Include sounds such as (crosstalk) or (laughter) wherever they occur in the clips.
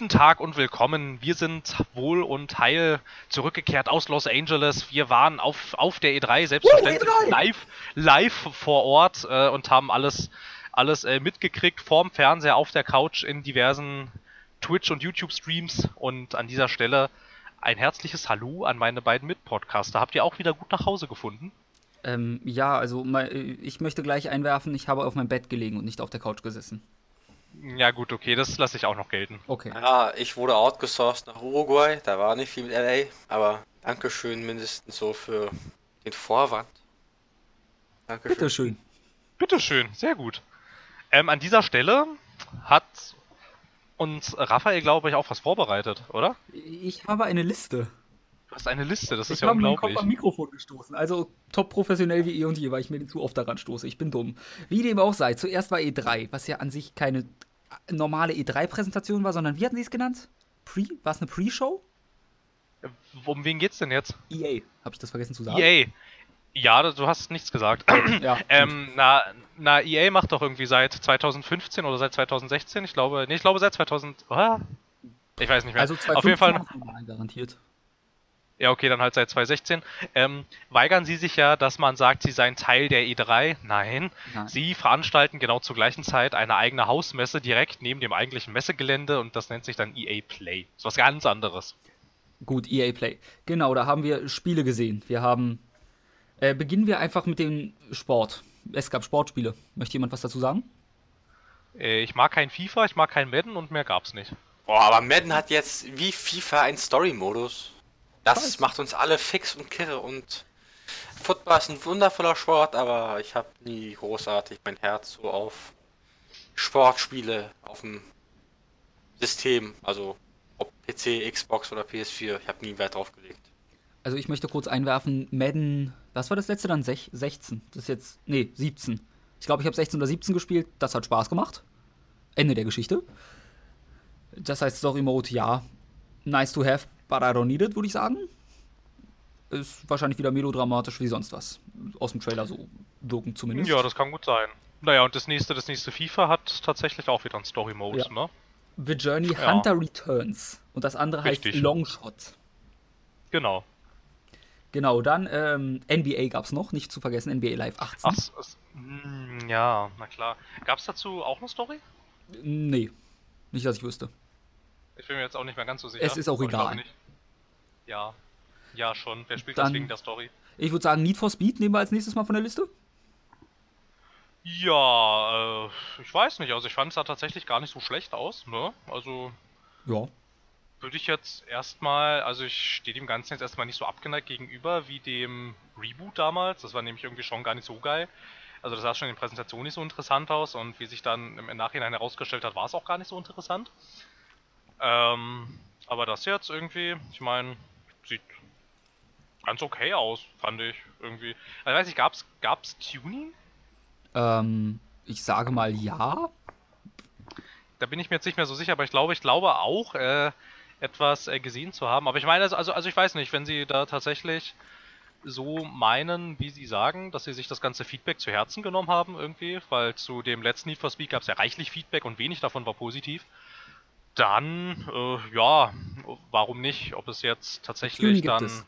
Guten Tag und willkommen. Wir sind wohl und heil zurückgekehrt aus Los Angeles. Wir waren auf, auf der E3 selbstverständlich Uh, E3! live, live vor Ort äh, und haben alles, alles äh, mitgekriegt vorm Fernseher auf der Couch in diversen Twitch- und YouTube-Streams. Und an dieser Stelle ein herzliches Hallo an meine beiden Mitpodcaster. Habt ihr auch wieder gut nach Hause gefunden? Ähm, ja, also ich möchte gleich einwerfen, ich habe auf meinem Bett gelegen und nicht auf der Couch gesessen. Ja gut, okay, das lasse ich auch noch gelten. Okay. Ja, ich wurde outgesourced nach Uruguay, da war nicht viel mit LA, aber Dankeschön mindestens so für den Vorwand. Dankeschön. Bitteschön. Bitteschön, sehr gut. Ähm, an dieser Stelle hat uns Raphael, glaube ich, auch was vorbereitet, oder? Ich habe eine Liste. Du hast eine Liste, das ist ich ja habe meinen unglaublich. Kopf am Mikrofon gestoßen. Also top professionell wie eh und je, weil ich mir zu oft daran stoße. Ich bin dumm. Wie dem auch sei, zuerst war E3, was ja an sich keine normale E3-Präsentation war, sondern wie hatten sie es genannt? Pre? War es eine Pre-Show? Um wen geht's denn jetzt? EA. Habe ich das vergessen zu sagen? EA. Ja, du hast nichts gesagt. Ja. (clears throat) ähm, na, na, EA macht doch irgendwie seit 2015 oder seit 2016, ich glaube, nee, ich glaube seit 2000, oder? Ich weiß nicht mehr. also Auf jeden Fall, garantiert. Ja okay, dann halt seit 2016. Ähm, weigern sie sich ja, dass man sagt, sie seien Teil der E3? Nein. Nein. Sie veranstalten genau zur gleichen Zeit eine eigene Hausmesse direkt neben dem eigentlichen Messegelände und das nennt sich dann EA Play. ist was ganz anderes. Gut, EA Play. Genau, da haben wir Spiele gesehen. Wir haben. Äh, beginnen wir einfach mit dem Sport. Es gab Sportspiele. Möchte jemand was dazu sagen? Äh, ich mag kein FIFA, ich mag kein Madden und mehr gab's nicht. Boah, aber Madden hat jetzt wie FIFA einen Story-Modus. Das Weiß. macht uns alle fix und kirre und Football ist ein wundervoller Sport, aber ich habe nie großartig mein Herz so auf Sportspiele auf dem System, also ob PC, Xbox oder PS4, ich habe nie Wert drauf gelegt. Also ich möchte kurz einwerfen, Madden, was war das letzte dann? Sech, 16. Das ist jetzt, nee, 17. Ich glaube, ich habe 16 oder 17 gespielt. Das hat Spaß gemacht. Ende der Geschichte. Das heißt Story Mode, ja. Nice to have, but I don't need it, würde ich sagen. Ist wahrscheinlich wieder melodramatisch wie sonst was. Aus dem Trailer so wirken zumindest. Ja, das kann gut sein. Naja, und das nächste, das nächste FIFA hat tatsächlich auch wieder einen Story-Mode, Ja. ne? The Journey Ja. Hunter Returns. Und das andere Richtig. heißt Longshot. Genau. Genau, dann ähm, NBA gab es noch, nicht zu vergessen, NBA Live 18. Ach, s- s- mm, ja, na klar. Gab's dazu auch eine Story? Nee, nicht, dass ich wüsste. Ich bin mir jetzt auch nicht mehr ganz so sicher. Es ist auch egal. Ja. Ja, schon. Wer spielt Dann- das wegen der Story? Ich würde sagen, Need for Speed nehmen wir als nächstes mal von der Liste. Ja, äh, ich weiß nicht. Also ich fand es da tatsächlich gar nicht so schlecht aus, ne? Also Ja. würde ich jetzt erstmal, also ich stehe dem Ganzen jetzt erstmal nicht so abgeneigt gegenüber wie dem Reboot damals. Das war nämlich irgendwie schon gar nicht so geil. Also das sah schon in der Präsentation nicht so interessant aus und wie sich dann im Nachhinein herausgestellt hat, war es auch gar nicht so interessant. Ähm, aber das jetzt irgendwie, ich meine, sieht ganz okay aus, fand ich irgendwie. Also weiß ich, gab's, gab's Tuning? Ähm, ich sage mal ja. Da bin ich mir jetzt nicht mehr so sicher, aber ich glaube, ich glaube auch, äh, etwas äh, gesehen zu haben. Aber ich meine, also, also, also ich weiß nicht, wenn sie da tatsächlich so meinen, wie sie sagen, dass sie sich das ganze Feedback zu Herzen genommen haben irgendwie, weil zu dem letzten Need for Speed gab es ja reichlich Feedback und wenig davon war positiv. Dann, äh, ja, warum nicht? Ob es jetzt tatsächlich dann. es.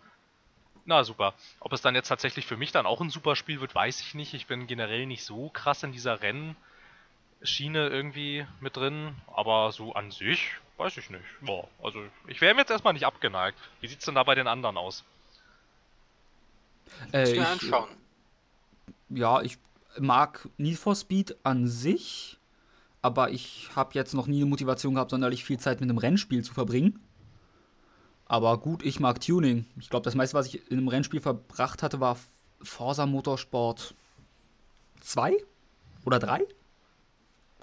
Na super. Ob es dann jetzt tatsächlich für mich dann auch ein super Spiel wird, weiß ich nicht. Ich bin generell nicht so krass in dieser Rennschiene irgendwie mit drin, aber so an sich weiß ich nicht. Boah, also ich wäre mir jetzt erstmal nicht abgeneigt. Wie sieht's denn da bei den anderen aus? Äh, ich, anschauen. ja, ich mag Need for Speed an sich, aber ich habe jetzt noch nie eine Motivation gehabt, sonderlich viel Zeit mit einem Rennspiel zu verbringen. Aber gut, ich mag Tuning. Ich glaube, das meiste, was ich in einem Rennspiel verbracht hatte, war Forza Motorsport 2 oder 3.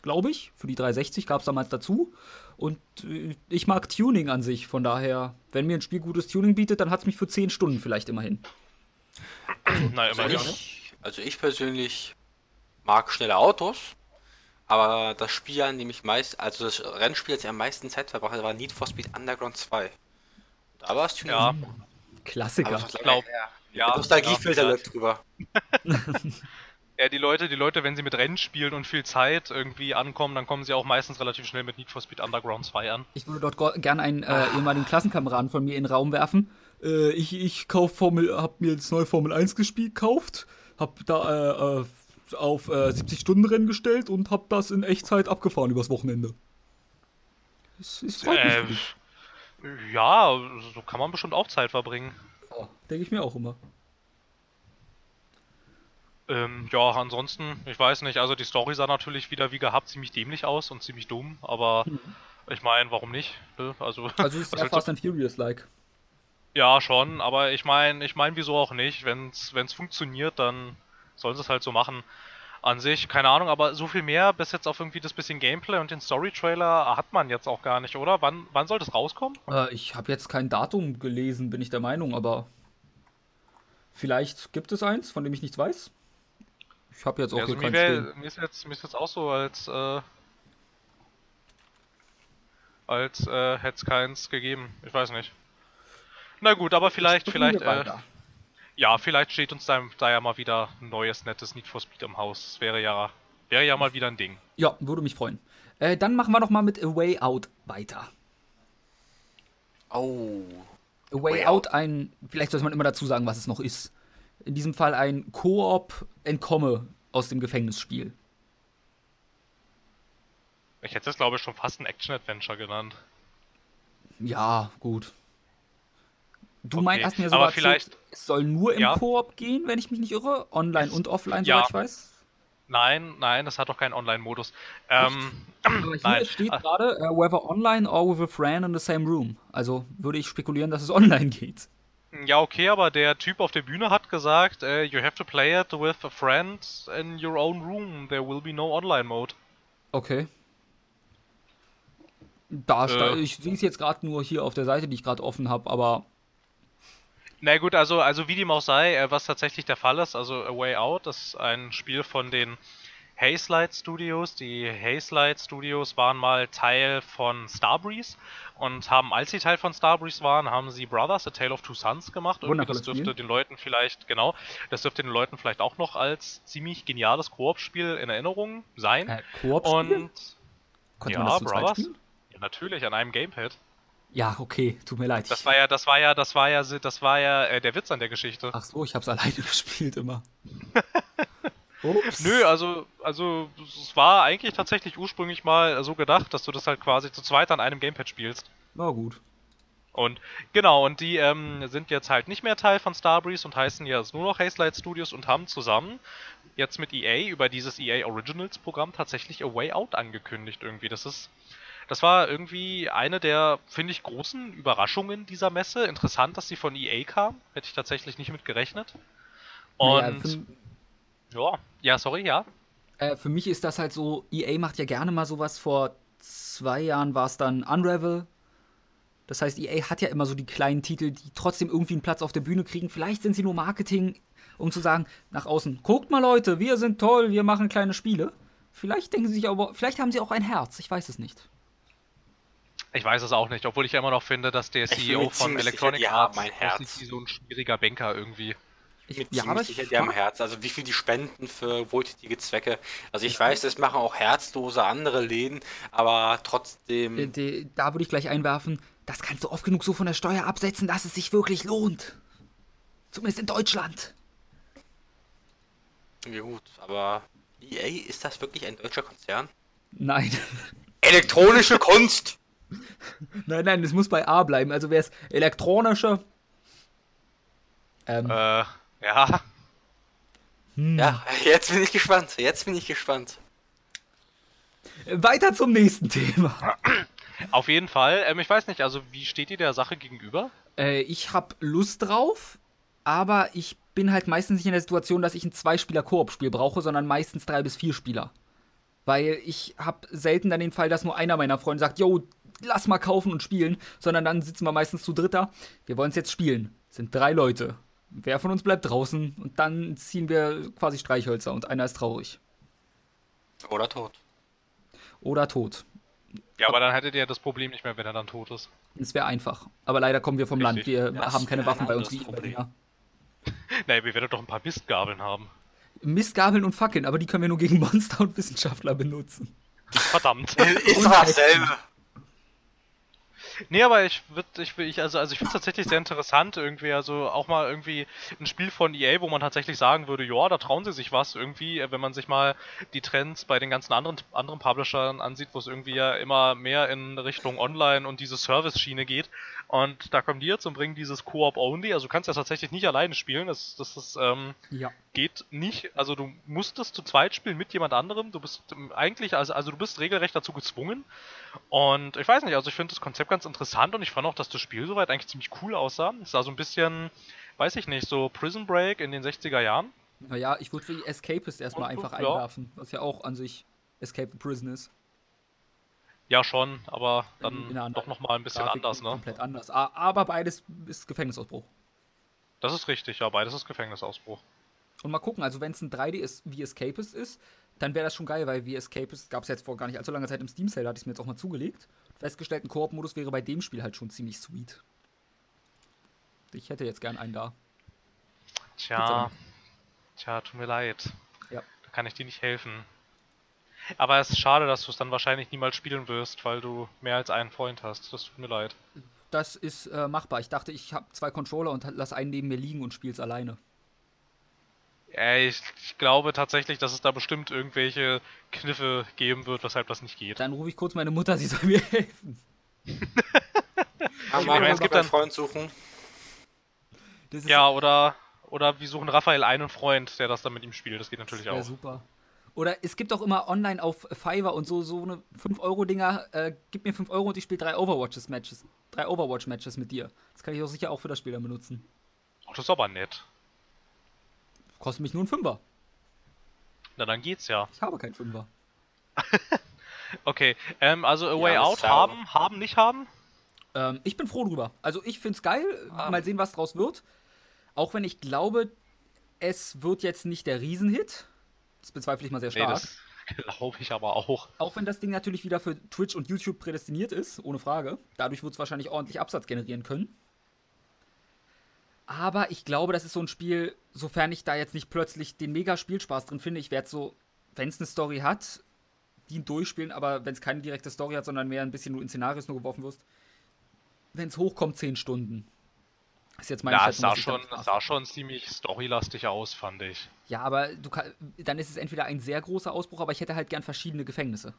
Glaube ich. Für die 360 gab es damals dazu. Und äh, ich mag Tuning an sich. Von daher, wenn mir ein Spiel gutes Tuning bietet, dann hat es mich für 10 Stunden vielleicht immerhin. Na, Also immerhin. ich, also ich persönlich mag schnelle Autos, aber das Spiel, an dem ich meist, also das Rennspiel, das ich am meisten Zeit verbracht habe, war Need for Speed Underground 2. Da war es Tuning Ja. Klassiker. Aber das ist glaub- lange her. ja, Nostalgiefilter ja, läuft drüber. (laughs) Ja, die Leute, die Leute, wenn sie mit Rennen spielen und viel Zeit irgendwie ankommen, dann kommen sie auch meistens relativ schnell mit Need for Speed Underground 2 an. Ich würde dort gerne einen äh, ehemaligen Klassenkameraden von mir in den Raum werfen. Äh, ich ich kauf Formel, hab mir jetzt neu Formel 1 gespielt, kauft, hab da äh, äh auf äh, 70 Stunden Rennen gestellt und hab das in Echtzeit abgefahren übers Wochenende. Freut mich. Äh, ja, so kann man bestimmt auch Zeit verbringen. Ja, denke ich mir auch immer. Ähm, ja, ansonsten, ich weiß nicht, also die Story sah natürlich wieder wie gehabt ziemlich dämlich aus und ziemlich dumm, aber mhm. ich meine, warum nicht? Ne? Also, also ist (laughs) ja Fast and Furious-like. Ja, schon, aber ich meine, ich meine, wieso auch nicht? Wenn es funktioniert, dann sollen sie es halt so machen. An sich, keine Ahnung, aber so viel mehr bis jetzt auf irgendwie das bisschen Gameplay und den Story-Trailer hat man jetzt auch gar nicht, oder? Wann, wann soll das rauskommen? Äh, ich habe jetzt kein Datum gelesen, bin ich der Meinung, aber vielleicht gibt es eins, von dem ich nichts weiß. Ich habe jetzt auch ja, also hier mir, wär, mir, ist jetzt, mir ist jetzt auch so, als äh, als äh, hätte es keins gegeben. Ich weiß nicht. Na gut, aber vielleicht, vielleicht, äh, ja, vielleicht steht uns da, da, ja mal wieder ein neues, nettes Need for Speed im Haus. Das wäre ja, wäre ja mal wieder ein Ding. Ja, würde mich freuen. Äh, dann machen wir noch mal mit A Way Out weiter. Oh. A Way, Way Out, out, ein, vielleicht sollte man immer dazu sagen, was es noch ist in diesem Fall ein Koop entkomme aus dem Gefängnisspiel. Ich hätte es, glaube ich, schon fast ein Action-Adventure genannt. Ja, gut. Du okay. meinst, hast mir sogar vielleicht, es soll nur im ja. Koop gehen, wenn ich mich nicht irre? Online und offline, ja. soweit ich weiß? Nein, nein, das hat doch keinen Online-Modus. Ähm, (clears throat) Aber hier nein. steht ah. gerade, uh, whether online or with a friend in the same room. Also würde ich spekulieren, dass es (laughs) online geht. Ja, okay, aber der Typ auf der Bühne hat gesagt, uh, you have to play it with a friend in your own room. There will be no online mode. Okay. Da, äh, ich sehe es jetzt gerade nur hier auf der Seite, die ich gerade offen habe, aber. Na gut, also, also wie dem auch sei, äh, was tatsächlich der Fall ist, also A Way Out, das ist ein Spiel von den Hazelight Studios. Die Hazelight Studios waren mal Teil von Starbreeze und haben, als sie Teil von Starbreeze waren, haben sie Brothers, A Tale of Two Sons gemacht. Irgendwie, das dürfte Spiel. den Leuten vielleicht, genau, das dürfte den Leuten vielleicht auch noch als ziemlich geniales Koop-Spiel in Erinnerung sein. Äh, Koop-Spiel? Und Konnte ja, Brothers. Ja, natürlich, an einem Gamepad. Ja, okay, tut mir leid. Das war ja, das war ja, das war ja, das war ja äh, der Witz an der Geschichte. Ach so, ich hab's alleine (laughs) gespielt immer. Ups. (laughs) Nö, also, also es war eigentlich tatsächlich ursprünglich mal so gedacht, dass du das halt quasi zu zweit an einem Gamepad spielst. Na gut. Und genau, und die ähm, sind jetzt halt nicht mehr Teil von Starbreeze und heißen jetzt nur noch Hazelight Studios und haben zusammen jetzt mit EA über dieses EA Originals Programm tatsächlich A Way Out angekündigt irgendwie. Das ist das war irgendwie eine der, finde ich, großen Überraschungen dieser Messe. Interessant, dass sie von EA kam. Hätte ich tatsächlich nicht mit gerechnet. Und ja, ja, ja, sorry, ja. Äh, für mich ist das halt so, EA macht ja gerne mal sowas. Vor zwei Jahren war es dann Unravel. Das heißt, EA hat ja immer so die kleinen Titel, die trotzdem irgendwie einen Platz auf der Bühne kriegen. Vielleicht sind sie nur Marketing, um zu sagen, nach außen, guckt mal Leute, wir sind toll, wir machen kleine Spiele. Vielleicht denken sie sich aber, vielleicht haben sie auch ein Herz, ich weiß es nicht. Ich weiß es auch nicht, obwohl ich ja immer noch finde, dass der CEO von Electronic sicher, Arts mein Herz. wie so ein schwieriger Banker irgendwie. Ich bin ja, ziemlich sicher, die haben Herz. Also wie viel die spenden für wohltätige Zwecke. Also ich weiß, das machen auch herzlose andere Läden, aber trotzdem. Da würde ich gleich einwerfen, das kannst du oft genug so von der Steuer absetzen, dass es sich wirklich lohnt. Zumindest in Deutschland. Ja gut, aber EA, ist das wirklich ein deutscher Konzern? Nein. Elektronische Kunst! Nein, nein, es muss bei A bleiben. Also wäre es elektronische. Ähm, äh, ja. Hm. Ja, jetzt bin ich gespannt. Jetzt bin ich gespannt. Weiter zum nächsten Thema. Auf jeden Fall. Ähm, ich weiß nicht, also wie steht ihr der Sache gegenüber? Äh, ich habe Lust drauf, aber ich bin halt meistens nicht in der Situation, dass ich ein Zwei-Spieler-Koop-Spiel brauche, sondern meistens drei bis vier Spieler. Weil ich habe selten dann den Fall, dass nur einer meiner Freunde sagt, yo, lass mal kaufen und spielen, sondern dann sitzen wir meistens zu dritter. Wir wollen es jetzt spielen. sind drei Leute. Wer von uns bleibt draußen? Und dann ziehen wir quasi Streichhölzer und einer ist traurig. Oder tot. Oder tot. Ja, aber dann hättet ihr das Problem nicht mehr, wenn er dann tot ist. Es wäre einfach. Aber leider kommen wir vom Richtig. Land. Wir das haben keine Waffen bei uns wie Problem. (laughs) Nein, wir werden doch ein paar Mistgabeln haben. Mistgabeln und Fackeln, aber die können wir nur gegen Monster und Wissenschaftler benutzen. Verdammt. Ist dasselbe. Nee, aber ich würde, ich, ich, also, also ich finde es tatsächlich sehr interessant irgendwie, also auch mal irgendwie ein Spiel von EA, wo man tatsächlich sagen würde, ja, da trauen sie sich was irgendwie, wenn man sich mal die Trends bei den ganzen anderen, anderen Publishern ansieht, wo es irgendwie ja immer mehr in Richtung Online und diese Service-Schiene geht. Und da kommen die jetzt und bringen dieses Co-op-Only, also du kannst ja tatsächlich nicht alleine spielen, das, das ist, ähm, Ja. geht nicht. Also du musst es zu zweit spielen mit jemand anderem. Du bist ähm, eigentlich, also, also du bist regelrecht dazu gezwungen. Und ich weiß nicht, also ich finde das Konzept ganz interessant und ich fand auch, dass das Spiel soweit eigentlich ziemlich cool aussah. Es sah so ein bisschen, weiß ich nicht, so Prison Break in den 60er Jahren. Naja, ich würde Escapist erstmal Und, einfach ja. einwerfen, was ja auch an sich Escape the Prison ist. Ja, schon, aber dann In doch nochmal ein bisschen Grafik anders, ne? Komplett anders. Aber beides ist Gefängnisausbruch. Das ist richtig, ja, beides ist Gefängnisausbruch. Und mal gucken, also wenn es ein 3D ist, wie Escapist ist, dann wäre das schon geil, weil wie Escapist gab es jetzt vor gar nicht allzu langer Zeit im Steam Sale, hatte ich mir jetzt auch mal zugelegt. Festgestellt, ein Koop-Modus wäre bei dem Spiel halt schon ziemlich sweet. Ich hätte jetzt gern einen da. Tja, tja, tut mir leid. Ja. Da kann ich dir nicht helfen. Aber es ist schade, dass du es dann wahrscheinlich niemals spielen wirst, weil du mehr als einen Freund hast. Das tut mir leid. Das ist äh, machbar. Ich dachte, ich habe zwei Controller und lass einen neben mir liegen und spiel's alleine. Ja, ich, ich glaube tatsächlich, dass es da bestimmt irgendwelche Kniffe geben wird, weshalb das nicht geht. Dann rufe ich kurz meine Mutter, sie soll mir helfen. (laughs) Meine, Anfang es gibt einen dann- Freund suchen. Das ist Ja, oder, oder wir suchen Raphael einen Freund, der das dann mit ihm spielt. Das geht natürlich wär auch. super. Oder es gibt auch immer online auf Fiverr und so so eine 5-Euro-Dinger, äh, gib mir 5 Euro und ich spiele drei Overwatches-Matches. Drei Overwatch-Matches mit dir. Das kann ich auch sicher auch für das Spiel dann benutzen. Ach, das ist aber nett. Kostet mich nur ein Fünfer. Na, dann geht's ja. Ich habe keinen Fünfer. (laughs) Okay, ähm, also A Way alles Out haben, haben, nicht haben? Ähm, ich bin froh drüber. Also ich find's geil. Ah. Mal sehen, was draus wird. Auch wenn ich glaube, es wird jetzt nicht der Riesenhit. Das bezweifle ich mal sehr Nee, stark. das (laughs) glaube ich aber auch. Auch wenn das Ding natürlich wieder für Twitch und YouTube prädestiniert ist, ohne Frage. Dadurch wird es wahrscheinlich ordentlich Absatz generieren können. Aber ich glaube, das ist so ein Spiel, sofern ich da jetzt nicht plötzlich den mega Spielspaß drin finde, ich werde so, wenn es eine Story hat, die durchspielen, aber wenn es keine direkte Story hat, sondern mehr ein bisschen nur in Szenarios nur geworfen wirst, wenn es hochkommt, 10 Stunden. Ist jetzt meine Ja, es sah schon, sah schon ziemlich storylastig aus, fand ich. Ja, aber du kann, dann ist es entweder ein sehr großer Ausbruch, aber ich hätte halt gern verschiedene Gefängnisse.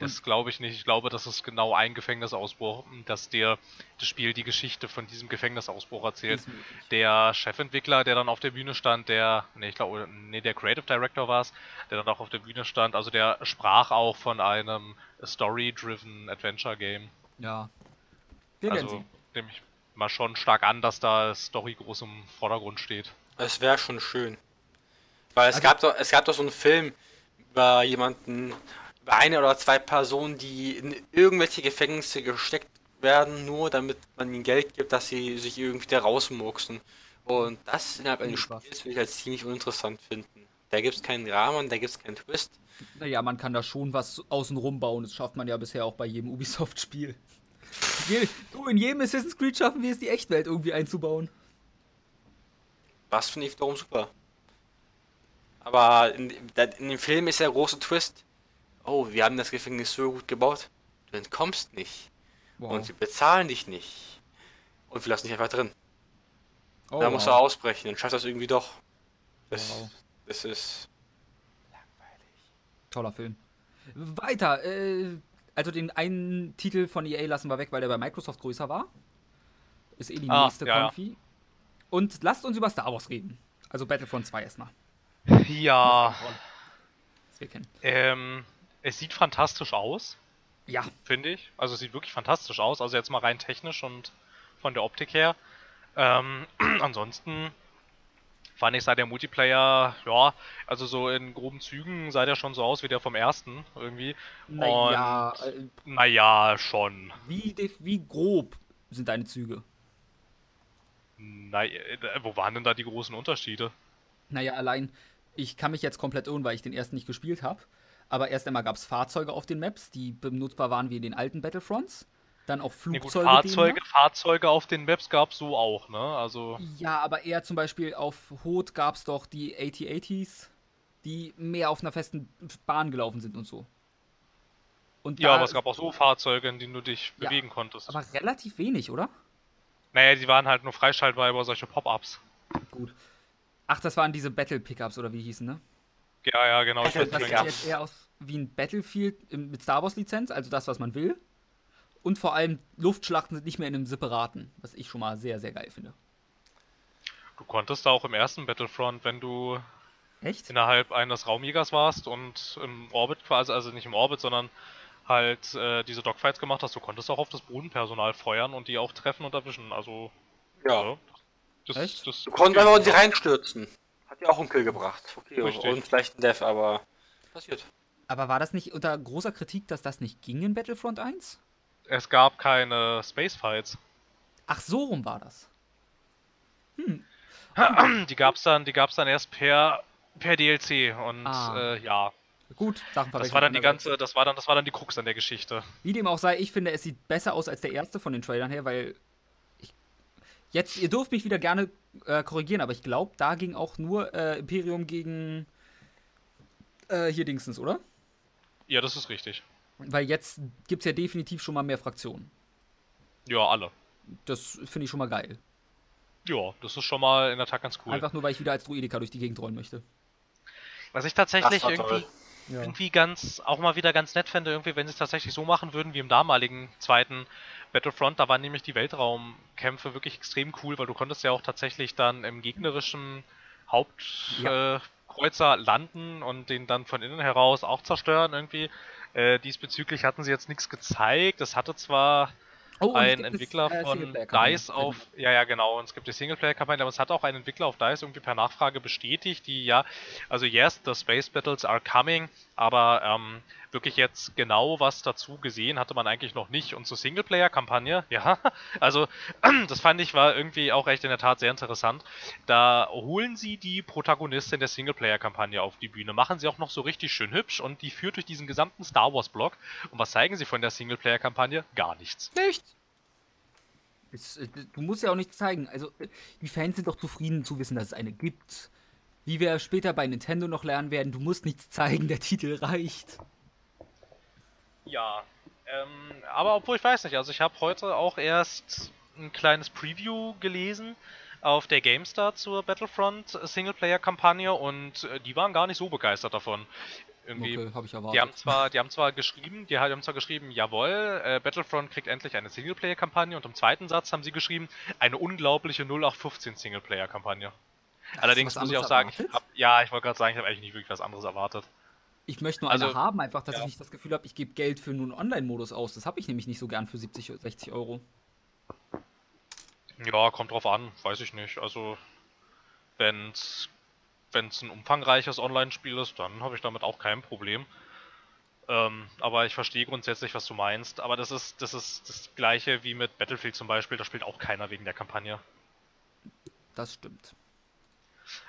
Das glaube ich nicht. Ich glaube, das ist genau ein Gefängnisausbruch, dass dir das Spiel die Geschichte von diesem Gefängnisausbruch erzählt. Der Chefentwickler, der dann auf der Bühne stand, der, nee, ich glaube, nee, der Creative Director war es, der dann auch auf der Bühne stand, also der sprach auch von einem Story-driven Adventure Game. Ja. Wir Also nehme ich mal schon stark an, dass da Story groß im Vordergrund steht. Es wäre schon schön. Weil es Also- gab doch, es gab doch so einen Film über jemanden, über eine oder zwei Personen, die in irgendwelche Gefängnisse gesteckt werden, nur damit man ihnen Geld gibt, dass sie sich irgendwie da rausmurksen. Und das innerhalb eines Spaß. Spiels würde ich als ziemlich uninteressant finden. Da gibt es keinen Rahmen, da gibt es keinen Twist. Naja, man kann da schon was außenrum bauen. Das schafft man ja bisher auch bei jedem Ubisoft-Spiel. Je- Du, in jedem Assassin's Creed schaffen wir es, die Echtwelt irgendwie einzubauen. Das finde ich wiederum super. Aber in, in dem Film ist der große Twist. Oh, wir haben das Gefängnis so gut gebaut. Du entkommst nicht. Und sie bezahlen dich nicht. Und wir lassen dich einfach drin. Oh, da musst du wow. ausbrechen und schaffst das irgendwie doch. Das, Wow. das ist. Toller Film. Weiter, äh, also den einen Titel von EA lassen wir weg, weil der bei Microsoft größer war. Ist eh die Ah, nächste ja, ja. Konfi. Und lasst uns über Star Wars reden. Also Battlefront 2 erstmal. Ja, Was wir kennen. ähm, es sieht fantastisch aus. Ja, finde ich. Also es sieht wirklich fantastisch aus. Also jetzt mal rein technisch und von der Optik her. Ähm, (clears throat) ansonsten fand ich, sah der Multiplayer, ja, also so in groben Zügen sah der schon so aus wie der vom ersten irgendwie. naja, Und- äh, Naja, schon. wie, wie grob sind deine Züge? Na, äh, wo waren denn da die großen Unterschiede? Naja, allein, ich kann mich jetzt komplett irren, weil ich den ersten nicht gespielt habe. Aber erst einmal gab es Fahrzeuge auf den Maps, die benutzbar waren wie in den alten Battlefronts. Dann auch Ja, gut, Flugzeuge. Fahrzeuge. Fahrzeuge auf den Maps gab es so auch, ne? Also, Ja, aber eher zum Beispiel auf Hoth gab es doch die AT-ATs, die mehr auf einer festen Bahn gelaufen sind und so. Und ja, aber es gab auch so Fahrzeuge, in denen du dich Ja, bewegen konntest. aber relativ wenig, oder? naja, die waren halt nur freischaltbar über solche Pop-Ups. Gut. Ach, das waren diese Battle-Pickups oder wie hießen, ne? Ja, ja, genau. Ich Battle weiß Das nicht sieht jetzt eher aus wie ein Battlefield mit Star Wars Lizenz, also das, was man will. Und vor allem Luftschlachten sind nicht mehr in einem separaten, was ich schon mal sehr, sehr geil finde. Du konntest da auch im ersten Battlefront, wenn du Echt? innerhalb eines Raumjägers warst und im Orbit quasi, also nicht im Orbit, sondern halt äh, diese Dogfights gemacht hast, du konntest auch auf das Bodenpersonal feuern und die auch treffen und erwischen. Also, Ja. ja. Das, Echt? Das, Du konntest einfach in die reinstürzen. Hat ja auch einen Kill gebracht. Okay, Richtig. und vielleicht ein Death, aber passiert. Aber war das nicht unter großer Kritik, dass das nicht ging in Battlefront 1? Es gab keine Spacefights. Ach, so rum war das. (clears throat) Die gab's dann, die gab's dann erst per per DLC und Ah. äh, ja, Gut, Sachen das war dann die ganze, das war dann, das war dann die Krux an der Geschichte. Wie dem auch sei, ich finde, es sieht besser aus als der erste von den Trailern her, weil ich. Jetzt, ihr dürft mich wieder gerne äh, korrigieren, aber ich glaube, da ging auch nur äh, Imperium gegen. Äh, hier Dingsens, oder? Ja, das ist richtig. Weil jetzt gibt es ja definitiv schon mal mehr Fraktionen. Ja, alle. Das finde ich schon mal geil. Ja, das ist schon mal in der Tat ganz cool. Einfach nur, weil ich wieder als Druidika durch die Gegend rollen möchte. Was ich tatsächlich irgendwie. Ja. irgendwie ganz, auch mal wieder ganz nett fände, irgendwie, wenn sie es tatsächlich so machen würden wie im damaligen zweiten Battlefront, da waren nämlich die Weltraumkämpfe wirklich extrem cool, weil du konntest ja auch tatsächlich dann im gegnerischen Hauptkreuzer äh, Kreuzer landen und den dann von innen heraus auch zerstören irgendwie. Äh, diesbezüglich hatten sie jetzt nichts gezeigt. Das hatte zwar Oh, ein Entwickler das, äh, von. DICE auf, ja, ja, genau, und es gibt die Singleplayer-Kampagne, aber es hat auch ein Entwickler auf DICE irgendwie per Nachfrage bestätigt, die ja, also yes, the Space Battles are coming, aber ähm, wirklich jetzt genau was dazu gesehen hatte man eigentlich noch nicht. Und zur Singleplayer-Kampagne, ja, (laughs) also (clears throat) das fand ich war irgendwie auch echt in der Tat sehr interessant. Da holen sie die Protagonistin der Singleplayer-Kampagne auf die Bühne, machen sie auch noch so richtig schön hübsch und die führt durch diesen gesamten Star Wars-Block. Und was zeigen sie von der Singleplayer-Kampagne? Gar nichts. Nicht? Es, äh, du musst ja auch nichts zeigen. Also, die Fans sind doch zufrieden zu wissen, dass es eine gibt. Wie wir später bei Nintendo noch lernen werden, du musst nichts zeigen, der Titel reicht. Ja, ähm, aber obwohl ich weiß nicht, also ich habe heute auch erst ein kleines Preview gelesen auf der GameStar zur Battlefront Singleplayer-Kampagne und äh, die waren gar nicht so begeistert davon. Irgendwie, Okay, habe ich erwartet. die haben zwar, die haben zwar geschrieben, die haben zwar geschrieben, jawohl, äh, Battlefront kriegt endlich eine Singleplayer-Kampagne und im zweiten Satz haben sie geschrieben, eine unglaubliche 0815 Singleplayer-Kampagne. Allerdings muss ich auch sagen, ich hab, ja, ich wollte gerade sagen, ich habe eigentlich nicht wirklich was anderes erwartet. Ich möchte nur Also, eine haben, einfach, dass ja. ich nicht das Gefühl habe, ich gebe Geld für nur einen Online-Modus aus. Das habe ich nämlich nicht so gern für 70, 60 Euro. Ja, kommt drauf an, weiß ich nicht. Also, wenn's, wenn's ein umfangreiches Online-Spiel ist, dann habe ich damit auch kein Problem. Ähm, aber ich verstehe grundsätzlich, was du meinst. Aber das ist, das ist das gleiche wie mit Battlefield zum Beispiel, da spielt auch keiner wegen der Kampagne. Das stimmt.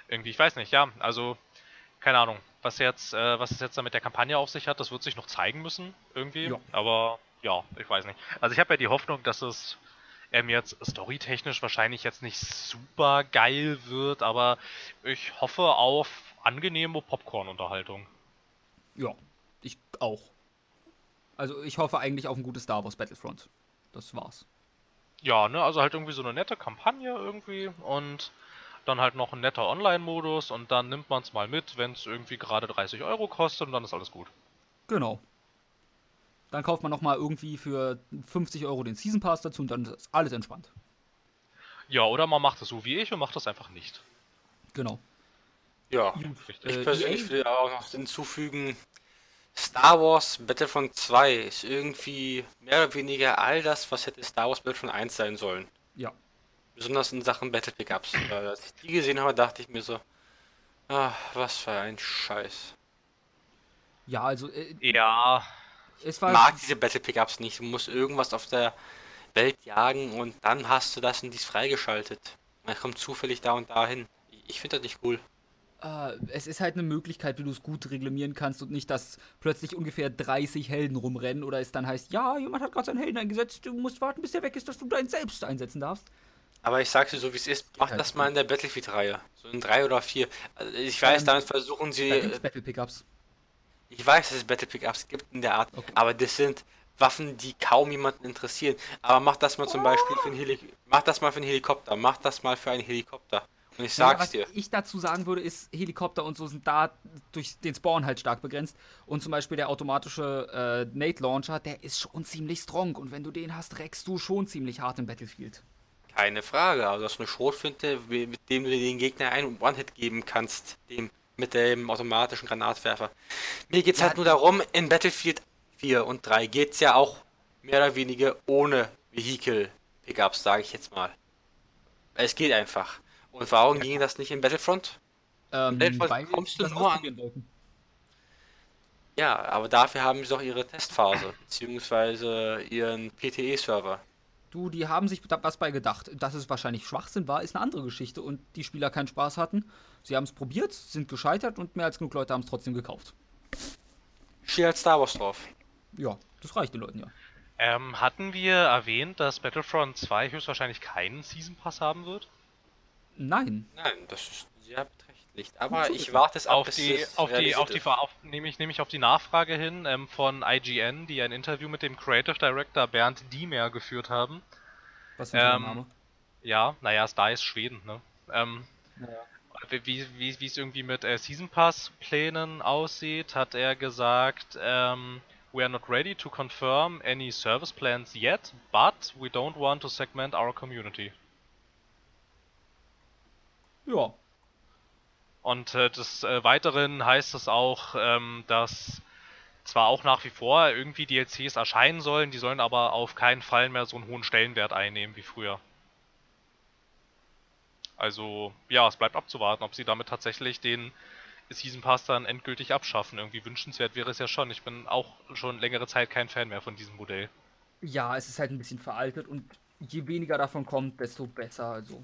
Irgendwie, ich weiß nicht, ja, also, keine Ahnung, was jetzt, äh, was es jetzt da mit der Kampagne auf sich hat, das wird sich noch zeigen müssen, irgendwie. Ja. Aber ja, ich weiß nicht. Also ich habe ja die Hoffnung, dass es ähm, jetzt storytechnisch wahrscheinlich jetzt nicht super geil wird, aber ich hoffe auf angenehme Popcorn-Unterhaltung. Ja, ich auch. Also, ich hoffe eigentlich auf ein gutes Star Wars Battlefront. Das war's. Ja, ne, also halt irgendwie so eine nette Kampagne irgendwie und dann halt noch ein netter Online-Modus und dann nimmt man es mal mit, wenn es irgendwie gerade 30 Euro kostet und dann ist alles gut. Genau. Dann kauft man nochmal irgendwie für 50 Euro den Season Pass dazu und dann ist alles entspannt. Ja, oder man macht es so wie ich und macht das einfach nicht. Genau. Ja. Ich Äh, persönlich EA? will auch noch hinzufügen, Star Wars Battlefront 2 ist irgendwie mehr oder weniger all das, was hätte Star Wars Battlefront 1 sein sollen. Ja. Besonders in Sachen Battle Pickups. Weil Als ich die gesehen habe, dachte ich mir so, ah, was für ein Scheiß. Ja, also äh, Ja, es Ich war mag diese Battle Pickups nicht. Du musst irgendwas auf der Welt jagen und dann hast du das und dies freigeschaltet. Man kommt zufällig da und dahin. Ich finde das nicht cool. Äh, es ist halt eine Möglichkeit, wie du es gut reglementieren kannst und nicht, dass plötzlich ungefähr 30 Helden rumrennen oder es dann heißt, ja, jemand hat gerade seinen Helden eingesetzt, du musst warten, bis der weg ist, dass du deinen selbst einsetzen darfst. Aber ich sag's dir so, wie es ist, mach das mal in der Battlefield-Reihe. So in drei oder vier. Also ich weiß, Ähm, damit versuchen sie. Da gibt's Battle Pickups. Ich weiß, dass es Battle Pickups gibt in der Art, Okay. aber das sind Waffen, die kaum jemanden interessieren. Aber mach das mal zum Beispiel für einen Heli mach das mal für einen Helikopter, mach das mal für einen Helikopter. Und ich Ja, sag's was dir, ich dazu sagen würde, ist, Helikopter und so sind da durch den Spawn halt stark begrenzt. Und zum Beispiel der automatische äh, Nate Launcher, der ist schon ziemlich strong. Und wenn du den hast, reckst du schon ziemlich hart im Battlefield. Keine Frage. Also das ist eine Schrotflinte, mit dem du den Gegner einen One-Hit geben kannst, dem mit dem automatischen Granatwerfer. Mir geht's Ja, halt nur darum, in Battlefield 4 und 3 geht's ja auch mehr oder weniger ohne Vehicle-Pickups, sage ich jetzt mal. Es geht einfach. Und warum ging das nicht in Battlefront? Ähm, Battlefront kommst du nur an- wollten. Ja, aber dafür haben sie doch ihre Testphase, beziehungsweise ihren PTE-Server. Du, die haben sich da was bei gedacht. Dass es wahrscheinlich Schwachsinn war, ist eine andere Geschichte. Und die Spieler keinen Spaß hatten. Sie haben es probiert, sind gescheitert und mehr als genug Leute haben es trotzdem gekauft. Steht halt Star Wars drauf. Ja, das reicht den Leuten ja. Ähm, hatten wir erwähnt, dass Battlefront 2 höchstwahrscheinlich keinen Season Pass haben wird? Nein. Nein, das ist sehr beträchtlich. Aber ich warte es ab, Auf bis die, es auf die, auf die, ist. Ver- auf, nämlich, nämlich auf die Nachfrage hin ähm, von IGN, die ein Interview mit dem Creative Director Bernd Diemer geführt haben. Was für ein Ähm, Name. Ja, naja, Star ist Schweden, ne? Ähm, wie, wie, wie wie es irgendwie mit äh, Season Pass Plänen aussieht, hat er gesagt, ähm, we are not ready to confirm any service plans yet, but we don't want to segment our community. Ja. Und äh, des äh, Weiteren heißt es auch, ähm, dass zwar auch nach wie vor irgendwie DLCs erscheinen sollen, die sollen aber auf keinen Fall mehr so einen hohen Stellenwert einnehmen wie früher. Also, ja, es bleibt abzuwarten, ob sie damit tatsächlich den Season Pass dann endgültig abschaffen. Irgendwie wünschenswert wäre es ja schon. Ich bin auch schon längere Zeit kein Fan mehr von diesem Modell. Ja, es ist halt ein bisschen veraltet und je weniger davon kommt, desto besser. Also.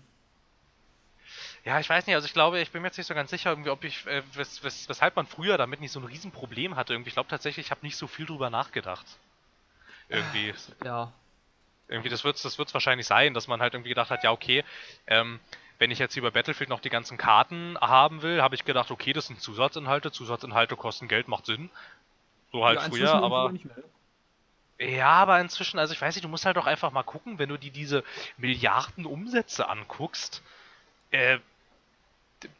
Ja, ich weiß nicht, also ich glaube, ich bin mir jetzt nicht so ganz sicher, irgendwie, ob ich, äh, wes, wes, weshalb man früher damit nicht so ein Riesenproblem hatte. Irgendwie, ich glaube tatsächlich, ich habe nicht so viel drüber nachgedacht. Irgendwie. Ja. Irgendwie, das wird es das wird's wahrscheinlich sein, dass man halt irgendwie gedacht hat, ja, okay, ähm, wenn ich jetzt hier bei Battlefield noch die ganzen Karten haben will, habe ich gedacht, okay, das sind Zusatzinhalte, Zusatzinhalte kosten Geld, macht Sinn. So halt ja, früher, aber. Ja, aber inzwischen, also ich weiß nicht, du musst halt doch einfach mal gucken, wenn du dir diese Milliarden Umsätze anguckst, äh,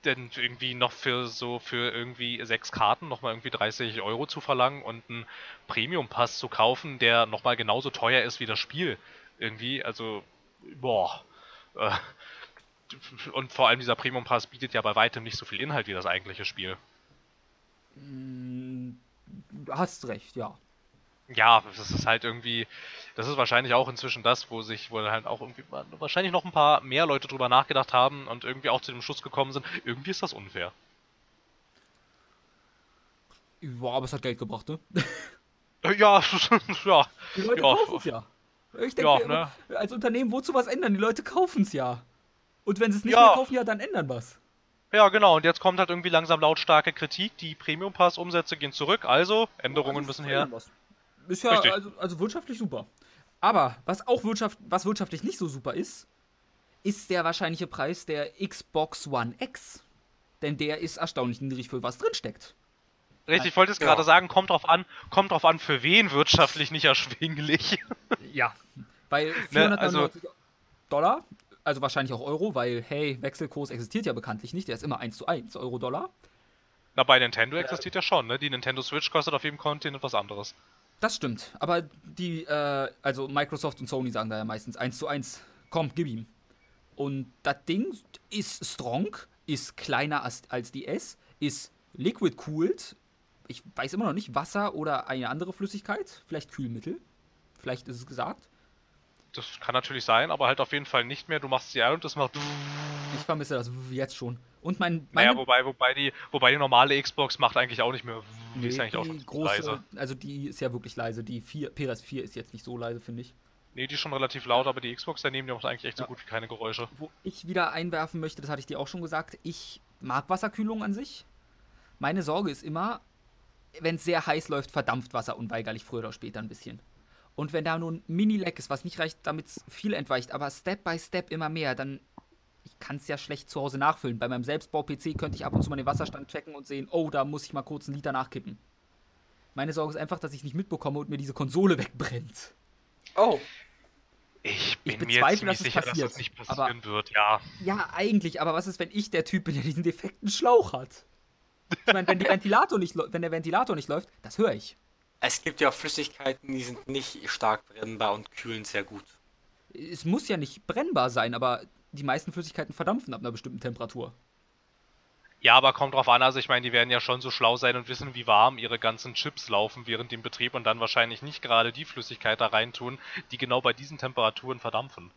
denn irgendwie noch für so für irgendwie sechs Karten nochmal irgendwie 30 Euro zu verlangen und einen Premium-Pass zu kaufen, der nochmal genauso teuer ist wie das Spiel. Irgendwie, also, boah. Äh, und vor allem dieser Premium-Pass bietet ja bei weitem nicht so viel Inhalt wie das eigentliche Spiel. Mm, hast recht, ja. Ja, das ist halt irgendwie, das ist wahrscheinlich auch inzwischen das, wo sich, wo halt auch irgendwie wahrscheinlich noch ein paar mehr Leute drüber nachgedacht haben und irgendwie auch zu dem Schluss gekommen sind, irgendwie ist das unfair. Ja, aber es hat Geld gebracht, ne? Äh, Ja, (laughs) ja, Die Leute Ja. kaufen es ja. Ich Ja, denke, ne? immer, als Unternehmen, wozu was ändern? Die Leute kaufen es ja. Und wenn sie es nicht Ja. mehr kaufen, ja, dann ändern was. ja, genau. Und jetzt kommt halt irgendwie langsam lautstarke Kritik. Die Premium Pass Umsätze gehen zurück, also Änderungen Also, müssen her. was. Ist ja also, also wirtschaftlich super. Aber was auch wirtschaft, was wirtschaftlich nicht so super ist, ist der wahrscheinliche Preis der Xbox One X. Denn der ist erstaunlich niedrig für was drinsteckt. Richtig, ich wollte es Ja. gerade sagen, kommt drauf an, kommt drauf an, für wen wirtschaftlich nicht erschwinglich. (laughs) Ja. Weil Ne, 499 Dollar, also wahrscheinlich auch Euro, weil, hey, Wechselkurs existiert ja bekanntlich nicht, der ist immer 1 zu 1, Euro-Dollar. Na, bei Nintendo existiert ja schon, ne? Die Nintendo Switch kostet auf jedem Kontinent was anderes. Das stimmt. Aber die, äh, also Microsoft und Sony sagen da ja meistens 1 zu 1. Komm, gib ihm. Und das Ding ist strong, ist kleiner als, als die S, ist liquid cooled. Ich weiß immer noch nicht, Wasser oder eine andere Flüssigkeit. Vielleicht Kühlmittel. Vielleicht ist es gesagt. Das kann natürlich sein, aber halt auf jeden Fall nicht mehr. Du machst sie an und das macht. Ich vermisse das jetzt schon. Und mein, Naja, meine wobei, wobei, die, wobei die normale Xbox macht eigentlich auch nicht mehr. Die ist Nee, eigentlich auch die schon zu große, leise. also die ist ja wirklich leise. Die 4, PS4 ist jetzt nicht so leise, finde ich. Nee, die ist schon relativ laut, aber die Xbox daneben, die macht eigentlich echt so Ja. gut wie keine Geräusche. Wo ich wieder einwerfen möchte, das hatte ich dir auch schon gesagt, ich mag Wasserkühlung an sich. Meine Sorge ist immer, wenn es sehr heiß läuft, verdampft Wasser unweigerlich früher oder später ein bisschen. Und wenn da nur ein Mini-Leck ist, was nicht reicht, damit es viel entweicht, aber Step by Step immer mehr, dann ich kann es ja schlecht zu Hause nachfüllen. Bei meinem Selbstbau-PC könnte ich ab und zu mal den Wasserstand checken und sehen, oh, da muss ich mal kurz einen Liter nachkippen. Meine Sorge ist einfach, dass ich nicht mitbekomme und mir diese Konsole wegbrennt. Oh. Ich Ich bin mir bezweifle, ziemlich dass es sicher, dass passiert, das nicht aber- passieren wird, ja. Ja, eigentlich, aber was ist, wenn ich der Typ bin, der diesen defekten Schlauch hat? Ich meine, wenn, (laughs) nicht wenn der Ventilator nicht läuft, das höre ich. Es gibt ja auch Flüssigkeiten, die sind nicht stark brennbar und kühlen sehr gut. Es muss ja nicht brennbar sein, aber die meisten Flüssigkeiten verdampfen ab einer bestimmten Temperatur. Ja, aber kommt drauf an, also ich meine, die werden ja schon so schlau sein und wissen, wie warm ihre ganzen Chips laufen während dem Betrieb und dann wahrscheinlich nicht gerade die Flüssigkeit da reintun, die genau bei diesen Temperaturen verdampfen.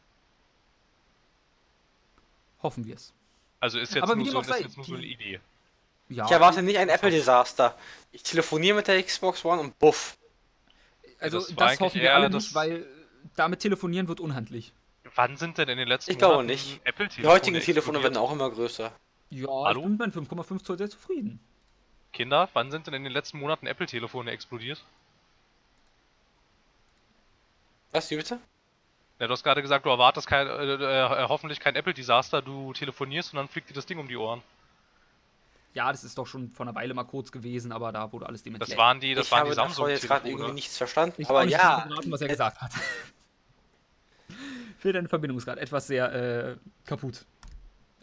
Hoffen wir es. Also ist jetzt, Aber wie nur so, ist sei, jetzt nur so eine die- Idee. Ja, Ich erwarte nicht ein Apple-Desaster. Ich telefoniere mit der Xbox One und buff. also das das, eigentlich hoffen wir alle das- nicht, weil damit telefonieren wird unhandlich. Wann sind denn in den letzten Ich glaube Monaten nicht. Die Apple-Telefone heutigen Telefone werden auch immer größer. Ja, Hallo? ich bin mit meinen 5,5 Zoll sehr zufrieden. Kinder, wann sind denn in den letzten Monaten Apple-Telefone explodiert? Was, wie bitte? Ja, du hast gerade gesagt, du erwartest kein, äh, äh, hoffentlich kein Apple-Desaster, du telefonierst und dann fliegt dir das Ding um die Ohren. Ja, das ist doch schon vor einer Weile mal kurz gewesen, aber da wurde alles dementiert. Das waren die, das ich waren habe die davon jetzt gerade irgendwie nichts verstanden. Ich aber nicht ja, geraten, was er gesagt hat. (laughs) Phil, deine Verbindung ist gerade etwas sehr äh, kaputt.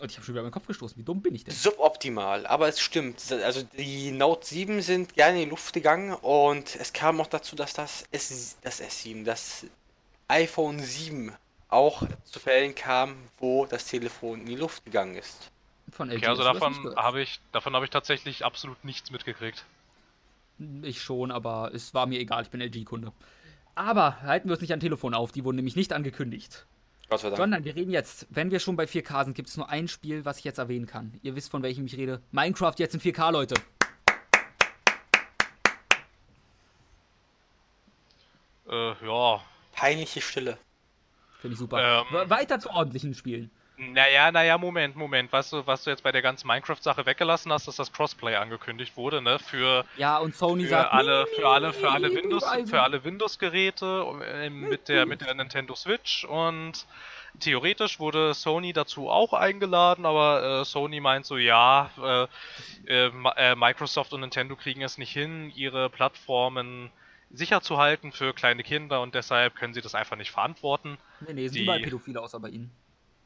Und ich habe schon wieder meinen Kopf gestoßen. Wie dumm bin ich denn? suboptimal, aber es stimmt. Also die Note 7 sind gerne in die Luft gegangen und es kam auch dazu, dass das, S, das S7, das iPhone 7 auch zu Fällen kam, wo das Telefon in die Luft gegangen ist. Von LG Okay, also davon habe ich, davon habe ich tatsächlich absolut nichts mitgekriegt. Ich schon, aber es war mir egal, ich bin LG-Kunde. Aber halten wir uns nicht an Telefon auf, die wurden nämlich nicht angekündigt. Gott sei Dank. Sondern wir reden jetzt, wenn wir schon bei 4K sind, gibt es nur ein Spiel, was ich jetzt erwähnen kann. Ihr wisst, von welchem ich rede. Minecraft jetzt in 4K, Leute. Äh, ja. Peinliche Stille. Finde ich super. Ähm. We- Weiter zu ordentlichen Spielen. Naja, naja, Moment, Moment. Weißt du, was du jetzt bei der ganzen Minecraft-Sache weggelassen hast, dass das Crossplay angekündigt wurde, ne? Für, Ja, und Sony für sagt. alle, für alle, für alle "Nee, Windows, für alle Windows-Geräte äh, mit der, mit der Nintendo Switch und theoretisch wurde Sony dazu auch eingeladen, aber äh, Sony meint so, ja, äh, äh, äh, Microsoft und Nintendo kriegen es nicht hin, ihre Plattformen sicher zu halten für kleine Kinder und deshalb können sie das einfach nicht verantworten. Nee, nee, sind die- überall Pädophile außer bei ihnen.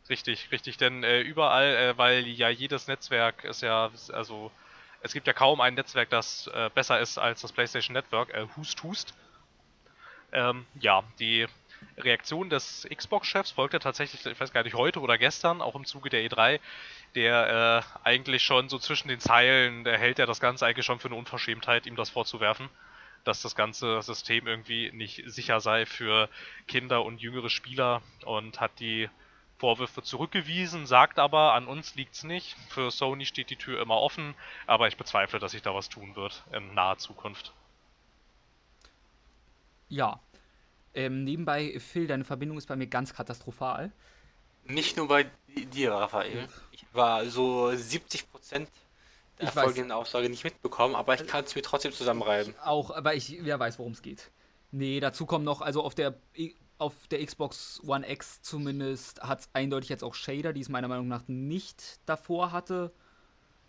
Richtig, richtig, denn äh, überall, äh, weil ja jedes Netzwerk ist ja, also es gibt ja kaum ein Netzwerk, das äh, besser ist als das PlayStation Network, äh, Hust Hust. Ähm, ja, die Reaktion des Xbox-Chefs folgte tatsächlich, ich weiß gar nicht, heute oder gestern, auch im Zuge der E3, der äh, eigentlich schon so zwischen den Zeilen, der hält ja das Ganze eigentlich schon für eine Unverschämtheit, ihm das vorzuwerfen, dass das ganze System irgendwie nicht sicher sei für Kinder und jüngere Spieler und hat die Vorwürfe zurückgewiesen, sagt aber, an uns liegt's nicht. Für Sony steht die Tür immer offen, aber ich bezweifle, dass sich da was tun wird in naher Zukunft. Ja. Ähm, nebenbei, Phil, deine Verbindung ist bei mir ganz katastrophal. Nicht nur bei di- dir, Raphael. Ich war so 70% der Ich weiß. folgenden Aussage nicht mitbekommen, aber ich kann es mir trotzdem zusammenreiben. Auch, aber ich ja weiß, worum es geht. Nee, dazu kommen noch, also auf der I- auf der Xbox One X zumindest hat es eindeutig jetzt auch Shader, die es meiner Meinung nach nicht davor hatte.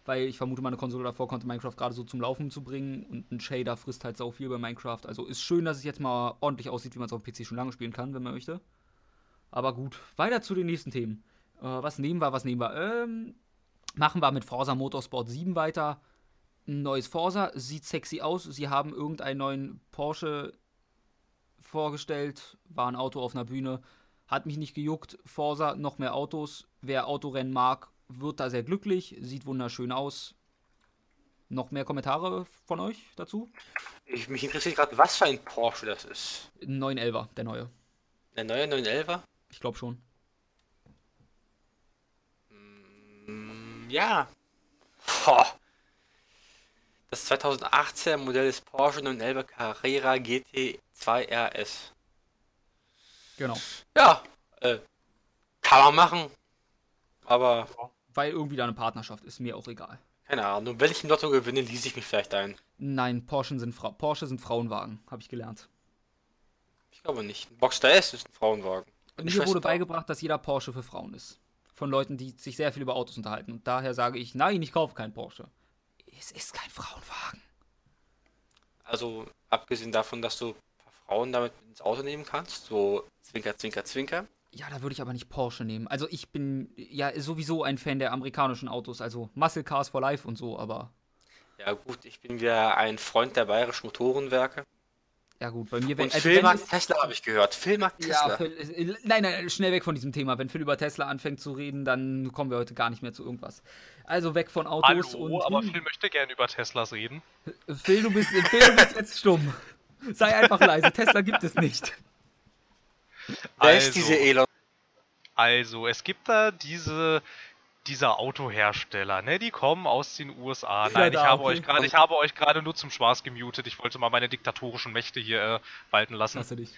Weil ich vermute, meine Konsole davor konnte Minecraft gerade so zum Laufen zu bringen und ein Shader frisst halt sau viel bei Minecraft. Also ist schön, dass es jetzt mal ordentlich aussieht, wie man es auf dem PC schon lange spielen kann, wenn man möchte. Aber gut, weiter zu den nächsten Themen. Äh, was nehmen wir, was nehmen wir? Ähm, machen wir mit Forza Motorsport 7 weiter. Ein neues Forza, sieht sexy aus. Sie haben irgendeinen neuen Porsche vorgestellt, war ein Auto auf einer Bühne, hat mich nicht gejuckt. Forsa, noch mehr Autos. Wer Autorennen mag, wird da sehr glücklich, sieht wunderschön aus. Noch mehr Kommentare von euch dazu? Ich, mich interessiert gerade, was für ein Porsche das ist. 911er, der neue. Der neue 911er? Ich glaube schon. Mm, ja. Ho. Das 2018 Modell des Porsche 911 Carrera GT 2RS. Genau. Ja, äh, kann man machen. Aber. Weil irgendwie da eine Partnerschaft ist, mir auch egal. Keine Ahnung, wenn ich im Lotto gewinne, ließe ich mich vielleicht ein. Nein, Porsche sind, Fra Porsche sind Frauenwagen, habe ich gelernt. Ich glaube nicht. Ein Boxster S ist ein Frauenwagen. Und mir wurde beigebracht, dass jeder Porsche für Frauen ist. Von Leuten, die sich sehr viel über Autos unterhalten. Und daher sage ich, nein, ich kaufe keinen Porsche. Es ist kein Frauenwagen. Also, abgesehen davon, dass du Frauen damit ins Auto nehmen kannst, so Zwinker, Zwinker, Zwinker. Ja, da würde ich aber nicht Porsche nehmen. Also ich bin ja sowieso ein Fan der amerikanischen Autos, also Muscle Cars for Life und so, aber. Ja gut, ich bin ja ein Freund der bayerischen Motorenwerke. Ja gut, bei mir wenn. Und also Philmarkt wenn Tesla habe ich gehört. Philmarkt Tesla. Ja, Phil, nein, nein, schnell weg von diesem Thema. Wenn Phil über Tesla anfängt zu reden, dann kommen wir heute gar nicht mehr zu irgendwas. Also weg von Autos Hallo, und. aber Phil möchte gerne über Teslas reden. Phil, du bist, Phil, du bist jetzt stumm. (laughs) Sei einfach leise. Tesla gibt es nicht. Wer also, ist diese Elon? Also, es gibt da diese dieser Autohersteller, ne? Die kommen aus den USA. Nein, ich habe euch gerade, ich habe euch gerade nur zum Spaß gemutet. Ich wollte mal meine diktatorischen Mächte hier äh, walten lassen. Lasse dich.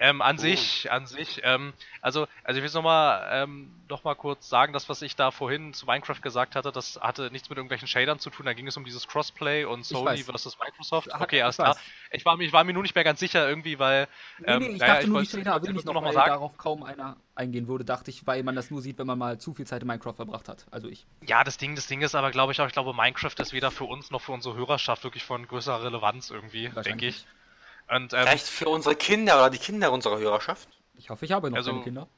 Ähm, an oh. sich, an sich, ähm, also, also ich will nochmal ähm, noch mal kurz sagen, das, was ich da vorhin zu Minecraft gesagt hatte, das hatte nichts mit irgendwelchen Shadern zu tun, da ging es um dieses Crossplay und Sony versus Microsoft. Okay, alles klar. Ich war, ich war mir nur nicht mehr ganz sicher irgendwie, weil. Ähm, nee, nee, ich naja, dachte ich nur, die Shader will ich noch, noch mal sagen. darauf kaum einer eingehen würde, dachte ich, weil man das nur sieht, wenn man mal zu viel Zeit in Minecraft verbracht hat. Also ich. Ja, das Ding, das Ding ist aber, glaube ich, auch, ich glaube, Minecraft ist weder für uns noch für unsere Hörerschaft wirklich von größerer Relevanz irgendwie, denke ich. Und, ähm, Vielleicht für unsere Kinder oder die Kinder unserer Hörerschaft? Ich hoffe, ich habe noch also, keine Kinder.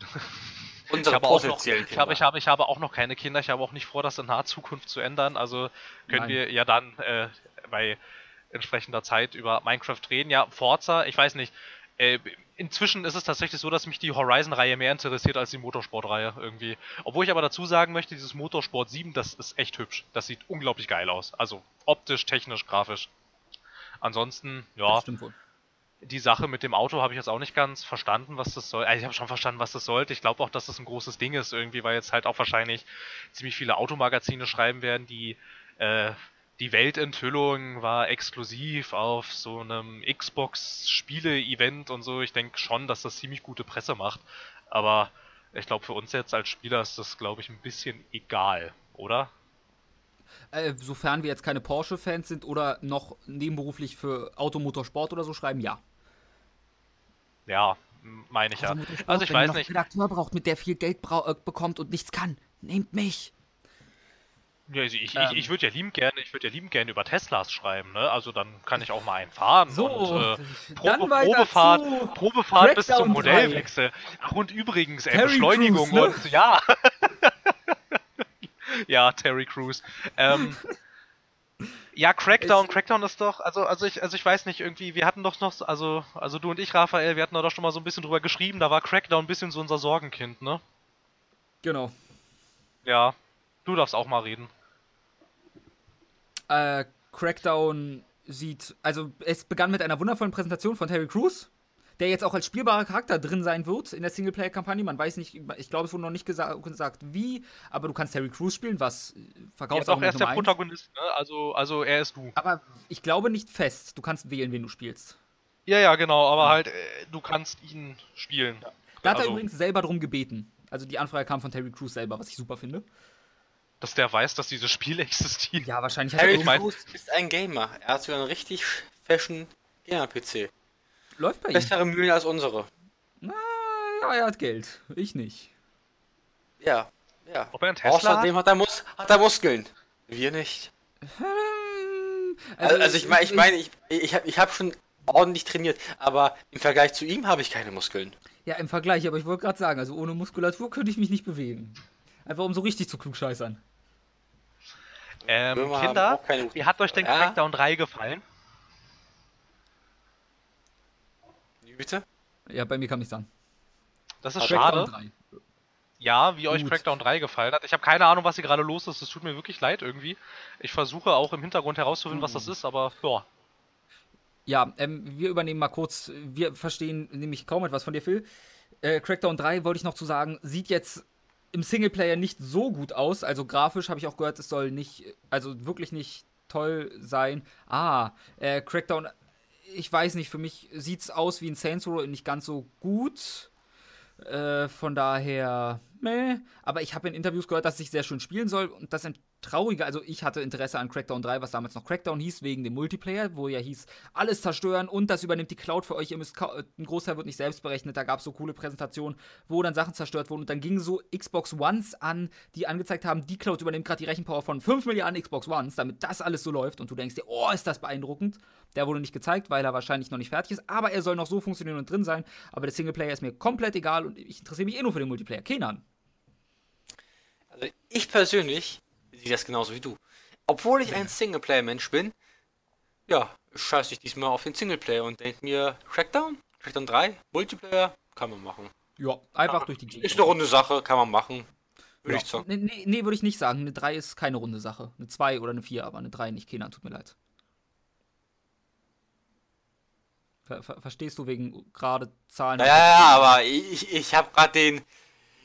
(laughs) unsere ich habe, noch, Kinder. Ich, habe, ich, habe, ich habe auch noch keine Kinder. Ich habe auch nicht vor, das in naher Zukunft zu ändern. Also können Nein. wir ja dann äh, bei entsprechender Zeit über Minecraft reden. Ja, Forza, ich weiß nicht. Äh, inzwischen ist es tatsächlich so, dass mich die Horizon-Reihe mehr interessiert als die Motorsport-Reihe irgendwie. Obwohl ich aber dazu sagen möchte, dieses Motorsport 7, das ist echt hübsch. Das sieht unglaublich geil aus. Also optisch, technisch, grafisch. Ansonsten, ja. Die Sache mit dem Auto habe ich jetzt auch nicht ganz verstanden, was das soll. Also ich habe schon verstanden, was das sollte. Ich glaube auch, dass das ein großes Ding ist irgendwie, weil jetzt halt auch wahrscheinlich ziemlich viele Automagazine schreiben werden, die äh, die Weltenthüllung war exklusiv auf so einem Xbox-Spiele-Event und so. Ich denke schon, dass das ziemlich gute Presse macht. Aber ich glaube, für uns jetzt als Spieler ist das, glaube ich, ein bisschen egal, oder? Äh, sofern wir jetzt keine Porsche-Fans sind oder noch nebenberuflich für Automotorsport oder so schreiben, ja. Ja, meine ich ja. Also ich weiß nicht. Wenn Redakteur braucht, mit der viel Geld äh, bekommt und nichts kann, nehmt mich. Ja, also ich, ähm. ich, ich würde ja lieben gerne, ich würde ja lieben gerne über Teslas schreiben, ne? Also dann kann ich auch mal einen fahren so, und äh, Probe, Probefahrt, Probefahrt bis zum Modellwechsel. Ach und übrigens, ey, Beschleunigung Cruise, ne? und ja. (laughs) (laughs) ja, Terry Crews. Ähm, ja, Crackdown, es Crackdown ist doch, also, also ich, also ich weiß nicht, irgendwie, wir hatten doch noch, also, also du und ich, Raphael, wir hatten doch schon mal so ein bisschen drüber geschrieben, da war Crackdown ein bisschen so unser Sorgenkind, ne? Genau. Ja, du darfst auch mal reden. Äh, Crackdown sieht, also es begann mit einer wundervollen Präsentation von Terry Crews, der jetzt auch als spielbarer Charakter drin sein wird in der Singleplayer-Kampagne. Man weiß nicht, ich glaube, es wurde noch nicht gesa gesagt, wie, aber du kannst Terry Crews spielen, was verkauft auch. Er ist der Protagonist, ne? Also, also er ist du. Aber ich glaube nicht fest. Du kannst wählen, wen du spielst. Ja, ja, genau, aber halt, äh, du kannst ihn spielen. Ja. Da hat also, er übrigens selber drum gebeten. Also die Anfrage kam von Terry Crews selber, was ich super finde. Dass der weiß, dass dieses Spiel (laughs) existiert. Ja, wahrscheinlich hat Terry Crews ist ein Gamer. Er hat sogar einen richtig fashion Gamer-PC. Läuft bei ihm. Bessere Mühlen als unsere. Na, ja, er hat Geld. Ich nicht. Ja, ja. Ob er einen Tesla Außerdem hat? hat er, Mus hat er Muskeln. Wir nicht. Hm, also, also, ich meine, ich, mein, ich, ich habe ich hab schon ordentlich trainiert, aber im Vergleich zu ihm habe ich keine Muskeln. Ja, im Vergleich, aber ich wollte gerade sagen, also ohne Muskulatur könnte ich mich nicht bewegen. Einfach um so richtig zu klugscheißern. Ähm, Kinder, wie hat euch denn ja? Crackdown 3 gefallen? Bitte? Ja, bei mir kam nichts an. Das ist schade. Ja, wie Gut. euch Crackdown 3 gefallen hat. Ich habe keine Ahnung, was hier gerade los ist. Es tut mir wirklich leid irgendwie. Ich versuche auch im Hintergrund herauszufinden, was das hm. ist, aber ja. Ja, ähm, wir übernehmen mal kurz. Wir verstehen nämlich kaum etwas von dir, Phil. Äh, Crackdown 3 wollte ich noch zu sagen, sieht jetzt im Singleplayer nicht so gut aus. Also grafisch habe ich auch gehört, es soll nicht, also wirklich nicht toll sein. Ah, äh, Crackdown ich weiß nicht, für mich sieht es aus wie ein Saints Row nicht ganz so gut. Äh, von daher, meh, aber ich habe in Interviews gehört, dass es sich sehr schön spielen soll und das trauriger, also ich hatte Interesse an Crackdown 3, was damals noch Crackdown hieß, wegen dem Multiplayer, wo ja hieß, alles zerstören und das übernimmt die Cloud für euch, ihr müsst, ein Großteil wird nicht selbst berechnet, da gab es so coole Präsentationen, wo dann Sachen zerstört wurden und dann gingen so Xbox Ones an, die angezeigt haben, die Cloud übernimmt gerade die Rechenpower von 5 Milliarden Xbox Ones, damit das alles so läuft und du denkst dir, oh, ist das beeindruckend. Der wurde nicht gezeigt, weil er wahrscheinlich noch nicht fertig ist, aber er soll noch so funktionieren und drin sein, aber der Singleplayer ist mir komplett egal und ich interessiere mich eh nur für den Multiplayer. Kenan. Also ich persönlich sehe das genauso wie du. Obwohl ich ein Singleplayer-Mensch bin, ja, scheiße ich diesmal auf den Singleplayer und denke mir, Crackdown, Crackdown 3, Multiplayer, kann man machen. Ja, einfach durch die Gegend. Ist eine runde Sache, kann man machen. Würde ja. ich sagen. Nee, nee, nee würde ich nicht sagen. Eine 3 ist keine runde Sache. Eine 2 oder eine 4, aber eine 3 nicht. Kenan, tut mir leid. Ver ver verstehst du wegen gerade Zahlen? Ja, ja, aber ich, ich habe gerade den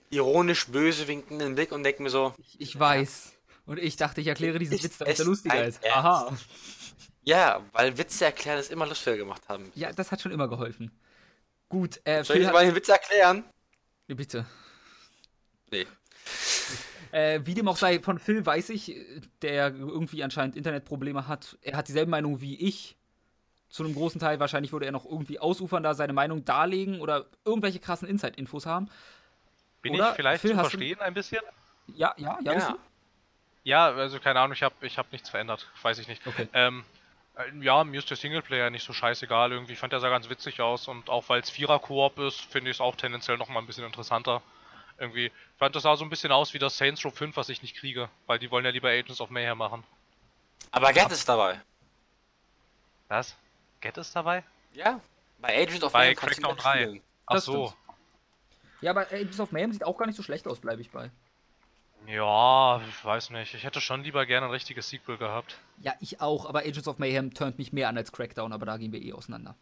ironisch böse winkenden Blick und denke mir so. Ich, ich weiß. Und ich dachte, ich erkläre diesen Witz, damit er lustiger ist. Aha. Ja, weil Witze erklären es immer lustiger gemacht haben. Ja, das hat schon immer geholfen. Gut, äh, Soll ich mal den Witz erklären? Ja, bitte. Nee. Äh, wie dem auch sei, von Phil weiß ich, der irgendwie anscheinend Internetprobleme hat. Er hat dieselbe Meinung wie ich zu einem großen Teil. Wahrscheinlich würde er noch irgendwie ausufern, da seine Meinung darlegen oder irgendwelche krassen Inside-Infos haben. Bin oder, ich vielleicht Phil, zu verstehen du... ein bisschen? Ja, ja, ja. Ja, ja also keine Ahnung, ich habe ich hab nichts verändert. Weiß ich nicht. Okay. Ähm, äh, ja, mir ist der Singleplayer nicht so scheißegal irgendwie. Ich fand der sah ganz witzig aus und auch weil es Vierer-Koop ist, finde ich es auch tendenziell nochmal ein bisschen interessanter. Irgendwie. Ich fand das sah so ein bisschen aus wie das Saints Row 5, was ich nicht kriege, weil die wollen ja lieber Agents of Mayhem machen. Aber Get ist dabei. Was? Get ist dabei? Ja, bei Agents of bei Mayhem kannst Crackdown 3. Spielen. Ach so. Ja, aber Agents of Mayhem sieht auch gar nicht so schlecht aus, bleibe ich bei. Ja, ich weiß nicht. Ich hätte schon lieber gerne ein richtiges Sequel gehabt. Ja, ich auch, aber Agents of Mayhem turnt mich mehr an als Crackdown, aber da gehen wir eh auseinander.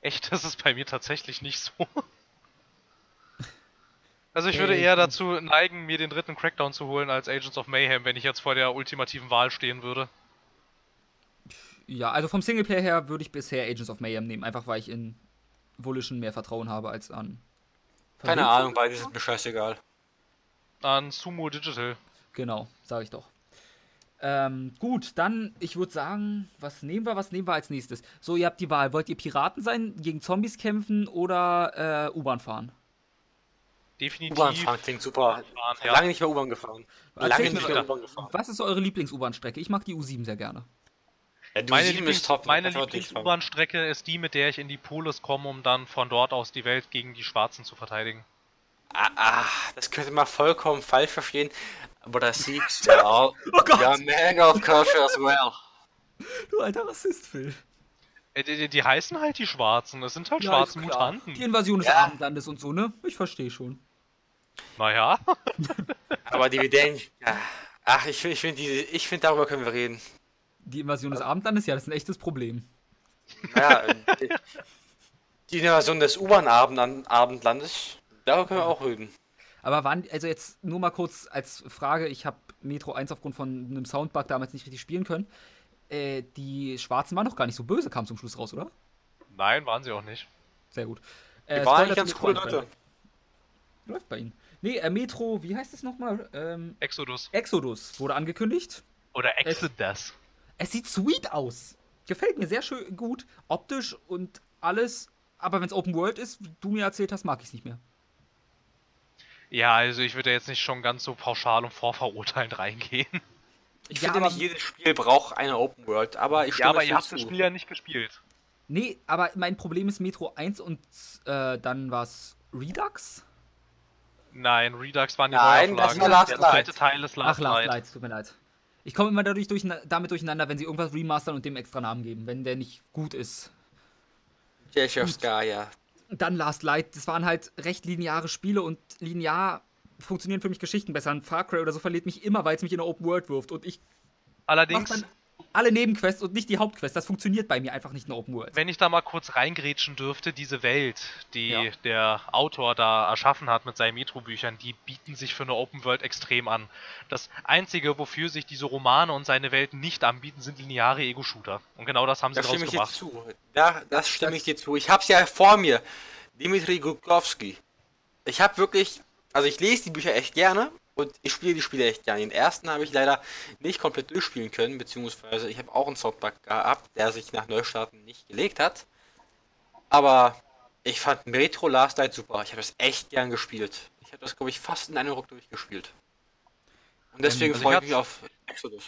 Echt? Das ist bei mir tatsächlich nicht so. (laughs) Also ich würde eher dazu neigen, mir den dritten Crackdown zu holen als Agents of Mayhem, wenn ich jetzt vor der ultimativen Wahl stehen würde. Ja, also vom Singleplayer her würde ich bisher Agents of Mayhem nehmen, einfach weil ich in Volition mehr Vertrauen habe als an. Keine Ahnung, beides ist mir scheißegal. An Sumo Digital. Genau, sage ich doch. Ähm, gut, dann, ich würde sagen, was nehmen wir, was nehmen wir als nächstes? So, ihr habt die Wahl. Wollt ihr Piraten sein, gegen Zombies kämpfen oder äh, U-Bahn fahren? definitiv. U-Bahn fahren klingt super. Fahren, ja. Lange nicht mehr U-Bahn gefahren. Lange nicht mehr U-Bahn gefahren. Was ist eure Lieblings-U-Bahn-Strecke? Ich mag die U7 sehr gerne. Ja, meine Lieblings, meine Lieblings-U-Bahn-Strecke ist die, mit der ich in die Polis komme, um dann von dort aus die Welt gegen die Schwarzen zu verteidigen. Ah, ah das könnte man vollkommen falsch verstehen, aber das sieht (laughs) ja auch. oh Gott! Mega of culture as well. Du alter Rassist, Phil. Äh, die, die, heißen halt die Schwarzen, das sind halt ja, schwarze Mutanten. Die Invasion des ja. Abendlandes und so, ne? Ich verstehe schon. Naja. (laughs) Aber die. Ja. Ach, ich, ich finde, ich find, darüber können wir reden. Die Invasion des Abendlandes, ja, das ist ein echtes Problem. Ja, die, die Invasion des U-Bahn-Abendlandes, darüber können wir auch reden. Aber wann, also jetzt nur mal kurz als Frage, ich habe Metro 1 aufgrund von einem Soundbug damals nicht richtig spielen können. Äh, die Schwarzen waren doch gar nicht so böse, kam zum Schluss raus, oder? Nein, waren sie auch nicht. Sehr gut. Äh, die waren eigentlich ganz coole Leute. Läuft bei ihnen. Nee, äh, Metro, wie heißt es nochmal? Ähm, Exodus. Exodus wurde angekündigt. Oder Exodus. Es, es sieht sweet aus. Gefällt mir sehr schön gut. Optisch und alles. Aber wenn es Open World ist, wie du mir erzählt hast, mag ich es nicht mehr. Ja, also ich würde jetzt nicht schon ganz so pauschal und vorverurteilend reingehen. Ich ja, finde nicht jedes Spiel braucht eine Open World, aber ich Ja, aber ihr habt das Spiel ja nicht gespielt. Nee, aber mein Problem ist Metro 1 und äh, dann war es Redux? Nein, Redux waren die Nein, das war Last Der zweite Teil ist Last Ach, Last Light. tut mir leid. Ich komme immer dadurch durch, damit durcheinander, wenn sie irgendwas remastern und dem extra Namen geben, wenn der nicht gut ist. Sky, ja. Dann Last Light, das waren halt recht lineare Spiele und linear funktionieren für mich Geschichten besser. Ein Far Cry oder so verliert mich immer, weil es mich in eine Open World wirft und ich Allerdings alle Nebenquests und nicht die Hauptquests. Das funktioniert bei mir einfach nicht in Open World. Wenn ich da mal kurz reingrätschen dürfte, diese Welt, die ja. der Autor da erschaffen hat mit seinen Metro-Büchern, die bieten sich für eine Open World extrem an. Das Einzige, wofür sich diese Romane und seine Welten nicht anbieten, sind lineare Ego-Shooter. Und genau das haben sie das draus stimme gemacht. Ich dir zu. Ja, das stimme das ich dir zu. Ich hab's ja vor mir. Dimitri Gurkowski. Ich habe wirklich also ich lese die Bücher echt gerne und ich spiele die Spiele echt gerne. Den ersten habe ich leider nicht komplett durchspielen können, beziehungsweise ich habe auch einen Soundbug gehabt, der sich nach Neustarten nicht gelegt hat. Aber ich fand Metro Last Night super. Ich habe das echt gern gespielt. Ich habe das, glaube ich, fast in einem Ruck durchgespielt. Und deswegen Also ich freue ich mich auf Exodus.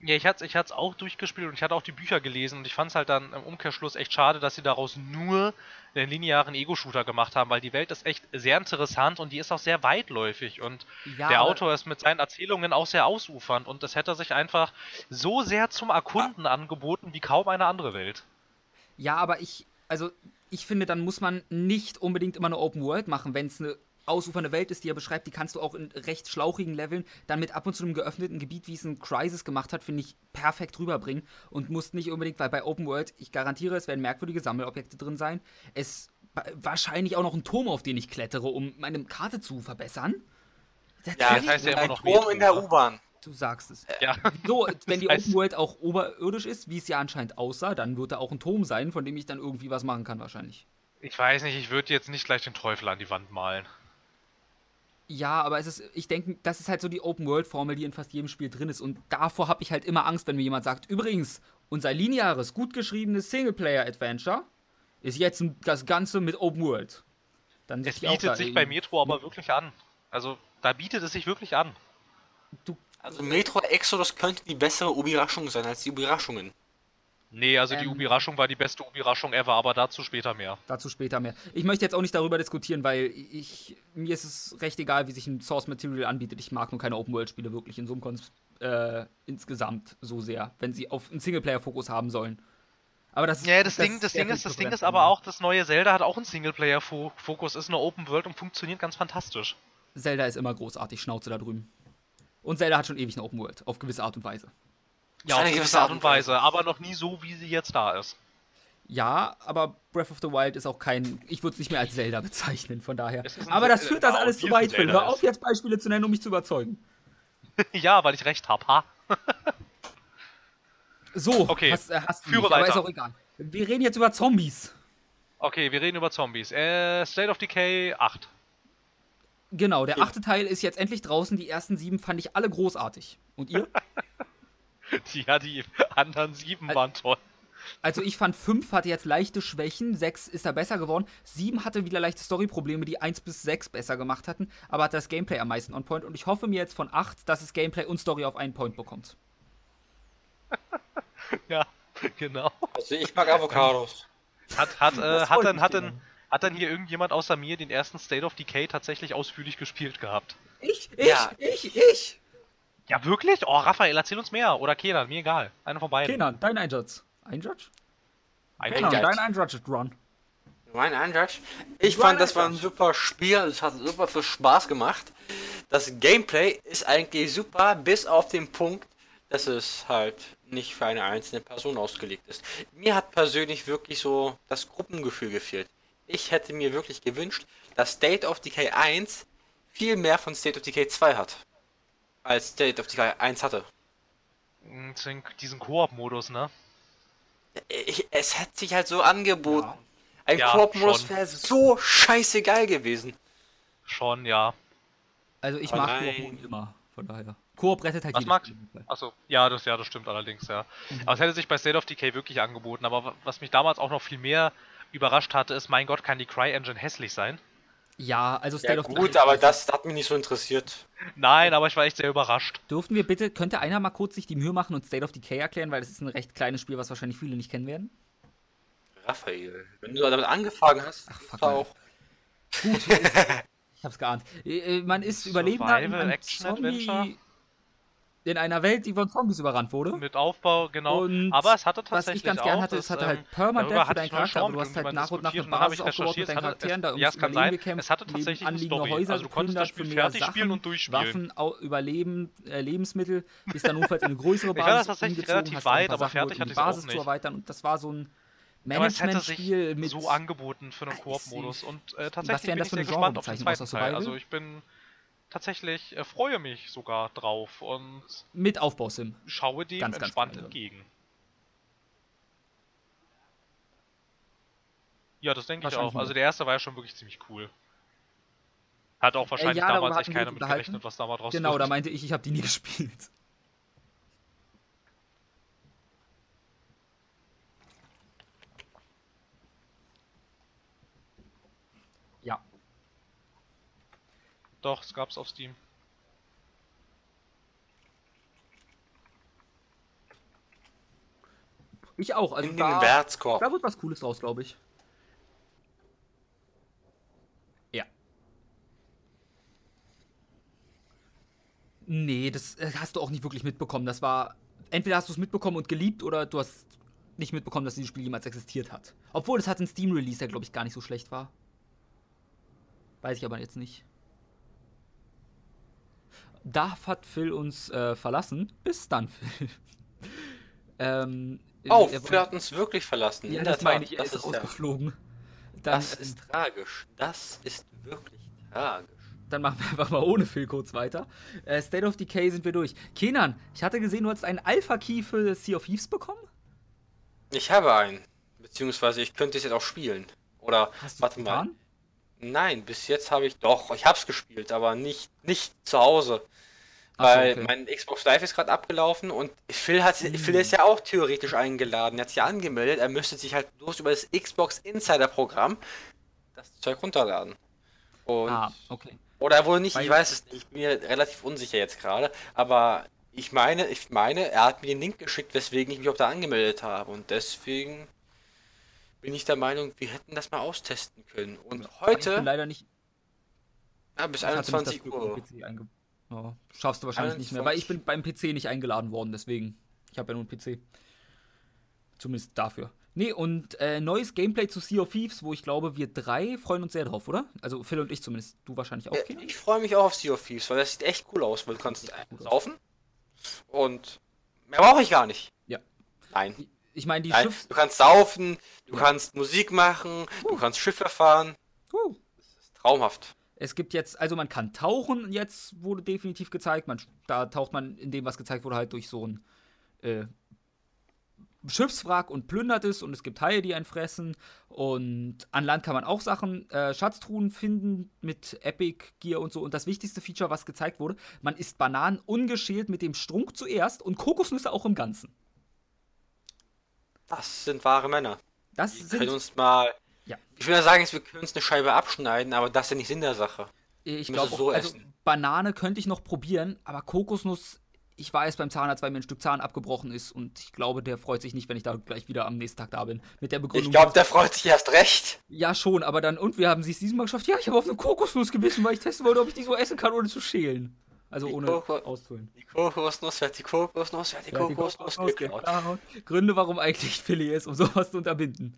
Ja, ich hatte ich es auch durchgespielt und ich hatte auch die Bücher gelesen und ich fand es halt dann im Umkehrschluss echt schade, dass sie daraus nur einen linearen Ego-Shooter gemacht haben, weil die Welt ist echt sehr interessant und die ist auch sehr weitläufig und Ja, der Autor ist mit seinen Erzählungen auch sehr ausufernd und das hätte sich einfach so sehr zum Erkunden angeboten wie kaum eine andere Welt. Ja, aber ich, also ich finde, dann muss man nicht unbedingt immer eine Open World machen, wenn es eine ausufernde Welt ist, die er beschreibt, die kannst du auch in recht schlauchigen Leveln dann mit ab und zu einem geöffneten Gebiet, wie es ein Crisis gemacht hat, finde ich, perfekt rüberbringen und musst nicht unbedingt, weil bei Open World, ich garantiere, es werden merkwürdige Sammelobjekte drin sein, es wa- wahrscheinlich auch noch ein Turm, auf den ich klettere, um meine Karte zu verbessern. Ja, das heißt ja immer ein noch Turm in der? U-Bahn. Du sagst es. Ja, So, wenn die Das Open World auch oberirdisch ist, wie es ja anscheinend aussah, dann wird da auch ein Turm sein, von dem ich dann irgendwie was machen kann wahrscheinlich. ich weiß nicht, ich würde jetzt nicht gleich den Teufel an die Wand malen. Ja, aber es ist, ich denke, das ist halt so die Open-World-Formel, die in fast jedem Spiel drin ist. Und davor habe ich halt immer Angst, wenn mir jemand sagt, übrigens, unser lineares, gut geschriebenes Singleplayer-Adventure ist jetzt das Ganze mit Open World. Dann Es bietet da sich bei Metro aber wirklich an. Also, da bietet es sich wirklich an. Also Metro Exodus könnte die bessere Überraschung sein als die Überraschungen. Nee, also die Ähm. Überraschung war die beste Überraschung ever, aber dazu später mehr. Dazu später mehr. Ich möchte jetzt auch nicht darüber diskutieren, weil ich mir ist es recht egal, wie sich ein Source Material anbietet. Ich mag nur keine Open World Spiele wirklich in so einem Konz äh, insgesamt so sehr, wenn sie auf einen Singleplayer Fokus haben sollen. Aber das Ja, das, Ding, ist das Ding ist, das Ding ist aber auch, das neue Zelda hat auch einen Singleplayer-Fokus, ist eine Open World und funktioniert ganz fantastisch. Zelda ist immer großartig, Schnauze da drüben. Und Zelda hat schon ewig eine Open World, auf gewisse Art und Weise. Ja, auf Eine gewisse Art und Weise, aber noch nie so, wie sie jetzt da ist. Ja, aber Breath of the Wild ist auch kein. Ich würde es nicht mehr als Zelda bezeichnen, von daher. Aber das führt das alles zu weit, Phil. Hör auf, jetzt Beispiele zu nennen, um mich zu überzeugen. (laughs) ja, weil ich recht hab, ha? (laughs) So, Okay, hast, äh, hast du führe nicht, aber weiter. ist auch egal. Wir reden jetzt über Zombies. Okay, wir reden über Zombies. Äh, State of Decay 8. Genau, der achte Teil ist jetzt endlich draußen. Die ersten sieben fand ich alle großartig. Und ihr? (laughs) (laughs) Ja, die anderen sieben waren toll. Also ich fand 5 hatte jetzt leichte Schwächen, 6 ist da besser geworden, 7 hatte wieder leichte Storyprobleme, die 1 bis 6 besser gemacht hatten, aber hat das Gameplay am meisten on point und ich hoffe mir jetzt von 8, dass es Gameplay und Story auf einen Point bekommt. (laughs) Ja, genau. Also ich mag Avocados. Hat, hat, äh, hat, dann, hat, dann, hat dann hier irgendjemand außer mir den ersten State of Decay tatsächlich ausführlich gespielt gehabt? Ich, ich, Ja. ich, ich! Ja, wirklich? Oh, Raphael, erzähl uns mehr. Oder Kenan, mir egal. Einer von beiden. Kenan, dein Einsatz. Einsatz? Ein Kenan. Einsatz. dein Einsatz Run. Mein Einsatz. Ich fand, das war ein super Spiel. Es hat super viel Spaß gemacht. Das Gameplay ist eigentlich super, bis auf den Punkt, dass es halt nicht für eine einzelne Person ausgelegt ist. Mir hat persönlich wirklich so das Gruppengefühl gefehlt. Ich hätte mir wirklich gewünscht, dass State of Decay 1 viel mehr von State of Decay 2 hat. Als State of Decay 1 hatte. Mm, Diesen Koop-Modus, ne? Ich, es hätte sich halt so angeboten. Ja. Ein Ja, Koop-Modus wäre so scheiße geil gewesen. Schon, ja. Also ich mag. Koop immer, von daher. Koop rettet halt Was magst. Achso, ja, das, ja, das stimmt allerdings, ja. Aber es hätte sich bei State of Decay wirklich angeboten. Aber wa- was mich damals auch noch viel mehr überrascht hatte, ist, mein Gott, kann die Cry-Engine hässlich sein? Ja, also Ja State of gut, Decay- aber das hat mich nicht so interessiert. Nein, aber ich war echt sehr überrascht. Dürften wir bitte, könnte einer mal kurz sich die Mühe machen und State of Decay erklären, weil das ist ein recht kleines Spiel, was wahrscheinlich viele nicht kennen werden? Raphael, wenn du damit angefangen hast, Ach, fuck auch. (laughs) Ich hab's geahnt. Äh, äh, Man ist Überlebender in Survival, Action, Adventure? In einer Welt, die von Zombies überrannt wurde. Mit Aufbau, genau. Und aber es hatte Was tatsächlich ich ganz gern auch hatte, es hatte ähm, halt Permadeath darüber für deinen ich Charakter, aber du hast halt nach und nach eine Basis ich aufgebaut mit deinen Charakteren, da ja, es kann sein, gekämpft, es hatte tatsächlich anliegende Story. Häuser Also du konntest das Spiel fertig spielen Sachen, und durchspielen. Waffen, Überleben, äh, Lebensmittel, bis dann notfalls in eine größere (laughs) Ich war Basis tatsächlich relativ weit, aber fertig hatte auch Basis zu erweitern und das war so ein Management-Spiel mit so angeboten für einen Ah, Koop-Modus. Und äh, Was tatsächlich bin ich sehr gespannt auf den zweiten Teil. Also ich bin tatsächlich, äh, freue mich sogar drauf und mit Aufbausim. schaue dem Ganz, ganz entspannt geil, ja. entgegen. Ja, das denke ich auch. Also der erste war ja schon wirklich ziemlich cool. Hat auch wahrscheinlich ja, darüber damals echt keiner mit gerechnet, was da mal draus Genau, wird. da meinte ich, ich habe die nie (laughs) gespielt. Ja. Doch, es gab's auf Steam. Ich auch. Also in den da, Wertskorb. da wird was Cooles draus, glaube ich. Ja. Nee, das äh, hast du auch nicht wirklich mitbekommen. Das war. Entweder hast du es mitbekommen und geliebt oder du hast nicht mitbekommen, dass dieses Spiel jemals existiert hat. Obwohl es hat einen Steam-Release, der glaube ich gar nicht so schlecht war. Weiß ich aber jetzt nicht. Da hat Phil uns äh, verlassen. Bis dann, Phil. (laughs) ähm, Oh, er- wir hatten uns wirklich verlassen. ja, In das meine ich, er das ist ist ja, ausgeflogen. Dann, Das ist tragisch. Das ist wirklich tragisch. dann machen wir einfach mal ohne Phil kurz weiter. Äh, State of Decay sind wir durch. Kenan, ich hatte gesehen, du hast einen Alpha-Key für Sea of Thieves bekommen? Ich habe einen. Beziehungsweise ich könnte es jetzt auch spielen. Oder, Hast warte mal. getan? Nein, bis jetzt habe ich doch, ich habe es gespielt, aber nicht, nicht zu Hause. So, Weil okay. mein Xbox Live ist gerade abgelaufen und Phil hat Hm. Phil ist ja auch theoretisch eingeladen. Er hat sich ja angemeldet. Er müsste sich halt bloß über das Xbox Insider Programm das Zeug runterladen. Und Ah, okay. oder wohl nicht, Weil- ich weiß es nicht. Ich bin mir relativ unsicher jetzt gerade, aber ich meine, ich meine, er hat mir den Link geschickt, weswegen ich mich auch da angemeldet habe und deswegen bin ich der Meinung, wir hätten das mal austesten können. Und Ich bin heute, leider nicht. ja, bis ich hatte nicht das 21 Glück, Uhr. ja, schaffst du wahrscheinlich nicht mehr, weil ich bin beim PC nicht eingeladen worden, deswegen. Ich habe ja nur einen PC. Zumindest dafür. Nee, und äh, neues Gameplay zu Sea of Thieves, wo ich glaube, wir drei freuen uns sehr drauf, oder? Also Phil und ich zumindest. Du wahrscheinlich auch, Kenan? ich freue mich auch auf Sea of Thieves, weil das sieht echt cool aus, weil du kannst saufen und mehr brauche ich gar nicht. Ja. Nein. Ich meine, die Nein, Schiffs... du kannst saufen, du Ja. kannst Musik machen, du Uh. kannst Schiffe fahren. Huh. Das ist traumhaft. Es gibt jetzt, also man kann tauchen, jetzt wurde definitiv gezeigt. Man, da taucht man in dem, was gezeigt wurde, halt durch so ein äh, Schiffswrack und plündert es und es gibt Haie, die einen fressen. Und an Land kann man auch Sachen, äh, Schatztruhen finden mit Epic Gear und so. Und das wichtigste Feature, was gezeigt wurde, man isst Bananen ungeschält mit dem Strunk zuerst und Kokosnüsse auch im Ganzen. Das sind wahre Männer. Das Wir sind, können uns mal. Ja. Ich ja sagen, wir können uns eine Scheibe abschneiden, aber das ist ja nicht Sinn der Sache. ich glaube, so also essen. Banane könnte ich noch probieren, aber Kokosnuss, ich war erst beim Zahnarzt, weil mir ein Stück Zahn abgebrochen ist und ich glaube, der freut sich nicht, wenn ich da gleich wieder am nächsten Tag da bin. Mit der Begründung. Ich glaube, der freut sich erst recht. Ja, schon, aber dann, und wir haben sie es diesmal geschafft. Ja, ich habe auf eine Kokosnuss gebissen, weil ich testen wollte, ob ich die so essen kann, ohne zu schälen. Also Die ohne Koko- auszuholen. Die Kokosnuss, wer hat die Kokosnuss, wer hat die Ja, die Kokosnuss Kokosnuss geklaut? geklaut. Gründe, warum eigentlich Philly ist, um (laughs) sowas zu unterbinden.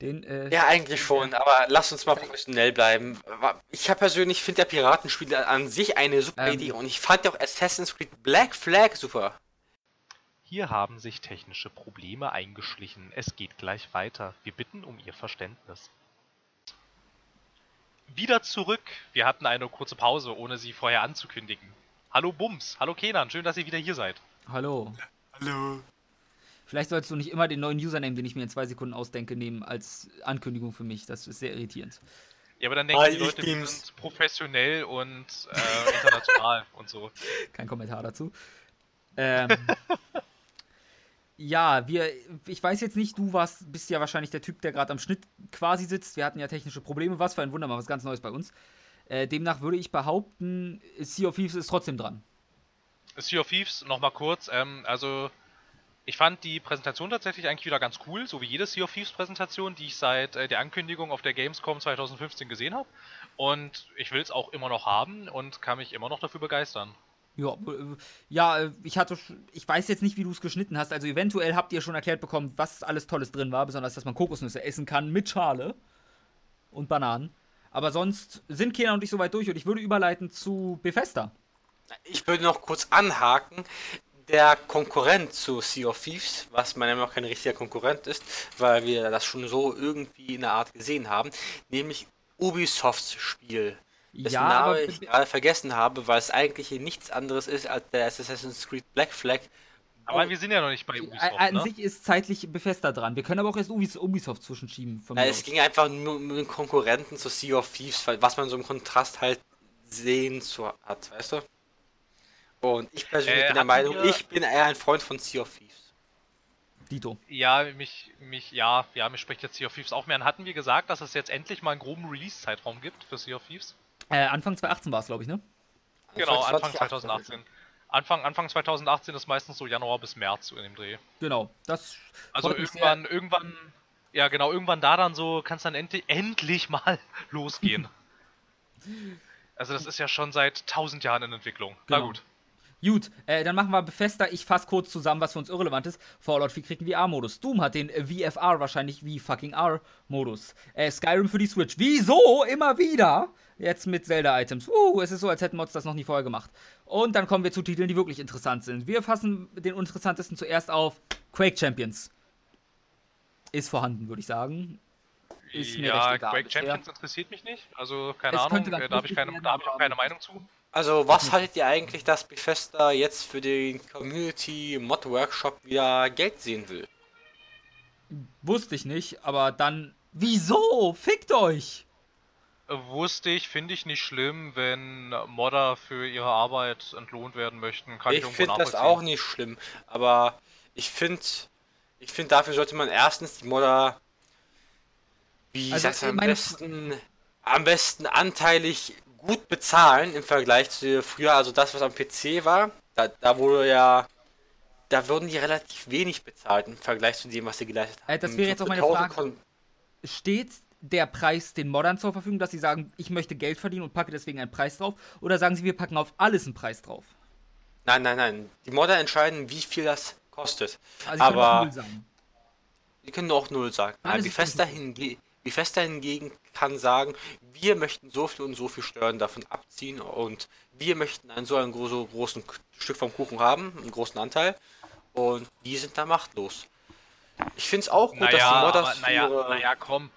Den, äh, Ja, eigentlich schon, aber lass uns mal professionell bleiben. Ich persönlich finde der Piratenspiel an sich eine super Ähm. Idee und ich fand auch Assassin's Creed Black Flag super. Hier haben sich technische Probleme eingeschlichen. Es geht gleich weiter. Wir bitten um Ihr Verständnis. Wieder zurück. Wir hatten eine kurze Pause, ohne Sie vorher anzukündigen. Hallo Bums, hallo Kenan, schön, dass ihr wieder hier seid. hallo. Hallo. Vielleicht sollst du nicht immer den neuen Username, den ich mir in zwei Sekunden ausdenke, nehmen als Ankündigung für mich. Das ist sehr irritierend. Ja, aber dann denken Hi, die ich Leute, wir sind professionell und äh, international (laughs) und so. Kein Kommentar dazu. Ähm, (laughs) ja, wir, ich weiß jetzt nicht, du warst, bist ja wahrscheinlich der Typ, der gerade am Schnitt quasi sitzt. Wir hatten ja technische Probleme. Was für ein Wunder, mal was ganz Neues bei uns. Äh, demnach würde ich behaupten, Sea of Thieves ist trotzdem dran. Sea of Thieves, nochmal kurz, ähm, also ich fand die Präsentation tatsächlich eigentlich wieder ganz cool, so wie jede Sea of Thieves Präsentation, die ich seit äh, der Ankündigung auf der Gamescom 2015 gesehen habe. Und ich will es auch immer noch haben und kann mich immer noch dafür begeistern. Ja, ja, äh, ich hatte, ich weiß jetzt nicht, wie du es geschnitten hast. Also eventuell habt ihr schon erklärt bekommen, was alles Tolles drin war, besonders, dass man Kokosnüsse essen kann mit Schale und Bananen. Aber sonst sind Kenan und ich soweit durch und ich würde überleiten zu Bethesda. Ich würde noch kurz anhaken. Der Konkurrent zu Sea of Thieves, was meiner Meinung nach kein richtiger Konkurrent ist, weil wir das schon so irgendwie in der Art gesehen haben, nämlich Ubisofts Spiel. Dessen ja, Name ich gerade vergessen habe, weil es eigentlich hier nichts anderes ist als der Assassin's Creed Black Flag. Aber Oh. wir sind ja noch nicht bei Äh, Ubisoft, An ne? sich ist zeitlich Bethesda dran. Wir können aber auch erst Ubis Ubisoft zwischenschieben. Von Na, mir es aus. ging einfach nur um den Konkurrenten zu Sea of Thieves, weil- was man so im Kontrast halt sehen zu hat, weißt du? Und ich persönlich Äh, bin der Meinung, wir- ich bin eher ein Freund von Sea of Thieves. Dito. Ja, mich, mich, ja, ja, mich spricht jetzt Sea of Thieves auch mehr an. Hatten wir gesagt, dass es jetzt endlich mal einen groben Release-Zeitraum gibt für Sea of Thieves? Äh, Anfang 2018 war es, glaube ich, ne? Genau, Anfang 2018. 2018. Anfang, Anfang 2018 ist meistens so Januar bis März in dem Dreh. Genau. Das Also mich sehr. irgendwann, irgendwann, ja genau, irgendwann da dann so, kann es dann endlich, endlich mal (laughs) losgehen. (laughs) also das ist ja schon seit tausend Jahren in Entwicklung. Na Genau. gut. Gut, äh, dann machen wir Bethesda. Ich fasse kurz zusammen, was für uns irrelevant ist. Fallout 4 kriegt einen VR-Modus. Doom hat den äh, VFR, wahrscheinlich wie fucking R-Modus. Äh, Skyrim für die Switch. Wieso? Immer wieder? Jetzt mit Zelda-Items. Uh, es ist so, als hätten Mods das noch nie vorher gemacht. Und dann kommen wir zu Titeln, die wirklich interessant sind. Wir fassen den interessantesten zuerst auf. Quake Champions. Ist vorhanden, würde ich sagen. Ist mir ja, recht egal Quake bisher. Champions interessiert mich nicht. Also keine Es Ahnung, äh, da habe ich, keine, da hab ich auch keine Meinung zu. Also, was haltet ihr eigentlich, dass Bethesda jetzt für den Community Mod Workshop wieder Geld sehen will? Wusste ich nicht, aber dann. Wieso? Fickt euch! Wusste ich, finde ich nicht schlimm, wenn Modder für ihre Arbeit entlohnt werden möchten. Kann ich, ich finde das auch nicht schlimm, aber ich finde, ich finde dafür sollte man erstens die Modder, wie Also, am besten, am besten anteilig gut bezahlen im Vergleich zu früher, also das, was am PC war, da, da wurde ja, da wurden die relativ wenig bezahlt im Vergleich zu dem, was sie geleistet haben. Äh, das wäre jetzt auch meine 5000 Frage. Steht der Preis den Modern zur Verfügung, dass sie sagen, ich möchte Geld verdienen und packe deswegen einen Preis drauf? Oder sagen sie, wir packen auf alles einen Preis drauf? Nein, nein, nein. Die Modder entscheiden, wie viel das kostet. Also ich könnte auch Aber- null sagen. Die können auch null sagen. Nein, ist Bethesda, nicht hinge Bethesda hingegen kann sagen, wir möchten so viel und so viel Steuern davon abziehen und wir möchten einen so einen gro so großen Stück vom Kuchen haben, einen großen Anteil. Und die sind da machtlos. Ich finde es auch gut, dass Naja, die Modders aber, naja, für- naja, komm.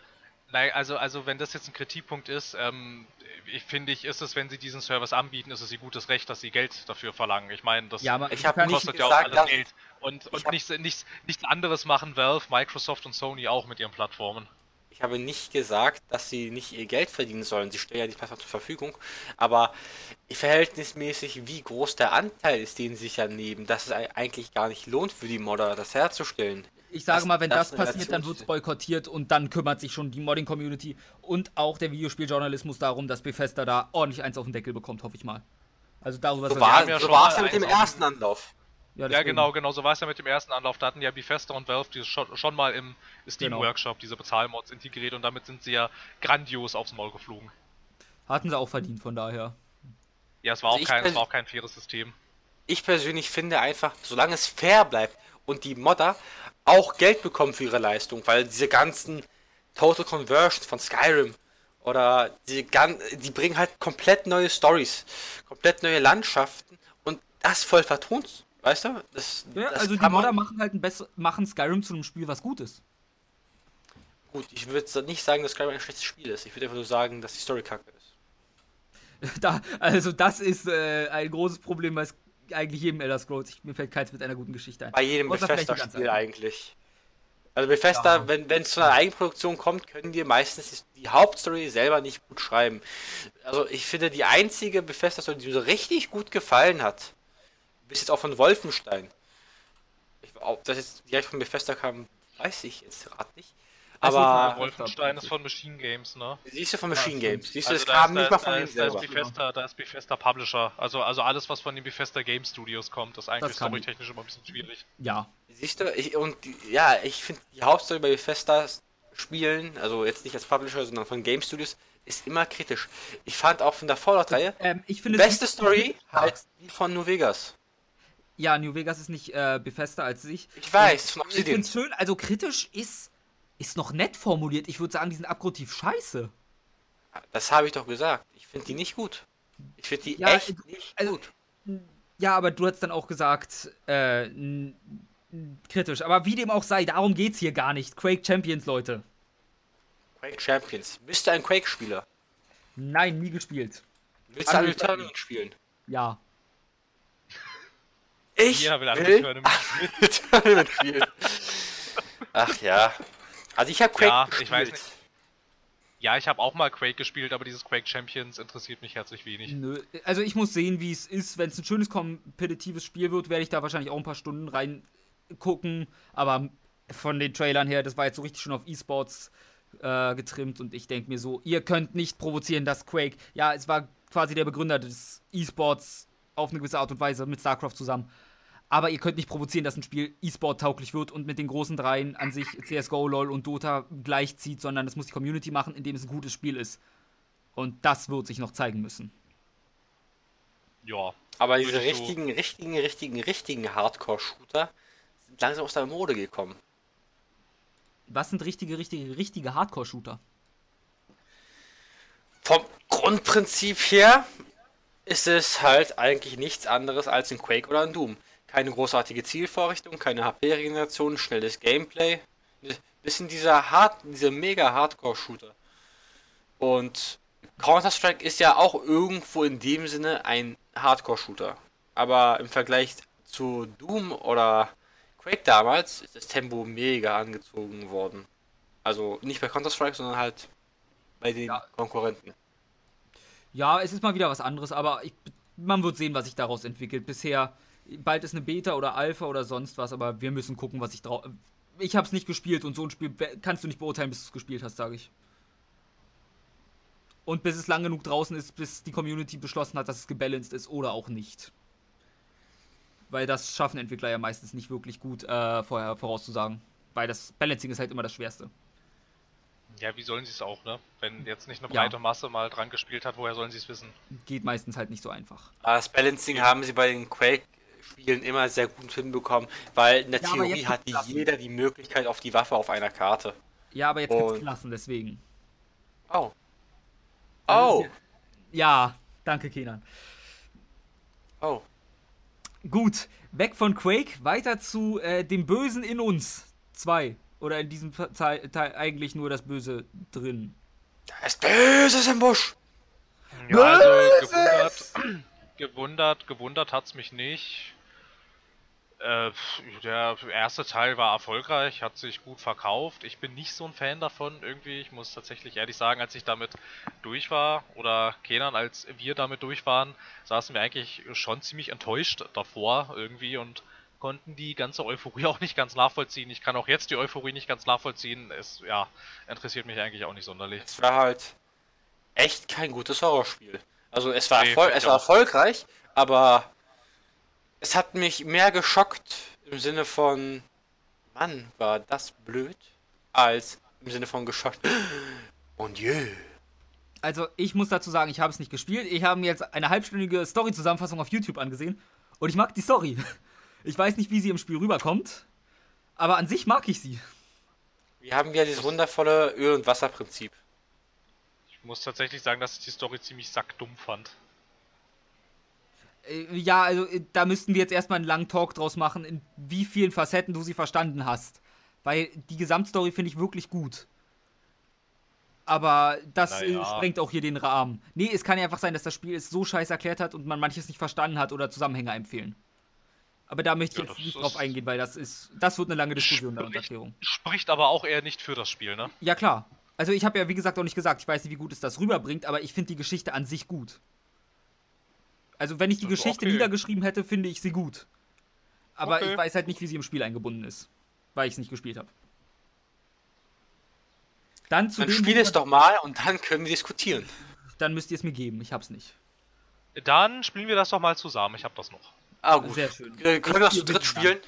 Naja, also, also wenn das jetzt ein Kritikpunkt ist, ähm, ich finde ich, ist es, wenn sie diesen Service anbieten, ist es ihr gutes Recht, dass sie Geld dafür verlangen. Ich meine, das Ja, kostet ja auch alles dass- Geld. Und, und hab- nichts, nichts, nichts anderes machen Valve, Microsoft und Sony auch mit ihren Plattformen. Ich habe nicht gesagt, dass sie nicht ihr Geld verdienen sollen. Sie stellen ja die Plattform zur Verfügung. Aber verhältnismäßig, wie groß der Anteil ist, den sie sich ja nehmen, dass es ei- eigentlich gar nicht lohnt für die Modder, das herzustellen. Ich sage Das- mal, wenn das das, passiert, dann wird es boykottiert und dann kümmert sich schon die Modding-Community und auch der Videospieljournalismus darum, dass Bethesda da ordentlich eins auf den Deckel bekommt, hoffe ich mal. Also darüber So war ja so schon war's mal ja mit dem ersten Anlauf. Ja, deswegen. genau, genau, so war es ja mit dem ersten Anlauf. Da hatten ja Bethesda und Valve dieses schon, schon mal im Steam Genau. Workshop diese Bezahlmods integriert und damit sind sie ja grandios aufs Maul geflogen. Hatten sie auch verdient, von daher. Ja, es war, Also auch kein, es war auch kein faires System. Ich persönlich finde einfach, solange es fair bleibt und die Modder auch Geld bekommen für ihre Leistung, weil diese ganzen Total Conversions von Skyrim oder die, gan die bringen halt komplett neue Stories, komplett neue Landschaften und das voll vertont, weißt du? Das, Ja, das also die Modder machen halt ein besser, machen Skyrim zu einem Spiel, was gut ist. Gut, ich würde nicht sagen, dass Skyrim ein schlechtes Spiel ist. Ich würde einfach nur sagen, dass die Story kacke ist. (laughs) Da, also das ist äh, ein großes Problem bei eigentlich jedem Elder Scrolls. Ich, mir fällt keins mit einer guten Geschichte ein. Bei jedem die Bethesda-Spiel eigentlich. Also Bethesda, Ja. wenn es zu einer Eigenproduktion kommt, können die meistens die Hauptstory selber nicht gut schreiben. Also ich finde, die einzige Bethesda-Story, die mir so richtig gut gefallen hat, bis jetzt auch von Wolfenstein. Ich, ob das jetzt direkt von Bethesda kam, weiß ich jetzt gerade nicht. Aber Wolfenstein ist von Machine Games, ne? siehst du von Machine Ja, Games, siehst du, Also das da kam ist- nicht da- mal von da denen ist- da ist selber. Bethesda, da ist Bethesda Publisher. Also, also alles, was von den Bethesda Game Studios kommt, ist eigentlich storytechnisch immer ein bisschen schwierig. Ja. Siehst du, ich, und ja, ich finde die Hauptstory bei Bethesda Spielen, also jetzt nicht als Publisher, sondern von Game Studios, ist immer kritisch. Ich fand auch von der Fallout-Reihe, Ähm, ich finde es beste Story halt die von New Vegas. Ja, New Vegas ist nicht äh, Bethesda als sich. Ich weiß, von Ich Obsidian. finde es schön, also kritisch ist, ist noch nett formuliert. Ich würde sagen, die sind abgrundtief scheiße. Das habe ich doch gesagt. Ich finde die nicht gut. Ich finde die Ja, echt nicht also- gut. Ja, aber du hast dann auch gesagt, äh, kritisch. Aber wie dem auch sei, darum geht's hier gar nicht. Quake Champions, Leute. Quake Champions. Bist du ein Quake-Spieler? Nein, nie gespielt. Willst du Unreal Tournament spielen? Ja. Ich Jeder will will Tournament spielen. Ach ja. Also ich habe Quake Ja, gespielt. ich weiß nicht. Ja, ich habe auch mal Quake gespielt, aber dieses Quake Champions interessiert mich herzlich wenig. Nö. Also ich muss sehen, wie es ist. Wenn es ein schönes kompetitives Spiel wird, werde ich da wahrscheinlich auch ein paar Stunden reingucken. Aber von den Trailern her, das war jetzt so richtig schon auf E-Sports äh, getrimmt und ich denke mir so, ihr könnt nicht provozieren, dass Quake. Ja, es war quasi der Begründer des E-Sports auf eine gewisse Art und Weise mit StarCraft zusammen. Aber ihr könnt nicht provozieren, dass ein Spiel E-Sport tauglich wird und mit den großen dreien an sich CSGO, LOL und Dota gleichzieht, sondern das muss die Community machen, indem es ein gutes Spiel ist. Und das wird sich noch zeigen müssen. Ja. Aber diese richtigen, so richtigen, richtigen, richtigen Hardcore-Shooter sind langsam aus der Mode gekommen. Was sind richtige, richtige, richtige Hardcore-Shooter? Vom Grundprinzip her ist es halt eigentlich nichts anderes als ein Quake oder ein Doom. Keine großartige Zielvorrichtung, keine HP-Regeneration, schnelles Gameplay. Bisschen dieser Hard, dieser mega Hardcore-Shooter. Und Counter-Strike ist ja auch irgendwo in dem Sinne ein Hardcore-Shooter. Aber im Vergleich zu Doom oder Quake damals ist das Tempo mega angezogen worden. Also nicht bei Counter-Strike, sondern halt bei den ja. Konkurrenten. Ja, es ist mal wieder was anderes, aber ich, man wird sehen, was sich daraus entwickelt. Bisher, bald ist eine Beta oder Alpha oder sonst was, aber wir müssen gucken, was ich drauf. Ich habe es nicht gespielt und so ein Spiel kannst du nicht beurteilen, bis du es gespielt hast, sage ich. Und bis es lang genug draußen ist, bis die Community beschlossen hat, dass es gebalanced ist oder auch nicht. Weil das schaffen Entwickler ja meistens nicht wirklich gut äh, vorher vorauszusagen. Weil das Balancing ist halt immer das Schwerste. Ja, wie sollen sie es auch, ne? Wenn jetzt nicht eine breite ja. Masse mal dran gespielt hat, woher sollen sie es wissen? Geht meistens halt nicht so einfach. Aber das Balancing haben sie bei den Quake-Spielen immer sehr gut hinbekommen, weil in der ja, Theorie hat jeder die Möglichkeit auf die Waffe auf einer Karte. Ja, aber jetzt gibt es Klassen, deswegen. Oh. Also oh! Ja, danke, Kenan. Oh. Gut, weg von Quake, weiter zu äh, dem Bösen in uns. Zwei. Oder in diesem Teil, Teil eigentlich nur das Böse drin? Das Böse im Busch! Ja, also gewundert, gewundert, gewundert hat's mich nicht. Äh, der erste Teil war erfolgreich, hat sich gut verkauft. Ich bin nicht so ein Fan davon irgendwie. Ich muss tatsächlich ehrlich sagen, als ich damit durch war, oder Kenan, als wir damit durch waren, saßen wir eigentlich schon ziemlich enttäuscht davor irgendwie und konnten die ganze Euphorie (laughs) auch nicht ganz nachvollziehen. Ich kann auch jetzt die Euphorie nicht ganz nachvollziehen. Es ja, interessiert mich eigentlich auch nicht sonderlich. Es war halt echt kein gutes Horrorspiel. Also es war, nee, es war erfolgreich, aber es hat mich mehr geschockt im Sinne von Mann, war das blöd, als im Sinne von geschockt. (gasps) Und jö. Also ich muss dazu sagen, ich habe es nicht gespielt. Ich habe mir jetzt eine halbstündige Story-Zusammenfassung auf YouTube angesehen und ich mag die Story. (laughs) Ich weiß nicht, wie sie im Spiel rüberkommt, aber an sich mag ich sie. Wir haben ja dieses wundervolle Öl- und Wasserprinzip. Ich muss tatsächlich sagen, dass ich die Story ziemlich sackdumm fand. Äh, ja, also äh, da müssten wir jetzt erstmal einen langen Talk draus machen, in wie vielen Facetten du sie verstanden hast. Weil die Gesamtstory finde ich wirklich gut. Aber das äh, naja. sprengt auch hier den Rahmen. Nee, es kann ja einfach sein, dass das Spiel es so scheiße erklärt hat und man manches nicht verstanden hat oder Zusammenhänge empfehlen. Aber da möchte ich ja, jetzt nicht drauf eingehen, weil das ist, das wird eine lange Diskussion spricht, der Erklärung. Spricht aber auch eher nicht für das Spiel, ne? Ja, klar. Also ich habe ja, wie gesagt, auch nicht gesagt, ich weiß nicht, wie gut es das rüberbringt, aber ich finde die Geschichte an sich gut. Also wenn ich die Geschichte okay. niedergeschrieben hätte, finde ich sie gut. Aber okay. ich weiß halt nicht, wie sie im Spiel eingebunden ist, weil ich es nicht gespielt habe. Dann zu dann spiel es doch mal und dann können wir diskutieren. Dann müsst ihr es mir geben, ich hab's nicht. Dann spielen wir das doch mal zusammen, ich hab das noch. Ah, gut. Sehr schön. Äh, können wir das zu dritt spielen?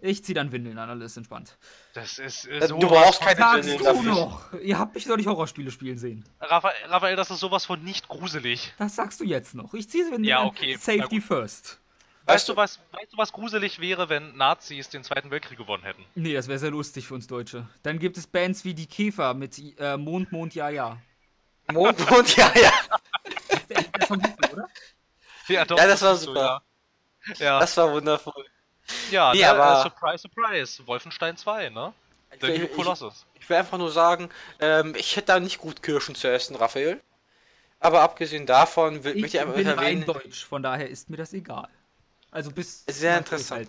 Ich zieh dann Windeln an, alles entspannt. Das ist äh, so Du brauchst keine Windeln dafür. noch? Ihr habt mich doch nicht Horrorspiele spielen sehen. Raphael, Raphael, das ist sowas von nicht gruselig. Das sagst du jetzt noch. Ich zieh Windeln ja, okay. an. Safety first. Weißt du, was, weißt du, was gruselig wäre, wenn Nazis den Zweiten Weltkrieg gewonnen hätten? Nee, das wäre sehr lustig für uns Deutsche. Dann gibt es Bands wie die Käfer mit äh, Mond, Mond, Ja, Ja. Mond, Mond, Ja, Ja. das ist der, der von oder? Ja, doch, ja das war super. So, ja. Ja. Das war wundervoll. Ja, nee, aber, äh, Surprise, Surprise. Wolfenstein 2, ne? Der ich. Ich, ich will einfach nur sagen, ähm, ich hätte da nicht gut Kirschen zu essen, Raphael. Aber abgesehen davon will ich, ich einfach bin erwähnen. Deutsch, von daher ist mir das egal. Also bis sehr interessant.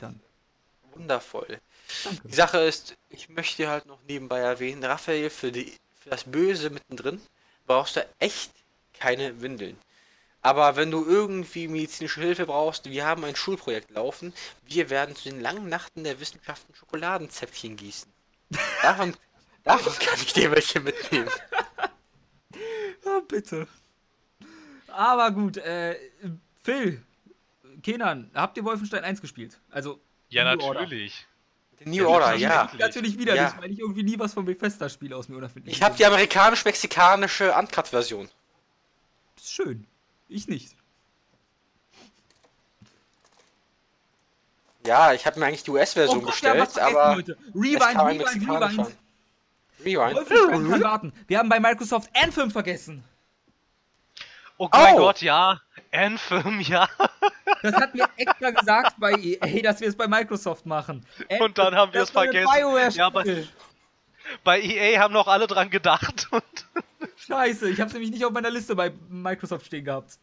Wundervoll. Danke. Die Sache ist, ich möchte halt noch nebenbei erwähnen, Raphael für die für das Böse mittendrin brauchst du echt keine Windeln. Aber wenn du irgendwie medizinische Hilfe brauchst, wir haben ein Schulprojekt laufen, wir werden zu den langen Nachten der Wissenschaften Schokoladenzäpfchen gießen. Davon, (laughs) davon kann ich dir welche mitnehmen. Ja, (laughs) bitte. Aber gut, äh, Phil, Kenan, habt ihr Wolfenstein 1 gespielt? Also, Ja, New Order. natürlich. New Order, natürlich. ja. Natürlich wieder Ja. nicht, weil ich irgendwie nie was vom Bethesda-Spiel aus mir oder finde. Ich habe die amerikanisch-mexikanische Uncut-Version. Ist schön. Ich nicht. Ja, ich habe mir eigentlich die US-Version Oh wir bestellt, aber heute. es Rewind, kam ein Rewind. Rewind. Rewind. Wolfenstein kann warten. Wir haben bei Microsoft Anthem vergessen. Oh mein Oh. Gott, ja. Anthem, (laughs) ja. Das hat mir extra gesagt bei EA, dass wir es bei Microsoft machen. Und dann haben wir es vergessen. Ja, aber bei EA haben noch alle dran gedacht. (laughs) Und Scheiße, ich habe nämlich nicht auf meiner Liste bei Microsoft stehen gehabt.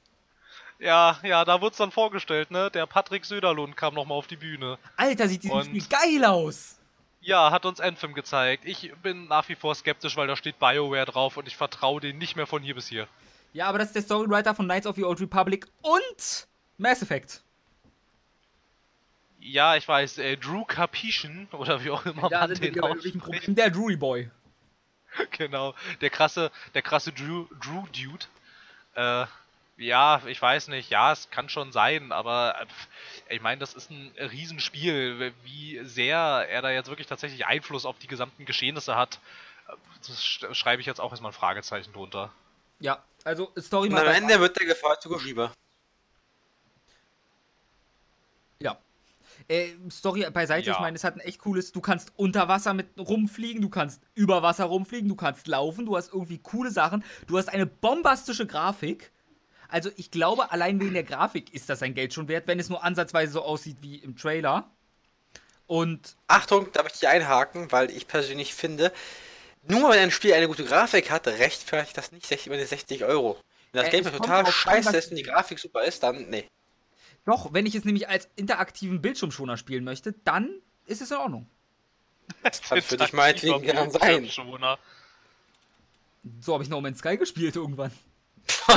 ja, ja, da wurde es dann vorgestellt, ne? Der Patrick Söderlund kam nochmal auf die Bühne. Alter, sieht dieses Spiel geil aus. Ja, hat uns Anthem gezeigt. Ich bin nach wie vor skeptisch, weil da steht BioWare drauf und ich vertraue denen nicht mehr von hier bis hier. Ja, aber das ist der Storywriter von Knights of the Old Republic und Mass Effect. Ja, ich weiß, äh, Drew Capischen oder wie auch immer Da man sind wir den irgendwelchen ausspricht. Der Drury Boy. (laughs) Genau, der krasse, der krasse Drew, Drew Dude. Äh, ja, ich weiß nicht, ja, es kann schon sein, aber äh, ich meine, das ist ein Riesenspiel. Wie sehr er da jetzt wirklich tatsächlich Einfluss auf die gesamten Geschehnisse hat, das sch- schreibe ich jetzt auch erstmal ein Fragezeichen drunter. Ja, also Story macht am einfach- Ende wird der gefeuert zu. Ja. Äh, Story beiseite, Ja. ich meine, es hat ein echt cooles, du kannst unter Wasser mit rumfliegen, du kannst über Wasser rumfliegen, du kannst laufen, du hast irgendwie coole Sachen, du hast eine bombastische Grafik. Also ich glaube, allein wegen der Grafik ist das sein Geld schon wert, wenn es nur ansatzweise so aussieht wie im Trailer. Und Achtung, da möchte ich einhaken, weil ich persönlich finde, nur wenn ein Spiel eine gute Grafik hat, rechtfertigt das nicht 60, meine 60 Euro. Wenn das Äh, Game total an, scheiße ist und die Grafik super ist, dann nee. Doch, wenn ich es nämlich als interaktiven Bildschirmschoner spielen möchte, dann ist es in Ordnung. Das kann für dich meinetwegen gern sein. Schoner. So habe ich No Man's Sky gespielt irgendwann. (laughs)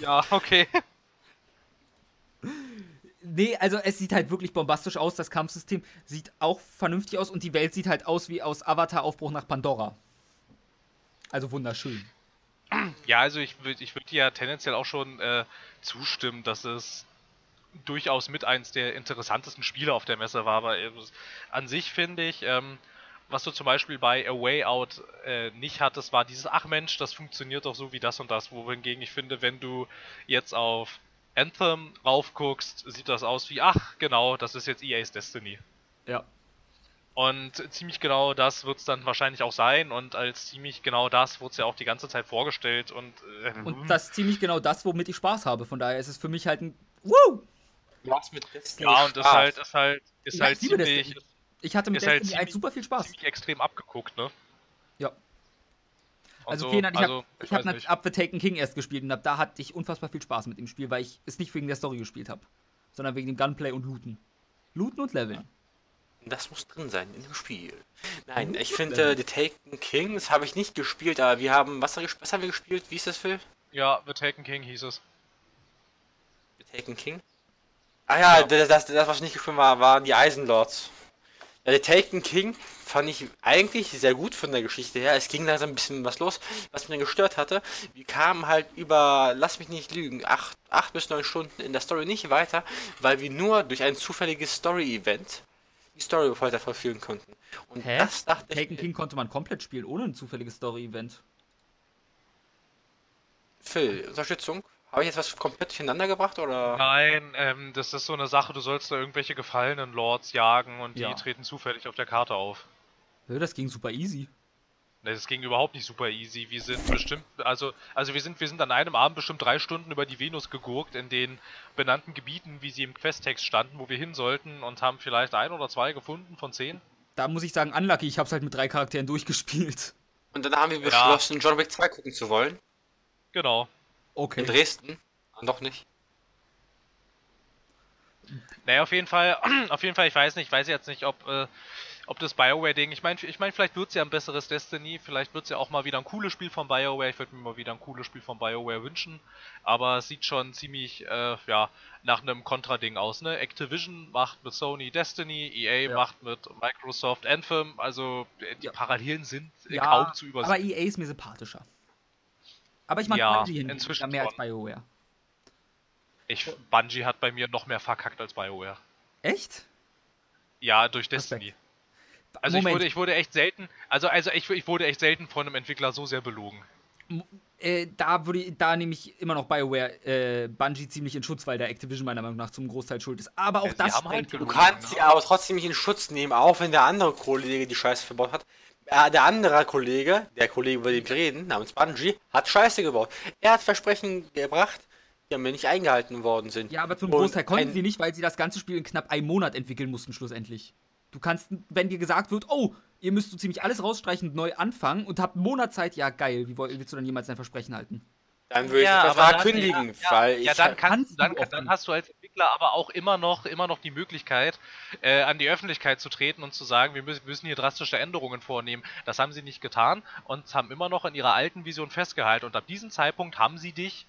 Ja, okay. Nee, also es sieht halt wirklich bombastisch aus. Das Kampfsystem sieht auch vernünftig aus und die Welt sieht halt aus wie aus Avatar Aufbruch nach Pandora. Also wunderschön. Ja, also ich würde ich würd dir ja tendenziell auch schon äh, zustimmen, dass es durchaus mit eins der interessantesten Spiele auf der Messe war, aber an sich finde ich, ähm, was du zum Beispiel bei A Way Out äh, nicht hattest, war dieses, ach Mensch, das funktioniert doch so wie das und das, wohingegen ich finde, wenn du jetzt auf Anthem raufguckst, sieht das aus wie, ach genau, das ist jetzt EA's Destiny. Ja. Und ziemlich genau das wird es dann wahrscheinlich auch sein und als ziemlich genau das wurde es ja auch die ganze Zeit vorgestellt und, äh, Und das ist ziemlich genau das, womit ich Spaß habe. Von daher ist es für mich halt ein. Woo! Du hast mit Destiny Ja, und ist Spaß. halt, ist halt, ist Ja, halt ich liebe ziemlich, Destiny. Ich hatte mit halt Destiny 1 ziemlich- super viel Spaß. ziemlich extrem abgeguckt, ne? Ja. Und Also, so, Kenan, ich also, habe hab nicht. Up the Taken King erst gespielt und ab da hatte ich unfassbar viel Spaß mit dem Spiel, weil ich es nicht wegen der Story gespielt habe, sondern wegen dem Gunplay und Looten. Looten und Leveln. Das muss drin sein in dem Spiel. Nein, ich finde The Taken King, das habe ich nicht gespielt, aber wir haben, was, haben wir- was haben wir gespielt? Wie ist das, Phil? Ja, The Taken King hieß es. The Taken King? Ah ja. Das, das, das, was ich nicht gespielt war, waren die Eisenlords. Ja, The Taken King fand ich eigentlich sehr gut von der Geschichte her. Es ging langsam ein bisschen was los, was mich dann gestört hatte. Wir kamen halt über, lass mich nicht lügen, acht, acht bis neun Stunden in der Story nicht weiter, weil wir nur durch ein zufälliges Story-Event die Story weiter verführen konnten. Und Hä? das dachte Taken ich, King konnte man komplett spielen, ohne ein zufälliges Story-Event. Phil, Unterstützung? Habe ich jetzt was komplett durcheinander gebracht oder? Nein, ähm, das ist so eine Sache, du sollst da irgendwelche gefallenen Lords jagen und die Ja. treten zufällig auf der Karte auf. Ja, das ging super easy. Ne, Das ging überhaupt nicht super easy. Wir sind bestimmt, also, also wir sind, wir sind an einem Abend bestimmt drei Stunden über die Venus gegurkt in den benannten Gebieten, wie sie im Questtext standen, wo wir hin sollten und haben vielleicht ein oder zwei gefunden von zehn. Da muss ich sagen, unlucky, ich hab's halt mit drei Charakteren (laughs) durchgespielt. Und dann haben wir beschlossen, John Wick 2 gucken zu wollen. Genau. Okay. In Dresden. Noch nicht. Naja, auf jeden Fall, (clears throat) auf jeden Fall, ich weiß nicht, ich weiß jetzt nicht, ob, äh, ob das BioWare-Ding, ich meine, ich mein, vielleicht wird es ja ein besseres Destiny, vielleicht wird es ja auch mal wieder ein cooles Spiel von BioWare, ich würde mir mal wieder ein cooles Spiel von BioWare wünschen, aber es sieht schon ziemlich, äh, ja, nach einem Contra-Ding aus, ne? Activision macht mit Sony Destiny, EA ja. macht mit Microsoft Anthem, also äh, die ja. Parallelen sind äh, ja, kaum zu übersehen. Aber EA ist mir sympathischer. Aber ich mag ja, Bungie inzwischen mehr als BioWare. Ich, Bungie hat bei mir noch mehr verkackt als BioWare. Echt? Ja, durch Destiny. Respekt. Also ich wurde, ich wurde echt selten, also, also ich, ich wurde echt selten von einem Entwickler so sehr belogen. Äh, da würde da nehme ich immer noch BioWare äh, Bungie ziemlich in Schutz, weil der Activision meiner Meinung nach zum Großteil schuld ist. Aber auch ja, das halt Du kannst sie aber trotzdem nicht in Schutz nehmen, auch wenn der andere Kollege die Scheiße verbaut hat. Äh, der andere Kollege, der Kollege, über den wir reden, namens Bungie, hat Scheiße gebaut. Er hat Versprechen gebracht, die mir nicht eingehalten worden sind. Ja, aber zum Großteil konnten sie nicht, weil sie das ganze Spiel in knapp einem Monat entwickeln mussten, schlussendlich. Du kannst, wenn dir gesagt wird, oh, ihr müsst so ziemlich alles rausstreichen und neu anfangen und habt einen Monat Zeit, ja geil, wie willst du dann jemals dein Versprechen halten? Dann würde ja, ich den Vertrag kündigen, ja, weil ja, dann, kannst, dann, dann, hast du als Entwickler aber auch immer noch, immer noch die Möglichkeit, äh, an die Öffentlichkeit zu treten und zu sagen, wir müssen, müssen hier drastische Änderungen vornehmen. Das haben sie nicht getan und haben immer noch in ihrer alten Vision festgehalten. Und ab diesem Zeitpunkt haben sie dich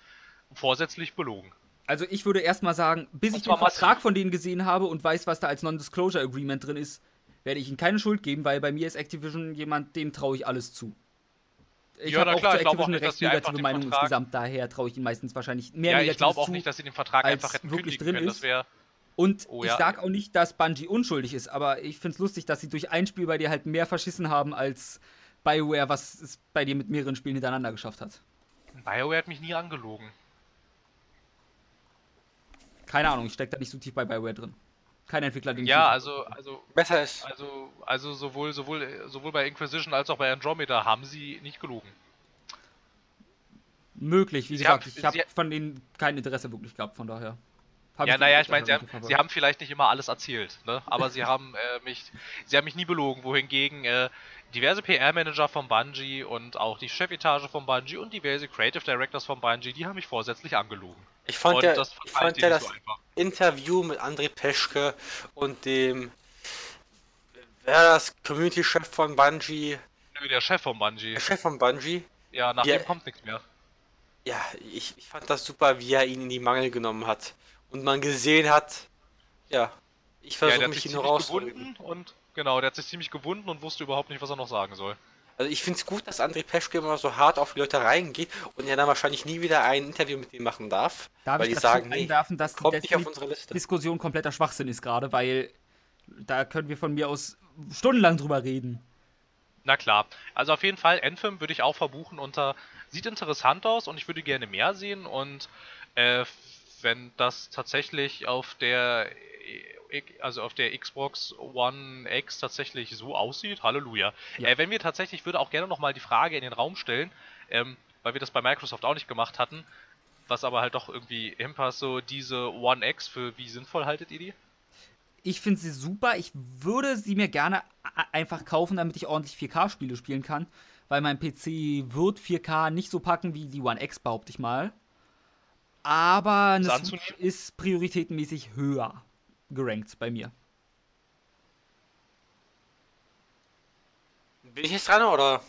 vorsätzlich belogen. Also ich würde erstmal sagen, bis ich den Vertrag von denen gesehen habe und weiß, was da als Non-Disclosure Agreement drin ist, werde ich ihnen keine Schuld geben, weil bei mir ist Activision jemand, dem traue ich alles zu. Ich ja, habe auch klar, zu Activision eine recht negative Meinung Vertrag... insgesamt, daher traue ich ihnen meistens wahrscheinlich mehr ja, Negatives ich glaube auch nicht, dass sie den Vertrag einfach hätten wirklich drin können. ist. Und oh, ich ja. sage auch nicht, dass Bungie unschuldig ist, aber ich finde es lustig, dass sie durch ein Spiel bei dir halt mehr verschissen haben als BioWare, was es bei dir mit mehreren Spielen hintereinander geschafft hat. BioWare hat mich nie angelogen. Keine Ahnung, ich stecke da nicht so tief bei BioWare drin. Kein Entwickler, den Ja, also, also. Besser ist. Also, also sowohl, sowohl, sowohl bei Inquisition als auch bei Andromeda haben sie nicht gelogen. Möglich, wie sie gesagt, haben, ich habe von denen kein Interesse wirklich gehabt, von daher. ja, naja, ich meine, sie, haben, sie haben vielleicht nicht immer alles erzählt, ne? aber sie (laughs) haben äh, mich, sie haben mich nie belogen, wohingegen äh, diverse PR-Manager von Bungie und auch die Chefetage von Bungie und diverse Creative Directors von Bungie, die haben mich vorsätzlich angelogen. Ich fand ja das, ich fand ja das so Interview mit André Peschke und dem wer das Community-Chef von Bungie. Der Chef von Bungie. Der Chef von Bungie. Ja, nach dem kommt nichts mehr. Ja, ich, ich fand das super, wie er ihn in die Mangel genommen hat. Und man gesehen hat, ja, ich versuche ja, mich hier nur rauszureden. Und genau, der hat sich ziemlich gewunden und wusste überhaupt nicht, was er noch sagen soll. Also ich finde es gut, dass André Peschke immer so hart auf die Leute reingeht und er dann wahrscheinlich nie wieder ein Interview mit denen machen darf. Darf weil ich die sagen, einwerfen, dass kommt nicht auf unsere Liste. Diskussion kompletter Schwachsinn ist gerade, weil da können wir von mir aus stundenlang drüber reden. Na klar. Also auf jeden Fall, Anthem würde ich auch verbuchen unter sieht interessant aus und ich würde gerne mehr sehen und äh, wenn das tatsächlich auf der also auf der Xbox One X tatsächlich so aussieht, Halleluja. Ja. Äh, wenn wir tatsächlich, würde auch gerne nochmal die Frage in den Raum stellen, ähm, weil wir das bei Microsoft auch nicht gemacht hatten, was aber halt doch irgendwie hinpasst, so diese One X, für wie sinnvoll haltet ihr die? Ich finde sie super. Ich würde sie mir gerne einfach kaufen, damit ich ordentlich 4K-Spiele spielen kann, weil mein PC wird 4K nicht so packen wie die One X, behaupte ich mal. Aber eine Switch ist prioritätenmäßig höher gerankt bei mir. Bin ich jetzt dran oder?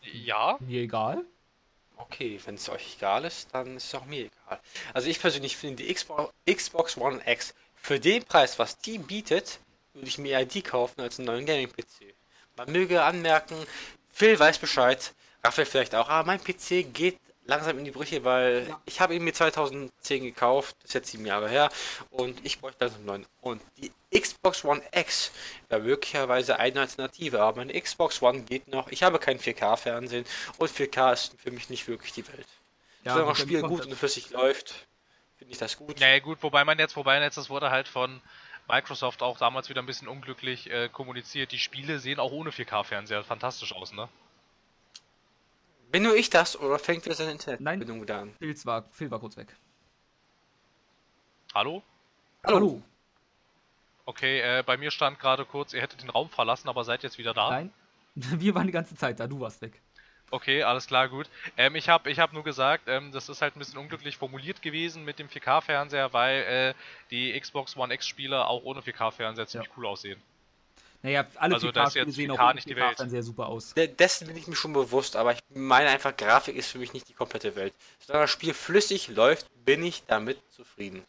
Ja. Mir egal. Okay, wenn es euch egal ist, dann ist es auch mir egal. Also ich persönlich finde die Xbox One X für den Preis, was die bietet, würde ich mir die kaufen als einen neuen Gaming-PC. Man möge anmerken, Phil weiß Bescheid, Raphael vielleicht auch, aber mein PC geht langsam in die Brüche, weil ja. ich habe ihn mir 2010 gekauft, das ist jetzt sieben Jahre her, und ich bräuchte einen neuen. Und die Xbox One X wäre möglicherweise eine Alternative, aber meine Xbox One geht noch. Ich habe kein 4K-Fernsehen und 4K ist für mich nicht wirklich die Welt. Ja, Solange das Spiel gut und flüssig läuft, finde ich das gut. Naja gut, wobei man jetzt, wobei jetzt, das wurde halt von Microsoft auch damals wieder ein bisschen unglücklich äh, kommuniziert. Die Spiele sehen auch ohne 4K-Fernseher fantastisch aus, ne? Bin nur ich das oder fängt wieder seine Internetverbindung wieder an? Phil war, Phil war kurz weg. Hallo? Hallo? Hallo. Okay, äh, bei mir stand gerade kurz, ihr hättet den Raum verlassen, aber seid jetzt wieder da? Nein, (laughs) wir waren die ganze Zeit da, du warst weg. Okay, alles klar, gut. Ähm, ich habe ich hab nur gesagt, ähm, das ist halt ein bisschen unglücklich formuliert gewesen mit dem 4K-Fernseher, weil äh, die Xbox One X-Spiele auch ohne 4K-Fernseher ziemlich ja. cool aussehen. Naja, alle Also, da ist 4K-Spiele jetzt sehen 4K auch nicht die Welt. dann sehr super aus. De dessen bin ich mir schon bewusst, aber ich meine einfach, Grafik ist für mich nicht die komplette Welt. Solange das Spiel flüssig läuft, bin ich damit zufrieden.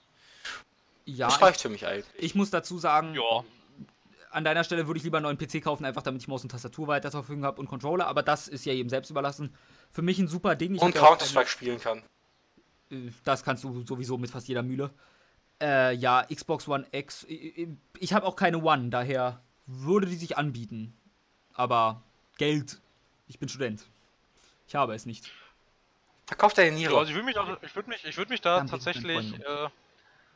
Ja, das ich, reicht für mich eigentlich. ich muss dazu sagen, Ja, an deiner Stelle würde ich lieber einen neuen PC kaufen, einfach damit ich Maus und Tastatur weiter zur Verfügung habe und Controller, aber das ist ja jedem selbst überlassen. Für mich ein super Ding. Ich Und Counter-Strike spielen kann. Äh, Das kannst du sowieso mit fast jeder Mühle. Äh, ja, Xbox One X. Ich, ich habe auch keine One, daher würde die sich anbieten. Aber Geld. Ich bin Student. Ich habe es nicht. Verkauf deine Ja, Niere. also ich würde mich, da- ich würd mich, ich würd mich da Dann tatsächlich, äh,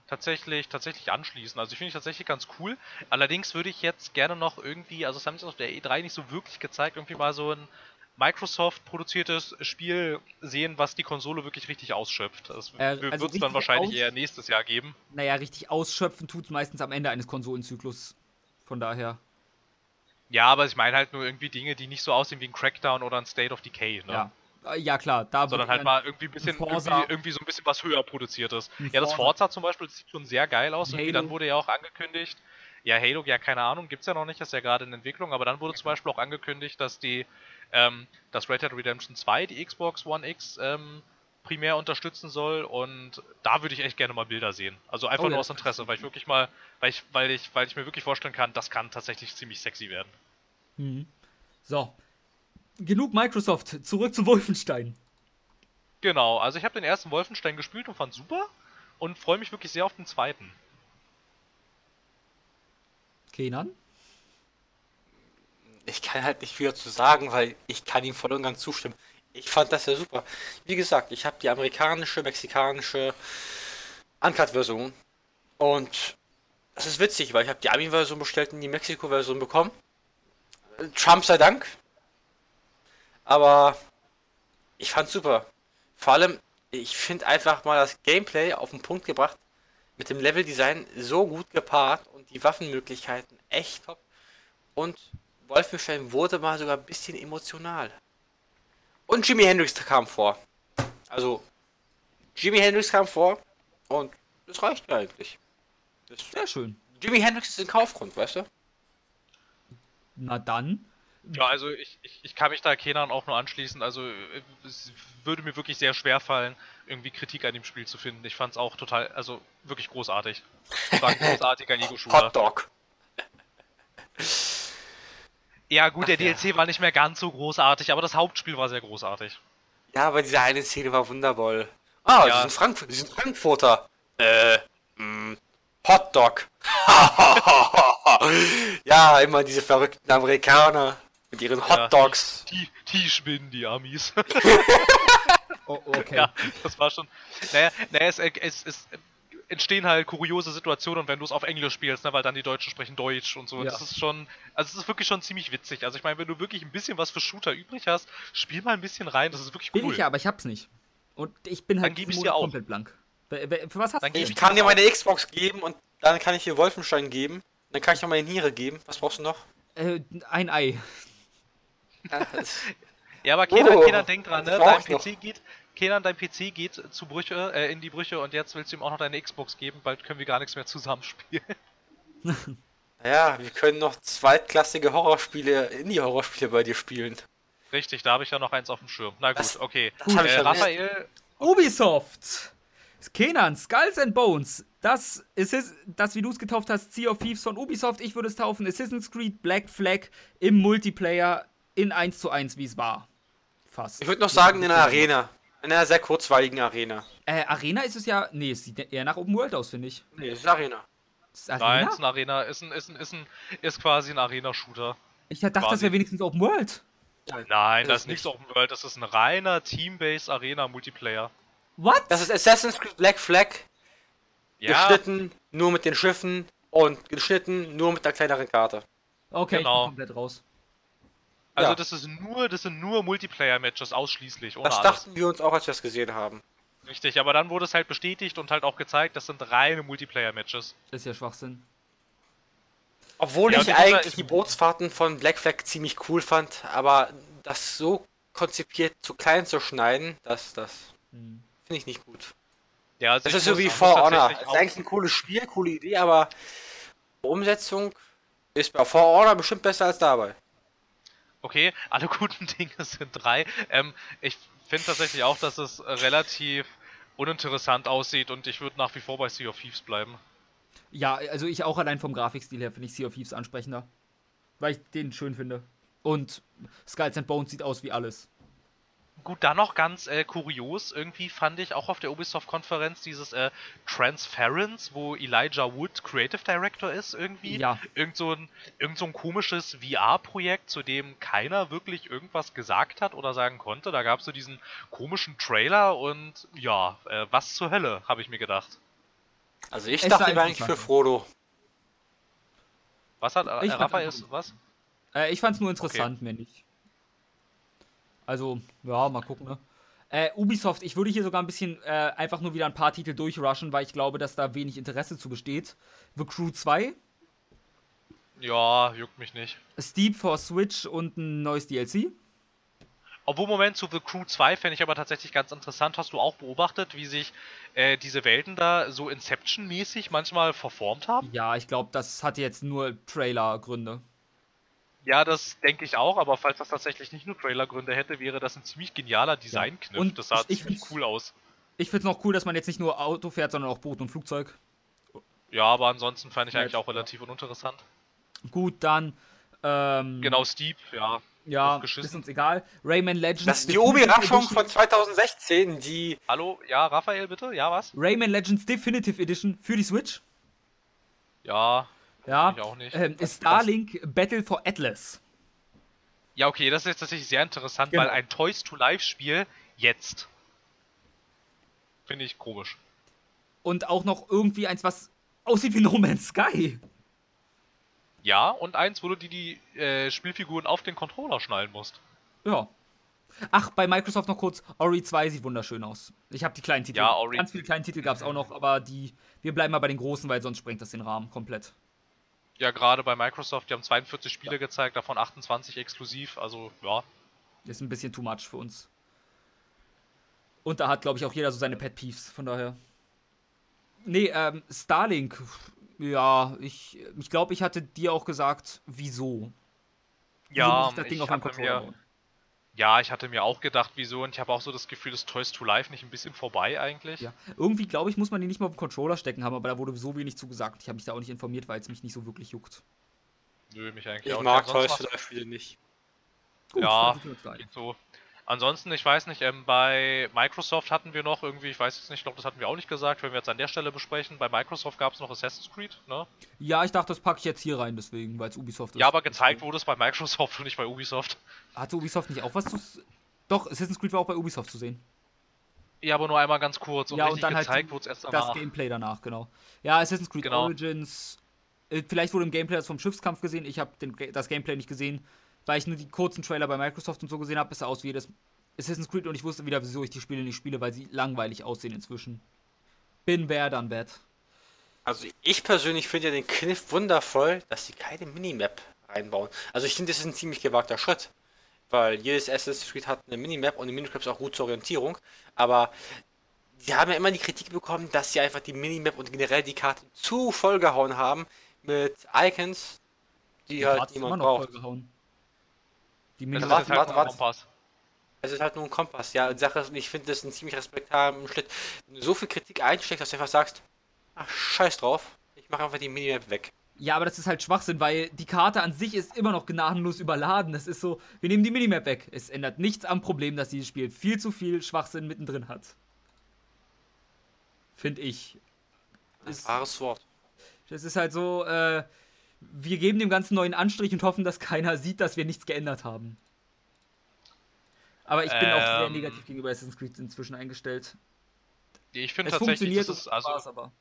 tatsächlich, tatsächlich anschließen. Also ich finde ich tatsächlich ganz cool. Allerdings würde ich jetzt gerne noch irgendwie, also es haben sie auf der E3 nicht so wirklich gezeigt, irgendwie mal so ein Microsoft produziertes Spiel sehen, was die Konsole wirklich richtig ausschöpft. Das Äh, wird es also dann wahrscheinlich aus- eher nächstes Jahr geben. Naja, richtig ausschöpfen tut es meistens am Ende eines Konsolenzyklus. Von daher. Ja, aber ich meine halt nur irgendwie Dinge, die nicht so aussehen wie ein Crackdown oder ein State of Decay, ne? Ja. Äh, Ja, klar. Da Sondern halt mal irgendwie ein bisschen, irgendwie, irgendwie so ein bisschen was höher produziertes. Ja, das Forza- zum Beispiel das sieht schon sehr geil aus. Irgendwie dann wurde ja auch angekündigt, ja, Halo, ja, keine Ahnung, gibt's ja noch nicht, ist ja gerade in Entwicklung, aber dann wurde zum Beispiel auch angekündigt, dass die, ähm, dass Red Dead Redemption 2 die Xbox One X ähm, primär unterstützen soll und da würde ich echt gerne mal Bilder sehen. Also einfach Oh, nur ja. aus Interesse, weil ich wirklich mal, weil ich, weil ich, weil ich mir wirklich vorstellen kann, das kann tatsächlich ziemlich sexy werden. Mhm. So. Genug Microsoft. Zurück zu Wolfenstein. Genau, also ich habe den ersten Wolfenstein gespielt und fand super und freue mich wirklich sehr auf den zweiten. Kenan? Ich kann halt nicht viel dazu sagen, weil ich kann ihm voll und ganz zustimmen. Ich fand das ja super. Wie gesagt, ich habe die amerikanische, mexikanische Uncut-Version und das ist witzig, weil ich habe die Ami-Version bestellt und die Mexiko-Version bekommen. Trump sei Dank. Aber ich fand's super. Vor allem, ich finde einfach mal das Gameplay auf den Punkt gebracht, mit dem Leveldesign so gut gepaart und die Waffenmöglichkeiten echt top. Und Wolfenstein wurde mal sogar ein bisschen emotional. Und Jimi Hendrix kam vor. Also, Jimi Hendrix kam vor und das reicht mir eigentlich. Das, Sehr schön. Jimi Hendrix ist ein Kaufgrund, weißt du? Na dann. Ja, also ich, ich, ich kann mich da Kenan auch nur anschließen. Also es würde mir wirklich sehr schwer fallen, irgendwie Kritik an dem Spiel zu finden. Ich fand es auch total, also wirklich großartig. War ein (laughs) großartiger Ego-Shooter. Hotdog. Ja gut, der Ach ja. DLC war nicht mehr ganz so großartig, aber das Hauptspiel war sehr großartig. Ja, aber diese eine Szene war wundervoll. Ah, Ja. die, sind Frank die sind Frankfurter. Äh, mh, Hotdog. (laughs) ja, immer diese verrückten Amerikaner mit ihren Hotdogs. Die, die spinnen, die Amis. (laughs) Oh, okay. ja, das war schon. Naja, naja es, es, es entstehen halt kuriose Situationen, wenn du es auf Englisch spielst, ne, weil dann die Deutschen sprechen Deutsch und so. Ja. Das ist schon, also es ist wirklich schon ziemlich witzig. Also ich meine, wenn du wirklich ein bisschen was für Shooter übrig hast, spiel mal ein bisschen rein, das ist wirklich Bin cool. ich ja, aber ich hab's nicht. Und ich bin Dann halt ich's dir auch. komplett blank. Für was hast Dann du? Ich kann dir meine Xbox geben und dann kann ich dir Wolfenstein geben. Dann kann ich noch meine Niere geben. Was brauchst du noch? Äh, ein Ei. Ja, (laughs) aber Kenan, Oh, Kenan denk dran, ne? Dein ich noch. PC geht. Kenan, dein PC geht zu Brüche, äh, in die Brüche und jetzt willst du ihm auch noch deine Xbox geben, bald können wir gar nichts mehr zusammenspielen. (laughs) Naja, wir können noch zweitklassige Horrorspiele, Indie-Horrorspiele bei dir spielen. Richtig, da habe ich ja noch eins auf dem Schirm. Na gut, Das- okay. das äh. Raphael, Ubisoft! Kenan, Skulls and Bones. Das ist es, das, wie du es getauft hast, Sea of Thieves von Ubisoft. Ich würde es taufen. Assassin's Creed Black Flag im Multiplayer in 1 zu 1, wie es war. Fast. Ich würde noch sagen, in einer Arena. In einer sehr kurzweiligen Arena. Äh, Arena ist es ja. Nee, es sieht eher nach Open World aus, finde ich. Nee, es ist Arena. Ist nein, Arena? ist ein Arena, ist ein, ist ein, ist ein, ist quasi ein Arena-Shooter. Ich dachte, das quasi. wäre wenigstens Open World. Nein, Das das ist nichts Open World, das ist ein reiner Team-Based Arena-Multiplayer. What? Das ist Assassin's Creed Black Flag. Ja, Geschnitten nur mit den Schiffen und geschnitten nur mit der kleineren Karte. okay, genau. ich bin komplett raus. Also ja. das ist nur, das sind nur Multiplayer-Matches ausschließlich, ohne Das alles. dachten wir uns auch, als wir es gesehen haben. Richtig, aber dann wurde es halt bestätigt und halt auch gezeigt, das sind reine Multiplayer-Matches. Das ist ja Schwachsinn. Obwohl Ja, ich eigentlich die Bootsfahrten von Black Flag ziemlich cool fand, aber das so konzipiert zu klein zu schneiden, das, das Hm. finde ich nicht gut. Ja, also Das ist so wie For Honor. Das ist eigentlich ein cooles Spiel, coole Idee, aber Umsetzung Ist bei For Honor bestimmt besser als dabei. Okay, alle guten (laughs) Dinge sind drei. Ähm, ich finde tatsächlich auch, dass es relativ uninteressant aussieht und ich würde nach wie vor bei Sea of Thieves bleiben. Ja, also ich auch allein vom Grafikstil her finde ich Sea of Thieves ansprechender. Weil ich den schön finde. Und Skulls and Bones sieht aus wie alles. Gut, dann noch ganz äh, kurios, irgendwie fand ich auch auf der Ubisoft-Konferenz dieses äh, Transference, wo Elijah Wood Creative Director ist, irgendwie. Ja. Irgend so ein, irgend so ein komisches VR-Projekt, zu dem keiner wirklich irgendwas gesagt hat oder sagen konnte. Da gab es so diesen komischen Trailer und ja, äh, was zur Hölle, habe ich mir gedacht. Also ich Es dachte, die eigentlich für Frodo. Was hat äh, Ich fand Raphael was? Äh, ich fand's nur interessant, mehr nicht. Also, ja, mal gucken, ne? Äh, Ubisoft, ich würde hier sogar ein bisschen äh, einfach nur wieder ein paar Titel durchrushen, weil ich glaube, dass da wenig Interesse zu besteht. The Crew 2, Ja, juckt mich nicht. Steep for Switch und ein neues DLC. Obwohl, Moment, zu The Crew 2 fände ich aber tatsächlich ganz interessant. Hast du auch beobachtet, wie sich äh, diese Welten da so Inception-mäßig manchmal verformt haben? Ja, ich glaube, das hat jetzt nur Trailer-Gründe. Ja, das denke ich auch, aber falls das tatsächlich nicht nur Trailer-Gründe hätte, wäre das ein ziemlich genialer Design-Kniff. Und das sah ich- ich ziemlich cool aus. Ich finde es noch cool, dass man jetzt nicht nur Auto fährt, sondern auch Boot und Flugzeug. Ja, aber ansonsten fand ich Ja, eigentlich auch ja. relativ uninteressant. Gut, dann. Ähm, Genau, Steep, ja. Ja, ist uns egal. Rayman Legends. Das ist die Edition. von 2016, die Hallo, ja, Raphael, bitte? Ja, was? Rayman Legends Definitive Edition für die Switch. Ja, Ja. Ich auch nicht. Ähm, Starlink Battle for Atlas. ja, okay, das ist jetzt tatsächlich sehr interessant, Genau. weil ein Toys to Life-Spiel jetzt. Finde ich komisch. Und auch noch irgendwie eins, was aussieht wie No Man's Sky. Ja, und eins, wo du die, die äh, Spielfiguren auf den Controller schnallen musst. Ja. Ach, bei Microsoft noch kurz. Ori 2 sieht wunderschön aus. Ich habe die kleinen Titel. Ja, Ori- Ganz viele kleine Titel gab es auch noch, aber die. Wir bleiben mal bei den großen, weil sonst sprengt das den Rahmen komplett. Ja, gerade bei Microsoft, die haben 42 Spiele gezeigt, davon 28 exklusiv, also ja. Ist ein bisschen too much für uns. Und da hat, glaube ich, auch jeder so seine Pet Peeves, von daher. Nee, ähm, Starlink. Ja, ich, ich glaube, ich hatte dir auch gesagt, wieso. Wieso Ja, muss ich das Ding ich auf meinem Controller mir-? Ja, ich hatte mir auch gedacht, wieso, und ich habe auch so das Gefühl, dass Toys to Life nicht ein bisschen vorbei eigentlich. Ja. Irgendwie, glaube ich, muss man die nicht mal auf den Controller stecken haben, aber da wurde so wenig zugesagt. Ich habe mich da auch nicht informiert, weil es mich nicht so wirklich juckt. Nö, mich eigentlich ich auch mag nicht. Toys Ansonsten to Life Spiele nicht. Gut, Ja, geht so. Ansonsten, ich weiß nicht, ähm, bei Microsoft hatten wir noch irgendwie, ich weiß jetzt nicht, ich glaube, das hatten wir auch nicht gesagt, wenn wir jetzt an der Stelle besprechen. Bei Microsoft gab es noch Assassin's Creed, ne? Ja, ich dachte, das packe ich jetzt hier rein, deswegen, weil es Ubisoft ist. Ja, aber gezeigt wurde es bei Microsoft und nicht bei Ubisoft. Hatte Ubisoft nicht auch was zu. Doch, Assassin's Creed war auch bei Ubisoft zu sehen. Ja, aber nur einmal ganz kurz und Ja, und dann halt gezeigt es erst Das danach. Gameplay danach, genau. Ja, Assassin's Creed Genau. Origins. Äh, vielleicht wurde im Gameplay das vom Schiffskampf gesehen. Ich habe das Gameplay nicht gesehen, weil ich nur die kurzen Trailer bei Microsoft und so gesehen habe. Es aus wie das Assassin's Creed und ich wusste wieder, wieso ich die Spiele nicht spiele, weil sie langweilig aussehen inzwischen. Bin wer dann bad. Also ich persönlich finde ja den Kniff wundervoll, dass sie keine Minimap reinbauen. Also ich finde, das ist ein ziemlich gewagter Schritt. Weil jedes Assassin's Creed hat eine Minimap und die Minimap ist auch gut zur Orientierung. Aber sie haben ja immer die Kritik bekommen, dass sie einfach die Minimap und generell die Karte zu vollgehauen haben mit Icons, die, halt Hat's niemand braucht. vollgehauen. Die Es Mini ist warte, halt warte, ein warte. Kompass. Es ist halt nur ein Kompass, ja. Und Sache ist, ich finde das einen ziemlich respektablen Schritt. Wenn du so viel Kritik einsteckst, dass du einfach sagst, ach, scheiß drauf, ich mache einfach die Minimap weg. Ja, aber das ist halt Schwachsinn, weil die Karte an sich ist immer noch gnadenlos überladen. Das ist so, wir nehmen die Minimap weg. Es ändert nichts am Problem, dass dieses Spiel viel zu viel Schwachsinn mittendrin hat. Finde ich. Ist, Wahres Wort. das ist halt so, äh, wir geben dem Ganzen neuen Anstrich und hoffen, dass keiner sieht, dass wir nichts geändert haben. Aber ich bin auch sehr Ähm. negativ gegenüber Assassin's Creed inzwischen eingestellt. Ich finde Es tatsächlich, funktioniert das ist, also, Spaß, aber.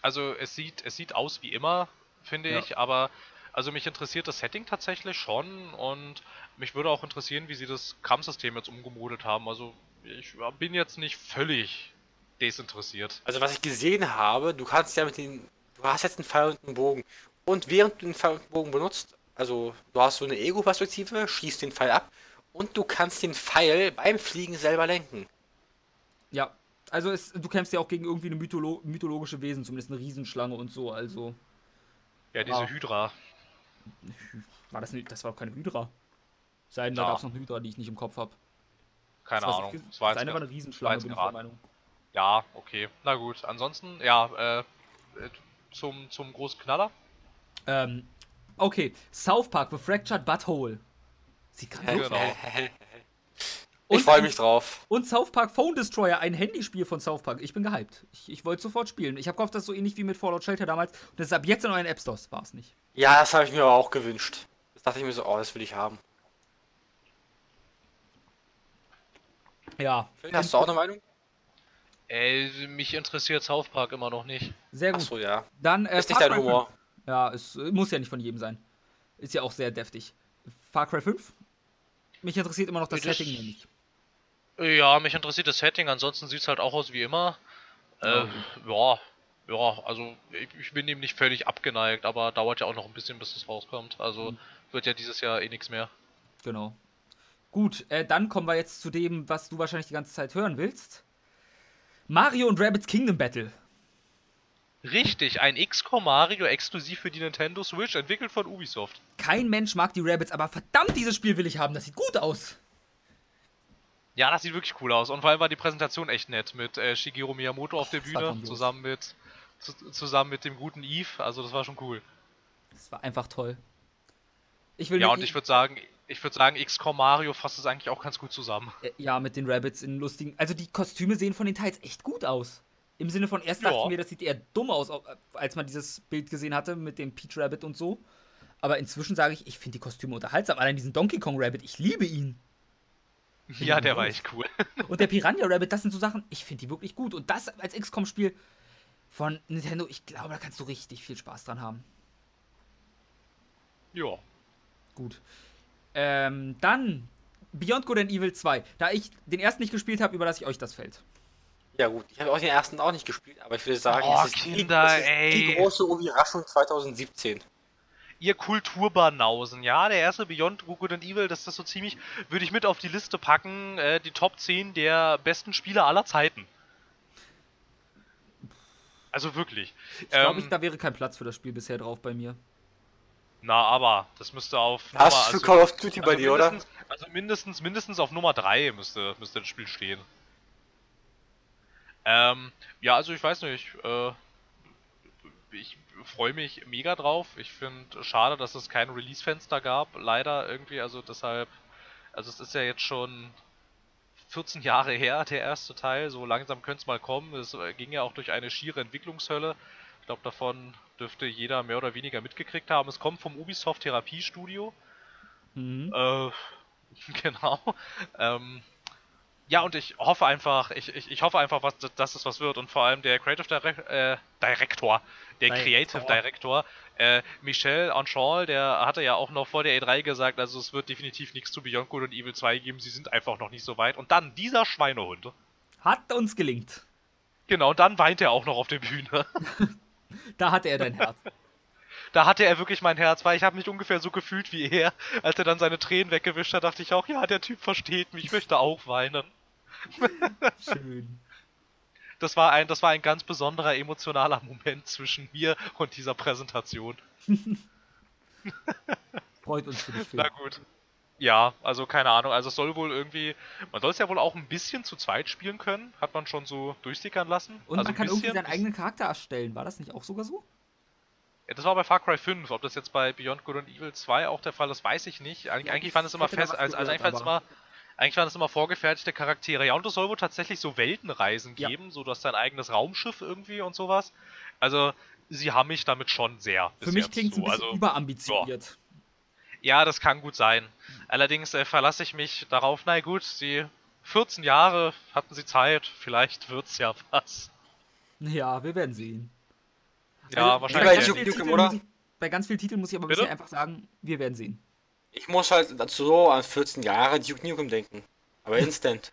also es sieht, es sieht aus wie immer, finde Ja. ich, aber also mich interessiert das Setting tatsächlich schon und mich würde auch interessieren, wie sie das Kampfsystem jetzt umgemodelt haben. Also ich bin jetzt nicht völlig desinteressiert. Also was ich gesehen habe, du kannst ja mit den, du hast jetzt einen Pfeil und einen Bogen. Und während du den Pfeil und den Bogen benutzt, also du hast so eine Ego-Perspektive, schießt den Pfeil ab und du kannst den Pfeil beim Fliegen selber lenken. Ja, also es, du kämpfst ja auch gegen irgendwie eine mytholo mythologische Wesen, zumindest eine Riesenschlange und so, also. Ja, diese Ah. Hydra. War das nicht, das war doch keine Hydra. Sei denn, da Ja. gab es noch eine Hydra, die ich nicht im Kopf habe. Keine das, Ahnung. Das, Das war das eine war eine Riesenschlange, bin ich der Meinung. Ja, okay. Na gut. Ansonsten, ja, äh, äh, zum, zum großen Knaller. Ähm, okay, South Park, The Fractured Butthole. Sieht ganz Hä? gut Genau. Ich freue mich drauf. Und South Park Phone Destroyer, ein Handyspiel von South Park. Ich bin gehypt. Ich, ich wollte sofort spielen. Ich habe gehofft, das ist so ähnlich wie mit Fallout Shelter damals. Und das ist ab jetzt in euren App Stores. War es nicht. Ja, das habe ich mir aber auch gewünscht. Das dachte ich mir so, oh, das will ich haben. Ja. Phil, hast du auch eine Meinung? Ey, mich interessiert South Park immer noch nicht. Sehr gut. Achso, ja. Dann, äh, Ist nicht dein Humor. 5. Ja, es äh, muss ja nicht von jedem sein. Ist ja auch sehr deftig. Far Cry 5? Mich interessiert immer noch das, Das- Setting nämlich. Ja, mich interessiert das Setting, ansonsten sieht es halt auch aus wie immer. Äh, ja, ja, also ich, ich bin dem nicht völlig abgeneigt, aber dauert ja auch noch ein bisschen, bis es rauskommt. Also wird ja dieses Jahr eh nichts mehr. Genau. Gut, äh, dann kommen wir jetzt zu dem, was du wahrscheinlich die ganze Zeit hören willst. Mario und Rabbids Kingdom Battle. Richtig, ein XCOM Mario exklusiv für die Nintendo Switch, entwickelt von Ubisoft. Kein Mensch mag die Rabbids, aber verdammt, dieses Spiel will ich haben. Das sieht gut aus. Ja, das sieht wirklich cool aus. Und vor allem war die Präsentation echt nett mit äh, Shigeru Miyamoto auf der das Bühne, zusammen mit, zu, zusammen mit dem guten Eve. Also das war schon cool. Das war einfach toll. Ich will Ja, und ich würde sagen, ich würde sagen, XCOM Mario fasst es eigentlich auch ganz gut zusammen. Äh, Ja, mit den Rabbits in lustigen. Also die Kostüme sehen von den Teils echt gut aus. Im Sinne von, erst Ja. dachte ich mir, das sieht eher dumm aus, au- als man dieses Bild gesehen hatte mit dem Peach Rabbit und so. Aber inzwischen sage ich, ich finde die Kostüme unterhaltsam. Allein diesen Donkey Kong Rabbit, ich liebe ihn. (laughs) Ja, der war echt cool. (laughs) Und der Piranha Rabbit, das sind so Sachen, ich finde die wirklich gut. Und das als XCOM-Spiel von Nintendo, ich glaube, da kannst du richtig viel Spaß dran haben. ja. Gut. Ähm, dann Beyond Good and Evil 2. Da ich den ersten nicht gespielt habe, überlasse ich euch das Feld. Ja gut, ich habe auch den ersten auch nicht gespielt, aber ich würde sagen, Oh, es ist, die, Kinder, es ist ey. die große Überraschung 2017. Ihr Kulturbanausen, ja, der erste Beyond Good and Evil, das ist so ziemlich, würde ich mit auf die Liste packen, äh, die Top 10 der besten Spiele aller Zeiten. Also wirklich. Ich glaube, Ähm, ich, da wäre kein Platz für das Spiel bisher drauf bei mir. Na, aber das müsste auf Was Nummer- für Call of Duty bei also dir, oder? mindestens- Also mindestens, mindestens auf Nummer 3 müsste, müsste das Spiel stehen. Ähm, ja, also ich weiß nicht, äh, ich freue mich mega drauf. Ich finde schade, dass es kein Release-Fenster gab, leider irgendwie, also deshalb, also es ist ja jetzt schon 14 Jahre her, der erste Teil, so langsam könnte es mal kommen. Es äh, ging ja auch durch eine schiere Entwicklungshölle. Ich glaube, davon dürfte jeder mehr oder weniger mitgekriegt haben. Es kommt vom Ubisoft Therapiestudio. Mhm. Äh, (laughs) genau. Ähm, ja, und ich hoffe einfach, ich, ich, ich hoffe einfach, was, dass es was wird. Und vor allem der Creative Direct, äh, Director, der Director. Creative Director, äh, Michel Anchal, der hatte ja auch noch vor der E3 gesagt, also es wird definitiv nichts zu Beyond Good und Evil 2 geben, sie sind einfach noch nicht so weit. Und dann dieser Schweinehund. Hat uns gelingt. Genau, und dann weint er auch noch auf der Bühne. (laughs) Da hatte er dein Herz. Da hatte er wirklich mein Herz, weil ich habe mich ungefähr so gefühlt wie er. Als er dann seine Tränen weggewischt hat, dachte ich auch, ja, der Typ versteht mich, ich möchte auch weinen. Schön. Das war ein, das war ein ganz besonderer emotionaler Moment zwischen mir und dieser Präsentation. (laughs) Freut uns für dich. Na gut. Ja, also keine Ahnung. Also es soll wohl irgendwie, man soll es ja wohl auch ein bisschen zu zweit spielen können, hat man schon so durchsickern lassen. Und also man kann irgendwie seinen eigenen Charakter erstellen. War das nicht auch sogar so? Ja, das war bei Far Cry 5. Ob das jetzt bei Beyond Good and Evil 2 auch der Fall ist, weiß ich nicht. Eig Ja, eigentlich ich waren es immer fest, also, eigentlich waren es immer, eigentlich waren es immer vorgefertigte Charaktere. Ja, und es soll wohl tatsächlich so Weltenreisen Ja. geben, so du hast dein eigenes Raumschiff irgendwie und sowas. Also, sie haben mich damit schon sehr. Für mich klingt es ein bisschen Also, überambitioniert. Ja, das kann gut sein. Allerdings äh, verlasse ich mich darauf, na gut, sie 14 Jahre hatten sie Zeit, vielleicht wird's ja (laughs) was. Ja, wir werden sehen. Ja, Also, wahrscheinlich. Bei ganz vielen Titeln muss ich- Bei ganz vielen Titeln muss ich aber Bitte? bisher einfach sagen, wir werden sehen. Ich muss halt dazu so an 14 Jahre Duke Nukem denken. Aber instant.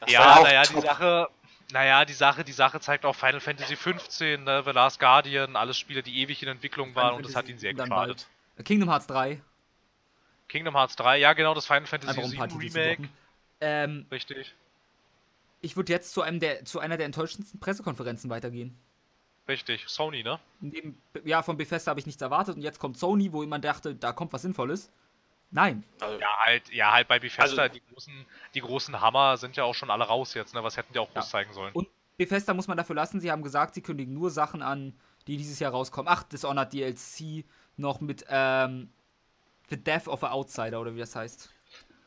Das Ja, naja, die. Sache, naja, die Sache, die Sache zeigt auch Final Fantasy 15, ne, The Last Guardian, alles Spiele, die ewig in Entwicklung waren und das hat ihn sehr geschadet. Kingdom Hearts 3. Kingdom Hearts 3, ja genau, das Final Fantasy Einfach um ein paar 7 Titel zu Remake. Ähm, richtig. ich würde jetzt zu, einem der, zu einer der enttäuschendsten Pressekonferenzen weitergehen. Richtig, Sony, ne? Neben, ja, von Bethesda habe ich nichts erwartet und jetzt kommt Sony, wo jemand dachte, da kommt was Sinnvolles. Nein. Also, Ja, halt, ja, halt bei Bethesda, Also- die, großen, die großen Hammer sind ja auch schon alle raus jetzt, ne? Was hätten die auch groß Ja. zeigen sollen? Und Bethesda muss man dafür lassen, sie haben gesagt, sie kündigen nur Sachen an, die dieses Jahr rauskommen. Ach, Dishonored DLC noch mit ähm, The Death of a Outsider oder wie das heißt.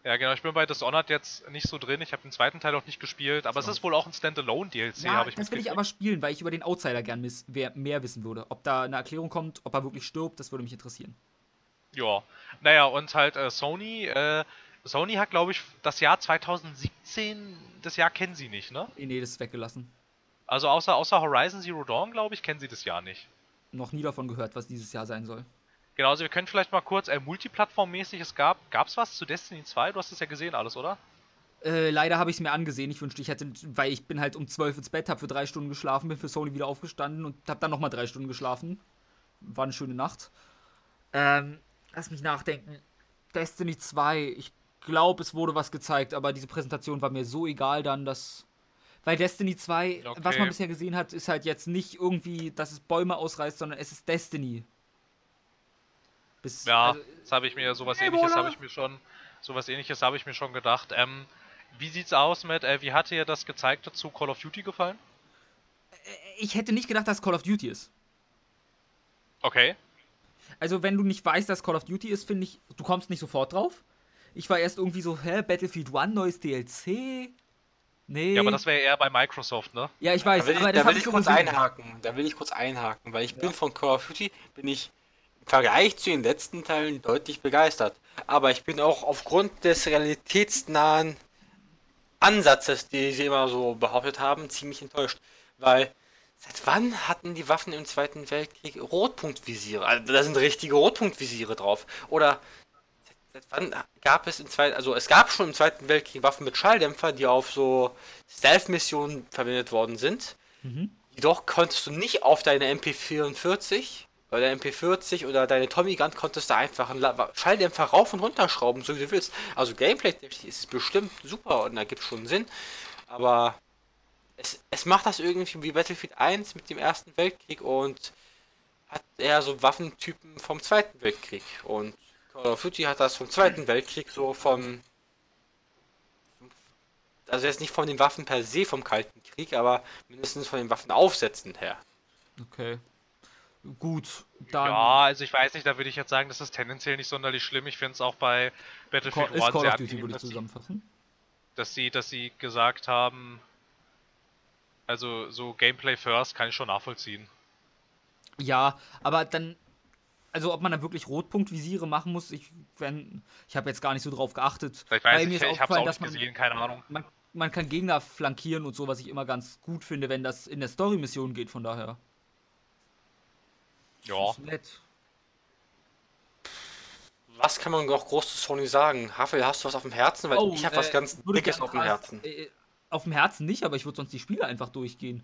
Ja, genau, ich bin bei Dishonored jetzt nicht so drin. Ich habe den zweiten Teil noch nicht gespielt, aber So. es ist wohl auch ein Standalone-DLC, Ja, habe ich das will ich aber spielen, weil ich über den Outsider gern miss, wer, mehr wissen würde. Ob da eine Erklärung kommt, ob er wirklich stirbt, das würde mich interessieren. Ja, naja, und halt äh, Sony, äh, Sony hat, glaube ich, das Jahr 2017, das Jahr kennen sie nicht, ne? Nee, das ist weggelassen. Also außer, außer Horizon Zero Dawn, glaube ich, kennen sie das Jahr nicht. Noch nie davon gehört, was dieses Jahr sein soll. Genau, also wir können vielleicht mal kurz, äh, multiplattformmäßig, es gab, gab's was zu Destiny 2? Du hast es ja gesehen alles, oder? Äh, leider habe ich es mir angesehen. Ich wünschte, ich hätte, weil ich bin halt um 12 ins Bett, habe für drei Stunden geschlafen, bin für Sony wieder aufgestanden und habe dann nochmal drei Stunden geschlafen. War eine schöne Nacht. Ähm, lass mich nachdenken. Destiny 2, ich glaube, es wurde was gezeigt, aber diese Präsentation war mir so egal dann, dass. Weil Destiny 2, was Okay. man bisher gesehen hat, ist halt jetzt nicht irgendwie, dass es Bäume ausreißt, sondern es ist Destiny. Bis, Ja, also, das habe ich mir, sowas Ebola. ähnliches habe ich mir schon, sowas ähnliches habe ich mir schon gedacht. Ähm, wie sieht's aus mit, äh, wie hat dir das gezeigte zu Call of Duty gefallen? ich hätte nicht gedacht, dass Call of Duty ist. Okay. Also, wenn du nicht weißt, dass Call of Duty ist, finde ich, du kommst nicht sofort drauf. Ich war erst irgendwie so, hä, Battlefield 1, neues DLC? Nee. Ja, aber das wäre eher bei Microsoft, ne? ja, ich weiß, Da will ich, aber da das will ich kurz einhaken. Da will ich kurz einhaken, weil ich bin von Call of Duty, bin ich im Vergleich zu den letzten Teilen deutlich begeistert. Aber ich bin auch aufgrund des realitätsnahen Ansatzes, die sie immer so behauptet haben, ziemlich enttäuscht. Weil, seit wann hatten die Waffen im Zweiten Weltkrieg Rotpunktvisiere? Also da sind richtige Rotpunktvisiere drauf. Oder seit, wann gab es im Zweiten, also es gab schon im Zweiten Weltkrieg Waffen mit Schalldämpfer, die auf so Stealth-Missionen verwendet worden sind. Mhm. Jedoch konntest du nicht auf deine MP44 oder MP40 oder deine Tommy Gun konntest du einfach einen Schalldämpfer rauf und runter schrauben, so wie du willst. Also Gameplay ist es bestimmt super und da gibt es schon Sinn. Aber es, es macht das irgendwie wie Battlefield 1 mit dem Ersten Weltkrieg und hat eher so Waffentypen vom Zweiten Weltkrieg. Und Call of Duty hat das vom Zweiten Weltkrieg so vom also jetzt nicht von den Waffen per se vom Kalten Krieg, aber mindestens von den Waffenaufsätzen her. Okay. Gut, dann Ja, also ich weiß nicht, da würde ich jetzt sagen, das ist tendenziell nicht sonderlich schlimm. Ich finde es auch bei Battlefield Call, ist 1 Call sehr of Duty, würde ich zusammenfassen. dass, sie, dass sie gesagt haben, also so Gameplay first kann ich schon nachvollziehen. Ja, aber dann, also ob man dann wirklich Rotpunktvisiere machen muss, ich, wenn, ich habe jetzt gar nicht so drauf geachtet. Ich Weil weiß mir nicht, ist ich habe es auch dass nicht man- gesehen, keine Ahnung. Man, man kann Gegner flankieren und so, was ich immer ganz gut finde, wenn das in der Story-Mission geht, von daher. Ja, Ist nett. Was kann man noch groß zu Sony sagen? Havel, hast du was auf dem Herzen? Weil ich habe was äh, ganz würde Dickes auf dem was- Herzen. Äh, auf dem Herzen nicht, aber ich würde sonst die Spiele einfach durchgehen.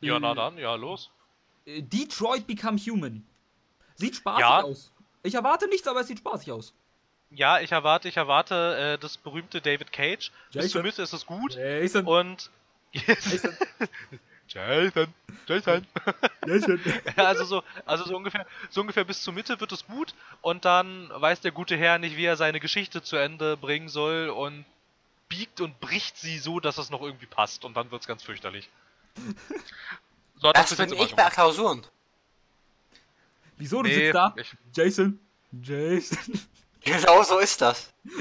ja, na Äh, dann, ja, los. äh, Detroit Become Human. Sieht spaßig Ja. aus. Ich erwarte nichts, aber es sieht spaßig aus. Ja, ich erwarte, ich erwarte äh, das berühmte David Cage. Bis Jason. zur Mitte ist es gut. Jason, Und. Jason, (laughs) Jason, Jason. Jason. (laughs) Ja, also so, also so ungefähr, so ungefähr bis zur Mitte wird es gut und dann weiß der gute Herr nicht, wie er seine Geschichte zu Ende bringen soll und biegt und bricht sie so, dass es noch irgendwie passt und dann wird's ganz fürchterlich. (laughs) So hat Das bin ich bei. Klausuren. Wieso, du Nee, sitzt da? ich- Jason, Jason. (laughs) Genau so ist das. (laughs)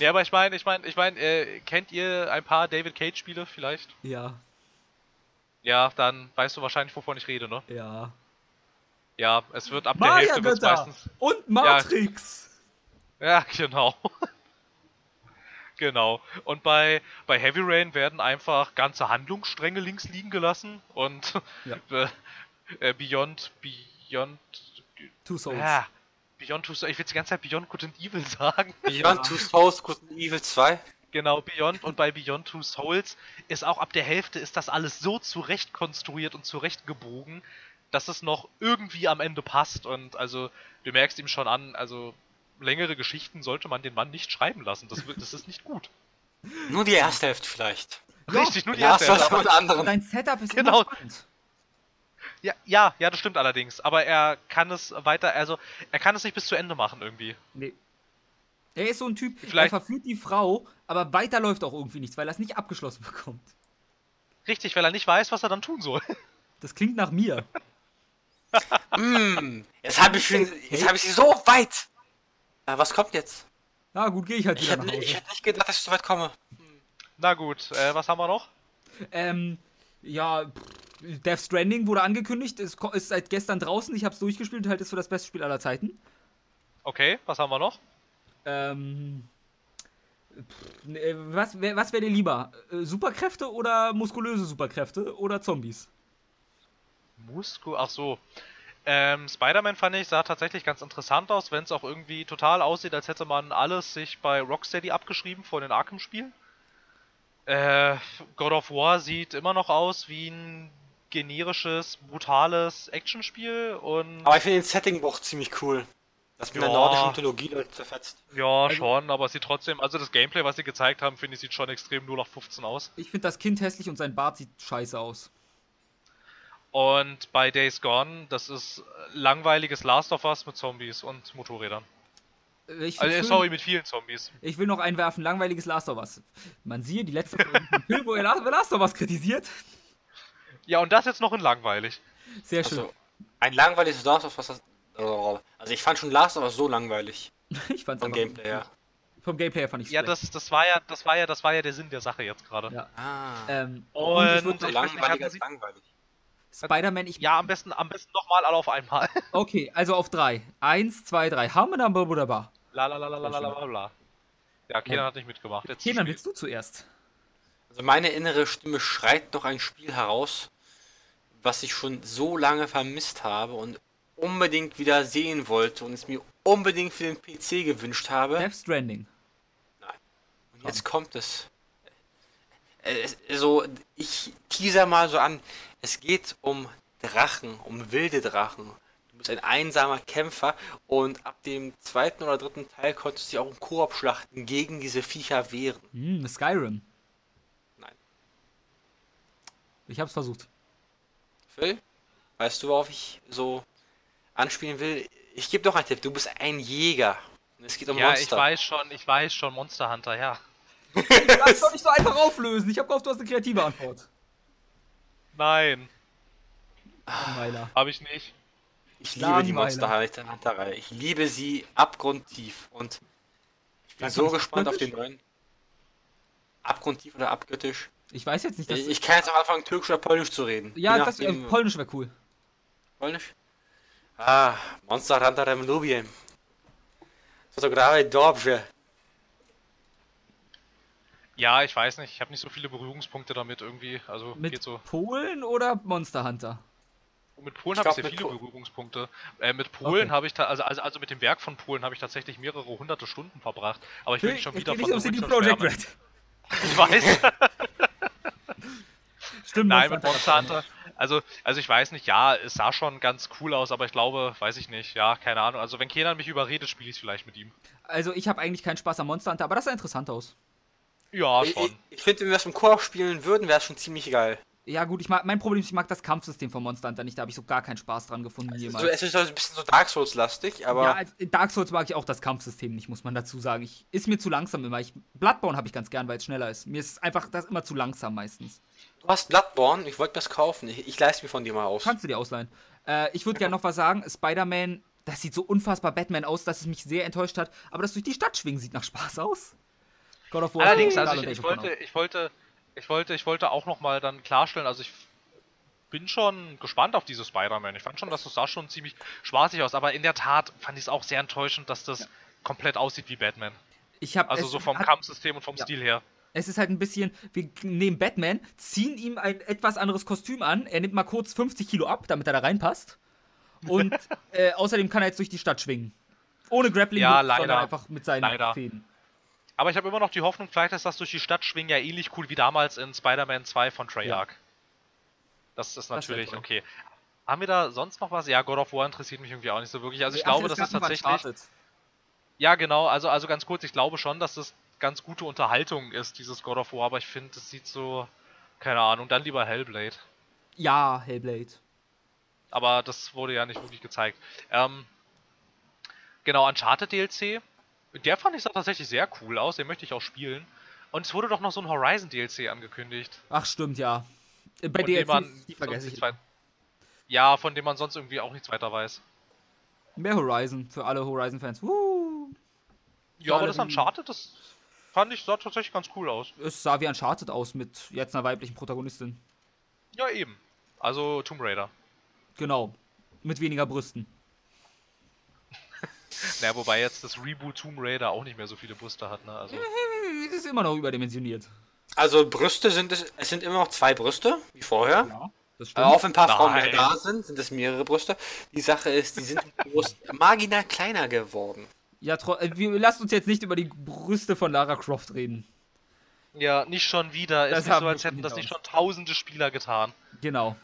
Ja, aber ich meine, ich meine, ich meine, äh, kennt ihr ein paar David Cage Spiele vielleicht? Ja, Ja, dann weißt du wahrscheinlich, wovon ich rede, ne? ja. Ja, es wird ab der Hälfte wird's meistens. und Matrix. Ja, genau. Genau. Und bei, bei Heavy Rain werden einfach ganze Handlungsstränge links liegen gelassen und Ja. (laughs) äh, äh, Beyond, Beyond, Two Souls. ja, Beyond Two Souls, ich will die ganze Zeit Beyond Good and Evil (laughs) sagen. Beyond Two Souls, Good and Evil 2. Genau, Beyond und bei Beyond Two Souls ist auch ab der Hälfte ist das alles so zurecht konstruiert und zurechtgebogen, dass es noch irgendwie am Ende passt und also du merkst ihm schon an, also längere Geschichten sollte man den Mann nicht schreiben lassen. Das, das ist nicht gut. (laughs) Nur die erste Hälfte vielleicht. Richtig, nur die erste Hälfte. und anderen. Dein Setup ist Genau. Ja, ja, ja, das stimmt allerdings. Aber er kann es weiter, also er kann es nicht bis zu Ende machen irgendwie. Nee. Er ist so ein Typ, Vielleicht- er verführt die Frau, aber weiter läuft auch irgendwie nichts, weil er es nicht abgeschlossen bekommt. Richtig, weil er nicht weiß, was er dann tun soll. (laughs) Das klingt nach mir. (laughs) Mm, jetzt habe ich, jetzt hab ich sie so weit. Äh, was kommt jetzt? Na gut, gehe ich halt Ich wieder hätte, nach ich Hause. hätte nicht gedacht, dass ich so weit komme. Na gut, äh, was haben wir noch? Ähm, ja, Death Stranding wurde angekündigt, ist, ko- ist seit gestern draußen, ich habe es durchgespielt und halte es für das beste Spiel aller Zeiten. Okay, was haben wir noch? Ähm, äh, was wär- was wäre dir lieber? Äh, Superkräfte oder muskulöse Superkräfte oder Zombies? Musku, ach so. Ähm, Spider-Man fand ich, sah tatsächlich ganz interessant aus, wenn es auch irgendwie total aussieht, als hätte man alles sich bei Rocksteady abgeschrieben vor den Arkham-Spielen. Äh, God of War sieht immer noch aus wie ein generisches, brutales Actionspiel und Aber ich finde den Setting-Buch ziemlich cool. Das mit der Ja. nordischen Mythologie zerfetzt. ja, schon, aber es sieht trotzdem, also das Gameplay, was sie gezeigt haben, finde ich, sieht schon extrem 0815 aus. Ich finde das Kind hässlich und sein Bart sieht scheiße aus. Und bei Days Gone, das ist langweiliges Last of Us mit Zombies und Motorrädern. Äh, Ich, Also, sorry, mit vielen Zombies. ich will noch einwerfen, langweiliges Last of Us. Man siehe die letzte Phil, wo er La- Last of Us kritisiert. Ja, und das jetzt noch in langweilig. Sehr schön. Also, ein langweiliges Last of Us. das- Also ich fand schon Last of Us so langweilig. (laughs) ich fand's Vom Gameplay her. Vom Gameplay her fand ich Ja, das, das war ja, das war ja, das war ja der Sinn der Sache jetzt gerade. Ja. Ah. Ähm, Und und ich so langweilig als langweilig. Spider-Man, ich. Ja, am besten, am besten nochmal alle auf einmal. (laughs) Okay, also auf drei. Eins, zwei, drei. Hammer, wunderbar. La la la la la la la la. Ja, Kenan hat nicht mitgemacht. Jetzt Kenan, willst du zuerst? Also meine innere Stimme schreit noch ein Spiel heraus, was ich schon so lange vermisst habe und unbedingt wieder sehen wollte und es mir unbedingt für den PC gewünscht habe. Death Stranding. Und jetzt kommt es. Äh, es. Also, ich teaser mal so an. Es geht um Drachen, um wilde Drachen. Du bist ein einsamer Kämpfer und ab dem zweiten oder dritten Teil konntest du dich auch im Koop schlachten gegen diese Viecher wehren. Hm, Skyrim. Nein. Ich hab's versucht. Phil, weißt du, worauf ich so anspielen will? Ich gebe doch einen Tipp. Du bist ein Jäger. Und es geht um Ja, ich Monster. weiß schon, ich weiß schon, Monster Hunter, ja. Das soll ich so einfach auflösen. Ich hab gehofft, du hast eine kreative Antwort. Nein, Langweiler. habe ich nicht. Ich liebe die. Monster Hunter Reihe. Ich liebe sie abgrundtief und ich bin so gespannt auf den neuen. Abgrundtief oder abgöttisch? Ich weiß jetzt nicht, dass. Ich, ich kann jetzt auch anfangen, Türkisch oder Polnisch zu reden. ja, das äh, Polnisch wäre cool. Polnisch? Ah, Monster Hunter Rem lubię. Co to grałeś dobrze. Ja, ich weiß nicht, ich habe nicht so viele Berührungspunkte damit irgendwie. Also Mit geht so. Polen oder Monster Hunter? Und mit Polen habe ich sehr viele Po- Berührungspunkte. Äh, mit Polen Okay. habe ich, also, also, also mit dem Werk von Polen habe ich tatsächlich mehrere hunderte Stunden verbracht. Aber ich will nicht schon wieder von nicht um CD Projekt. Red. Ich weiß. (laughs) Stimmt, Nein, mit Monster Hunter. Also, also ich weiß nicht, ja, es sah schon ganz cool aus, aber ich glaube, weiß ich nicht, ja, keine Ahnung. Also wenn Kenan mich überredet, spiele ich es vielleicht mit ihm. Also ich habe eigentlich keinen Spaß am Monster Hunter, aber das sah interessant aus. Ja, Ich, schon. ich, ich finde, wenn wir es im Koop spielen würden, wäre es schon ziemlich geil. Ja gut, ich mag, mein Problem ist, ich mag das Kampfsystem von Monster Hunter nicht, da habe ich so gar keinen Spaß dran gefunden jemals. So, es ist so ein bisschen so Dark Souls-lastig, aber ja, als- in Dark Souls mag ich auch das Kampfsystem nicht, muss man dazu sagen. Ich, ist mir zu langsam immer. Ich, Bloodborne habe ich ganz gern, weil es schneller ist. Mir ist einfach das immer zu langsam meistens. du hast Bloodborne, ich wollte das kaufen. Ich, ich leiste mir von dir mal aus. Kannst du dir ausleihen. Äh, ich würde gerne noch was sagen. Spider-Man, das sieht so unfassbar Batman aus, dass es mich sehr enttäuscht hat. Aber das durch die Stadt schwingen sieht nach Spaß aus. God of War Allerdings, also ich, ich wollte, ich wollte, ich wollte, ich wollte auch noch mal dann klarstellen, also ich bin schon gespannt auf diese Spider-Man. Ich fand schon, dass das sah schon ziemlich spaßig aus, aber in der Tat fand ich es auch sehr enttäuschend, dass das komplett aussieht wie Batman. Ich hab, Also so vom hat, Kampfsystem und vom Ja. Stil her. Es ist halt ein bisschen, wir nehmen Batman, ziehen ihm ein etwas anderes Kostüm an. Er nimmt mal kurz 50 Kilo ab, damit er da reinpasst. Und (laughs) äh, außerdem kann er jetzt durch die Stadt schwingen. Ohne Grappling, Ja, sondern einfach mit seinen Leider. Fäden. Aber ich habe immer noch die Hoffnung, vielleicht ist das durch die Stadt schwingen ja ähnlich cool wie damals in Spider-Man 2 von Treyarch. Das ist natürlich toll. okay. Haben wir da sonst noch was? Ja, God of War interessiert mich irgendwie auch nicht so wirklich. Also ich Ach, glaube, das ist tatsächlich. Uncharted. Ja, genau. Also, also ganz kurz, ich glaube schon, dass das ganz gute Unterhaltung ist, dieses God of War, aber ich finde, es sieht so. keine Ahnung, dann lieber Hellblade. Ja, Hellblade. Aber das wurde ja nicht wirklich gezeigt. Ähm, genau, Uncharted DLC. Der fand ich sah tatsächlich sehr cool aus, den möchte ich auch spielen. Und es wurde doch noch so ein Horizon DLC angekündigt. Ach, stimmt, ja. Äh, Bei DLCs, man die vergesse ich. Ja, von dem man sonst irgendwie auch nichts weiter weiß. Mehr Horizon für alle Horizon-Fans. Ja, aber das Uncharted, das fand ich, sah tatsächlich ganz cool aus. es sah wie Uncharted aus mit jetzt einer weiblichen Protagonistin. Ja, eben. Also Tomb Raider. Genau. Mit weniger Brüsten. (laughs) Naja, wobei jetzt das Reboot Tomb Raider auch nicht mehr so viele Brüste hat, ne? Also, Es (laughs) ist immer noch überdimensioniert. Also Brüste sind es, es sind immer noch zwei Brüste, wie vorher. Ja, das Aber auch wenn ein paar Frauen Nein. mehr da sind, sind es mehrere Brüste. Die Sache ist, die sind (laughs) Brust marginal kleiner geworden. Ja, äh, wir lasst uns jetzt nicht über die Brüste von Lara Croft reden. ja, nicht schon wieder. Das Ist nicht haben so, als hätten das nicht schon tausende Spieler getan. Genau.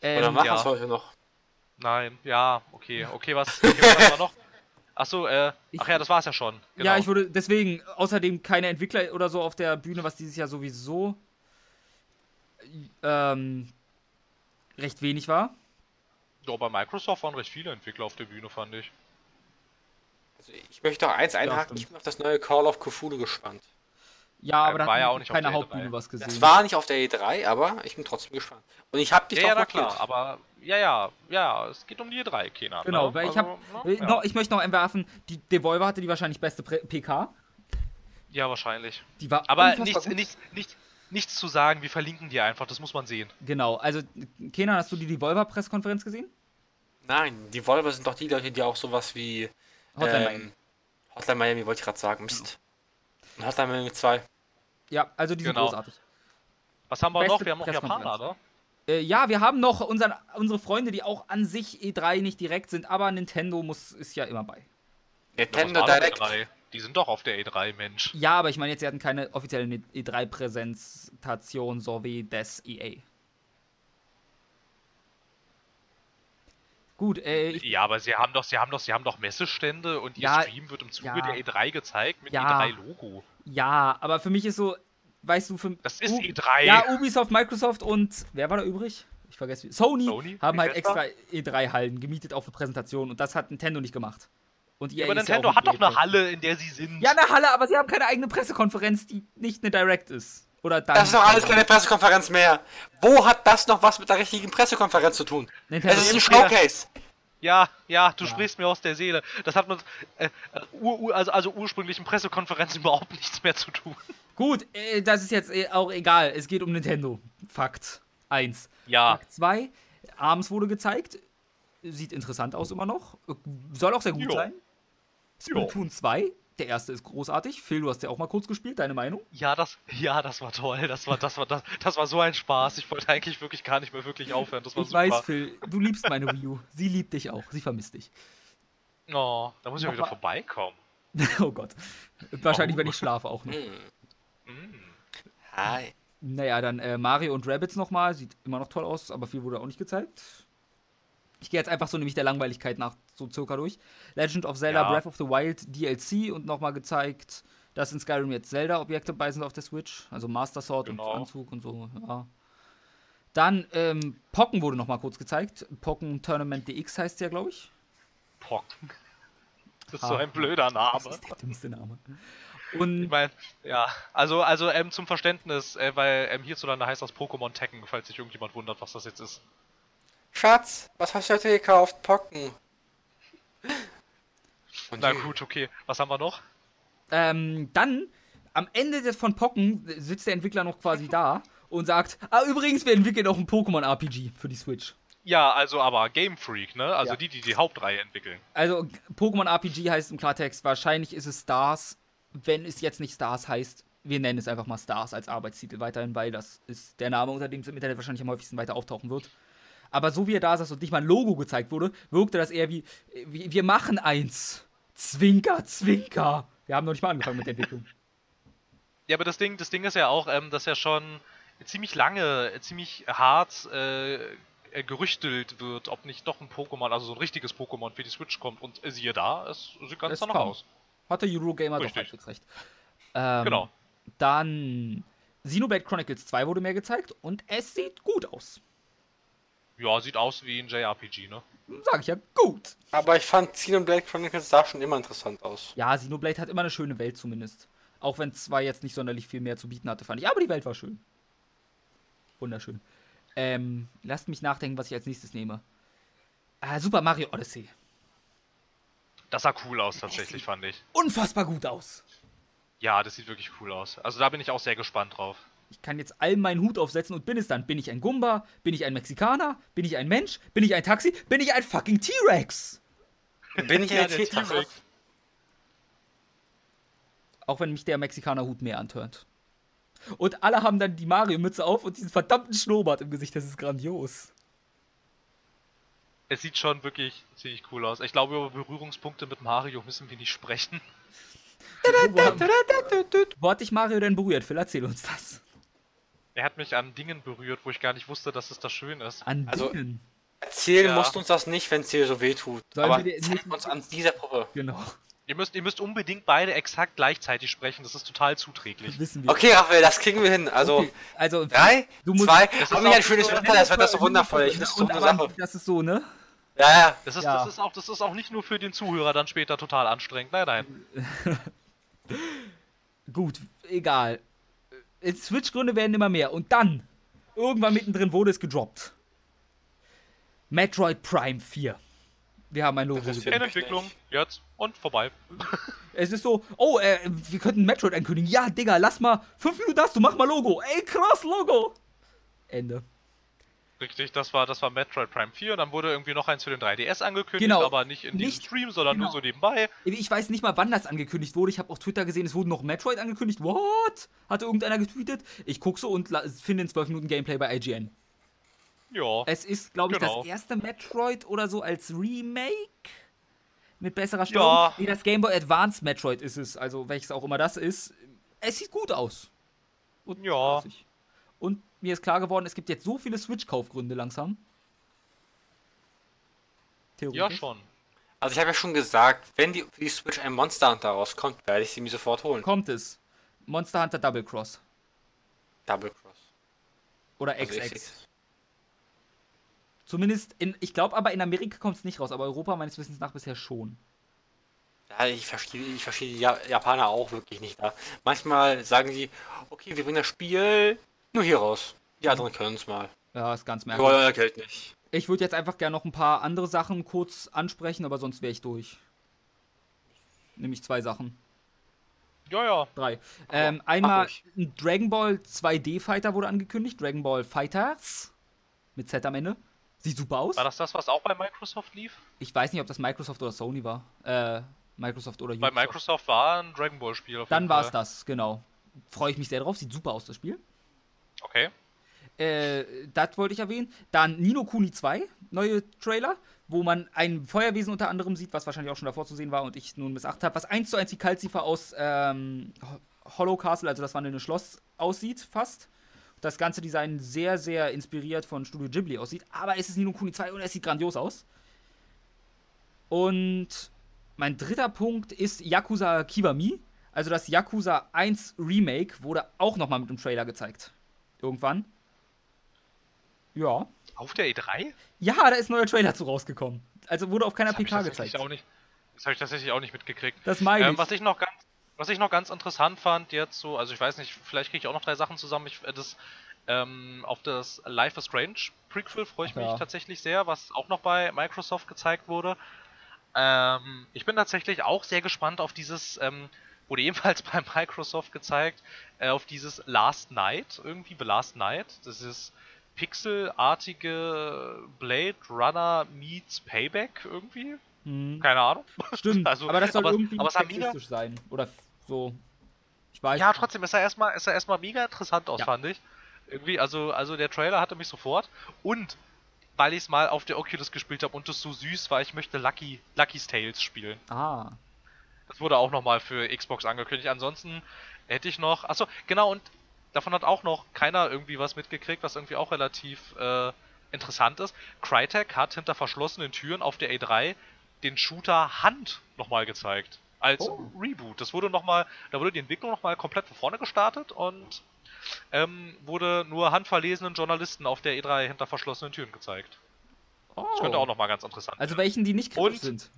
Oder Ähm, machen ja. es heute noch. Nein, ja, okay. Okay, was, okay, was haben wir noch? Achso, äh, ach ja, das war's ja schon. Genau. Ja, ich würde deswegen außerdem keine Entwickler oder so auf der Bühne, was dieses Jahr sowieso ähm, recht wenig war. Ja, bei Microsoft waren recht viele Entwickler auf der Bühne, fand ich. Also ich möchte auch eins einhaken, stimmt. ich bin auf das neue Call of Cthulhu gespannt. Ja, aber da war ja auch nicht auf keine der E3. Hauptbühne was gesehen. Das war nicht auf der E3, aber ich bin trotzdem gespannt. Und ich habe dich Ja, doch ja, klar, aber ja, ja, ja, es geht um die drei, Kenan. Genau, ne? weil ich Also, habe ne? äh, noch, ich möchte noch entwerfen, die Devolver hatte die wahrscheinlich beste PK. Ja, wahrscheinlich. Die war Aber nichts, nichts, nichts, nichts zu sagen, wir verlinken die einfach, das muss man sehen. Genau, also Kenan, hast du die Devolver Pressekonferenz gesehen? Nein, die Volver sind doch die Leute, die auch sowas wie Hotline ähm, Miami. Hotline Miami wollte ich gerade sagen. Mist. Und Hotline Miami 2. Ja, also die sind Genau. großartig. Was haben wir Beste noch? Wir haben noch Japaner, ne? Äh, ja, wir haben noch unseren, unsere Freunde, die auch an sich E3 nicht direkt sind, aber Nintendo muss ist ja immer bei. Nintendo Direct. doch E3? Die sind doch auf der E3, Mensch. Ja, aber ich meine jetzt, sie hatten keine offizielle E3-Präsentation so wie des EA. Gut, äh, ich, Ja, aber sie haben doch, sie haben doch, sie haben doch Messestände und ihr Ja, Stream wird im Zuge ja. der E3 gezeigt mit Ja. E3-Logo. ja, aber für mich ist so, weißt du, für Das ist U- E3. Ja, Ubisoft, Microsoft und wer war da übrig? Ich vergesse wie. Sony, Sony, haben halt extra E3-Hallen gemietet, auch für Präsentationen und das hat Nintendo nicht gemacht. Und EA aber ist ja Nintendo auch hat doch eine Halle, in der sie sind. Ja, eine Halle, aber sie haben keine eigene Pressekonferenz, die nicht eine Direct ist. Oder dann. Das ist doch alles keine Pressekonferenz mehr. Wo hat das noch was mit der richtigen Pressekonferenz zu tun? Nintendo Es ist ein Showcase. Ja, ja, du Ja. sprichst mir aus der Seele. Das hat mit äh, äh, ur, ur, also, also ursprünglichen Pressekonferenzen (laughs) überhaupt nichts mehr zu tun. Gut, äh, das ist jetzt äh, auch egal. Es geht um Nintendo. Fakt 1. Ja, Fakt 2. Abends wurde gezeigt. Sieht interessant aus immer noch. Soll auch sehr gut Jo. sein. Splatoon 2. Der erste ist großartig. Phil, du hast ja auch mal kurz gespielt. Deine Meinung? ja, das, ja, das war toll. Das war, das war, das, das war so ein Spaß. Ich wollte eigentlich wirklich gar nicht mehr wirklich aufhören. Das war Ich super. weiß, Phil, du liebst meine Wii U. Sie liebt dich auch. Sie vermisst dich. Oh, da muss ich ja wieder vorbeikommen. (laughs) oh Gott. Wahrscheinlich, Oh. wenn ich schlafe auch noch. Hm. Mm. Hi. Naja, dann äh, Mario und Rabbids nochmal. Sieht immer noch toll aus, aber viel wurde auch nicht gezeigt. Ich gehe jetzt einfach so nämlich der Langweiligkeit nach so circa durch. Legend of Zelda Ja. Breath of the Wild DLC und nochmal gezeigt, dass in Skyrim jetzt Zelda-Objekte bei sind auf der Switch. Also Master Sword Genau. und Anzug und so, ja. Dann, ähm, Pocken wurde nochmal kurz gezeigt. Pocken Tournament DX heißt ja, glaube ich. Pocken. Das ist Ah. so ein blöder Name. Das ist der dümmste Name. Ich Und meine, ja, also, also ähm, zum Verständnis, äh, weil ähm, hierzulande heißt das Pokémon Tekken, falls sich irgendjemand wundert, was das jetzt ist. Schatz, was hast du heute gekauft? Pocken. (laughs) Und Na gut, okay. Was haben wir noch? ähm, dann, am Ende des von Pocken sitzt der Entwickler noch quasi da und sagt, ah, übrigens, wir entwickeln auch ein Pokémon-RPG für die Switch. Ja, also aber Game Freak, ne? Also Ja. die, die die Hauptreihe entwickeln. Also, Pokémon RPG heißt im Klartext, wahrscheinlich ist es Stars, wenn es jetzt nicht Stars heißt. Wir nennen es einfach mal Stars als Arbeitstitel weiterhin, weil das ist der Name, unter dem es im Internet wahrscheinlich am häufigsten weiter auftauchen wird. Aber so wie er da saß und nicht mal ein Logo gezeigt wurde, wirkte das eher wie, wie wir machen eins. Zwinker, Zwinker. Wir haben noch nicht mal angefangen mit der Entwicklung. Ja, aber das Ding, das Ding ist ja auch, ähm, dass ja schon ziemlich lange, äh, ziemlich hart äh, äh, gerüchtelt wird, ob nicht doch ein Pokémon, also so ein richtiges Pokémon für die Switch kommt. Und äh, siehe da, es sieht ganz Es danach kam. aus. Hatte Eurogamer doch Richtig. halbwegs recht. Ähm, Genau. Dann Xenoblade Chronicles 2 wurde mehr gezeigt und es sieht gut aus. Ja, sieht aus wie ein JRPG, ne? Sag ich ja, gut. Aber ich fand Xenoblade Chronicles sah schon immer interessant aus. Ja, Xenoblade hat immer eine schöne Welt zumindest. Auch wenn 2 jetzt nicht sonderlich viel mehr zu bieten hatte, fand ich. Aber die Welt war schön. Wunderschön. Ähm, lasst mich nachdenken, was ich als nächstes nehme. Ah, Super Mario Odyssey. Das sah cool aus, tatsächlich, fand ich. Unfassbar gut aus. Ja, das sieht wirklich cool aus. Also da bin ich auch sehr gespannt drauf. Ich kann jetzt all meinen Hut aufsetzen und bin es dann. Bin ich ein Gumba? Bin ich ein Mexikaner? Bin ich ein Mensch? Bin ich ein Taxi? Bin ich ein fucking T-Rex? Bin ich ein T-Rex? Auch wenn mich der Mexikaner-Hut mehr antört. Und alle haben dann die Mario-Mütze auf und diesen verdammten Schnurrbart im Gesicht. Das ist grandios. Es sieht schon wirklich ziemlich cool aus. Ich glaube, über Berührungspunkte mit Mario müssen wir nicht sprechen. Wo hat dich Mario denn berührt? Phil, erzähl uns das. Er hat mich an Dingen berührt, wo ich gar nicht wusste, dass es da schön ist. An Also- Dingen. Erzählen Ja. musst du uns das nicht, wenn es dir so weh tut. Sollen Aber wir dir zeig uns an dieser Puppe. Genau. Ihr müsst, ihr müsst unbedingt beide exakt gleichzeitig sprechen, das ist total zuträglich. Wissen wir. Okay, Raphael, das kriegen wir hin. Also, Okay, also drei, Du musst- zwei, ist haben wir ein schönes so- Wetter, das wird das so wundervoll. Ich wüsste so Sache. das ist so, ne? Ja, ja. Das ist, Ja. das, ist auch, das ist auch nicht nur für den Zuhörer dann später total anstrengend. Nein, nein. (laughs) Gut, egal. Äh, Switch-Gründe werden immer mehr. Und dann, irgendwann mittendrin wurde es gedroppt. Metroid Prime 4. Wir haben ein Logo Das ist. In Entwicklung, jetzt und vorbei. (laughs) Es ist so, oh, äh, wir könnten Metroid ankündigen. Ja, Digga, lass mal. Fünf Minuten hast du, mach mal Logo. Ey, krass, Logo. Ende. Richtig, das war, das war Metroid Prime 4. Dann wurde irgendwie noch eins für den 3DS angekündigt, Genau. aber nicht in diesem Nicht- Stream, sondern genau. nur so nebenbei. Ich weiß nicht mal, wann das angekündigt wurde. Ich habe auf Twitter gesehen, es wurde noch Metroid angekündigt. What? Hatte irgendeiner getweetet? Ich gucke so und finde den 12 Minuten Gameplay bei IGN. Ja. Es ist, glaube ich, Genau. das erste Metroid oder so als Remake. Mit besserer Steuerung. Ja. Nee, das Game Boy Advance Metroid ist es, also welches auch immer das ist. Es sieht gut aus. Und Ja. Und mir ist klar geworden, es gibt jetzt so viele Switch-Kaufgründe langsam. Ja, Theoretisch. schon. Also ich habe ja schon gesagt, wenn die, für die Switch ein Monster Hunter rauskommt, werde ich sie mir sofort holen. Kommt es. Monster Hunter Double Cross. Double Cross. Oder Also XX. seh's. Zumindest in, ich glaube aber in Amerika kommt es nicht raus, aber Europa meines Wissens nach bisher schon. Ja, ich verstehe, ich verstehe die Ja- Japaner auch wirklich nicht da. Manchmal sagen sie, okay, wir bringen das Spiel nur hier raus. Die anderen können es mal. Ja, ist ganz merkwürdig. wollen euer Geld nicht. Ich würde jetzt einfach gerne noch ein paar andere Sachen kurz ansprechen, aber sonst wäre ich durch. Nämlich zwei Sachen. Ja, ja. Drei. Ähm, einmal ein Dragon Ball 2D Fighter wurde angekündigt. Dragon Ball Fighters. Mit Z am Ende. Sieht super aus. War das das, was auch bei Microsoft lief? Ich weiß nicht, ob das Microsoft oder Sony war. Äh, Microsoft oder Bei Ubisoft. Microsoft war ein Dragon Ball Spiel. auf Dann jeden war es das, genau. Freue ich mich sehr drauf. Sieht super aus, das Spiel. Okay. Äh, das wollte ich erwähnen. Dann Nino Kuni 2, neue Trailer, wo man ein Feuerwesen unter anderem sieht, was wahrscheinlich auch schon davor zu sehen war und ich nun missachtet habe, was eins zu eins wie Kalzifer aus ähm, Ho- Hollow Castle, also das wandelnde Schloss, aussieht, fast. Das ganze Design sehr, sehr inspiriert von Studio Ghibli aussieht, aber es ist Nino Kuni 2 und es sieht grandios aus. Und mein dritter Punkt ist Yakuza Kiwami. Also das Yakuza 1 Remake wurde auch nochmal mit dem Trailer gezeigt. Irgendwann. Ja. Auf der E3? Ja, da ist ein neuer Trailer zu rausgekommen. Also wurde auf keiner Das habe PK gezeigt. auch nicht- das hab ich tatsächlich auch nicht mitgekriegt. Das meine Ähm, ich. was ich noch ganz, was ich noch ganz interessant fand jetzt so, also ich weiß nicht, vielleicht kriege ich auch noch drei Sachen zusammen. Ich, äh, das, ähm, auf das Life is Strange Prequel freue ich Ach mich ja. tatsächlich sehr, was auch noch bei Microsoft gezeigt wurde. Ähm, ich bin tatsächlich auch sehr gespannt auf dieses, ähm, wurde ebenfalls (laughs) bei Microsoft gezeigt, äh, auf dieses Last Night, irgendwie The Last Night. Das ist pixelartige Blade Runner meets Payback irgendwie. Hm, Keine Ahnung. stimmt, (laughs) also, aber das soll aber- irgendwie aber es mega- sein. Oder so. Ich weiß Ja, trotzdem ist er erstmal, ist er erstmal mega interessant aus, Ja. fand ich. Irgendwie, also, also der Trailer hatte mich sofort. Und weil ich es mal auf der Oculus gespielt habe und das so süß war, ich möchte Lucky, Lucky's Tales spielen. Ah. Das wurde auch nochmal für Xbox angekündigt. Ansonsten hätte ich noch. Achso, genau, und davon hat auch noch keiner irgendwie was mitgekriegt, was irgendwie auch relativ äh, interessant ist. Crytek hat hinter verschlossenen Türen auf der A3 den Shooter Hand nochmal gezeigt. Als Oh. Reboot. Das wurde nochmal, da wurde die Entwicklung nochmal komplett von vorne gestartet und ähm, wurde nur handverlesenen Journalisten auf der E3 hinter verschlossenen Türen gezeigt. Das könnte auch nochmal ganz interessant Oh. Also welchen, die nicht kritisch Und- sind.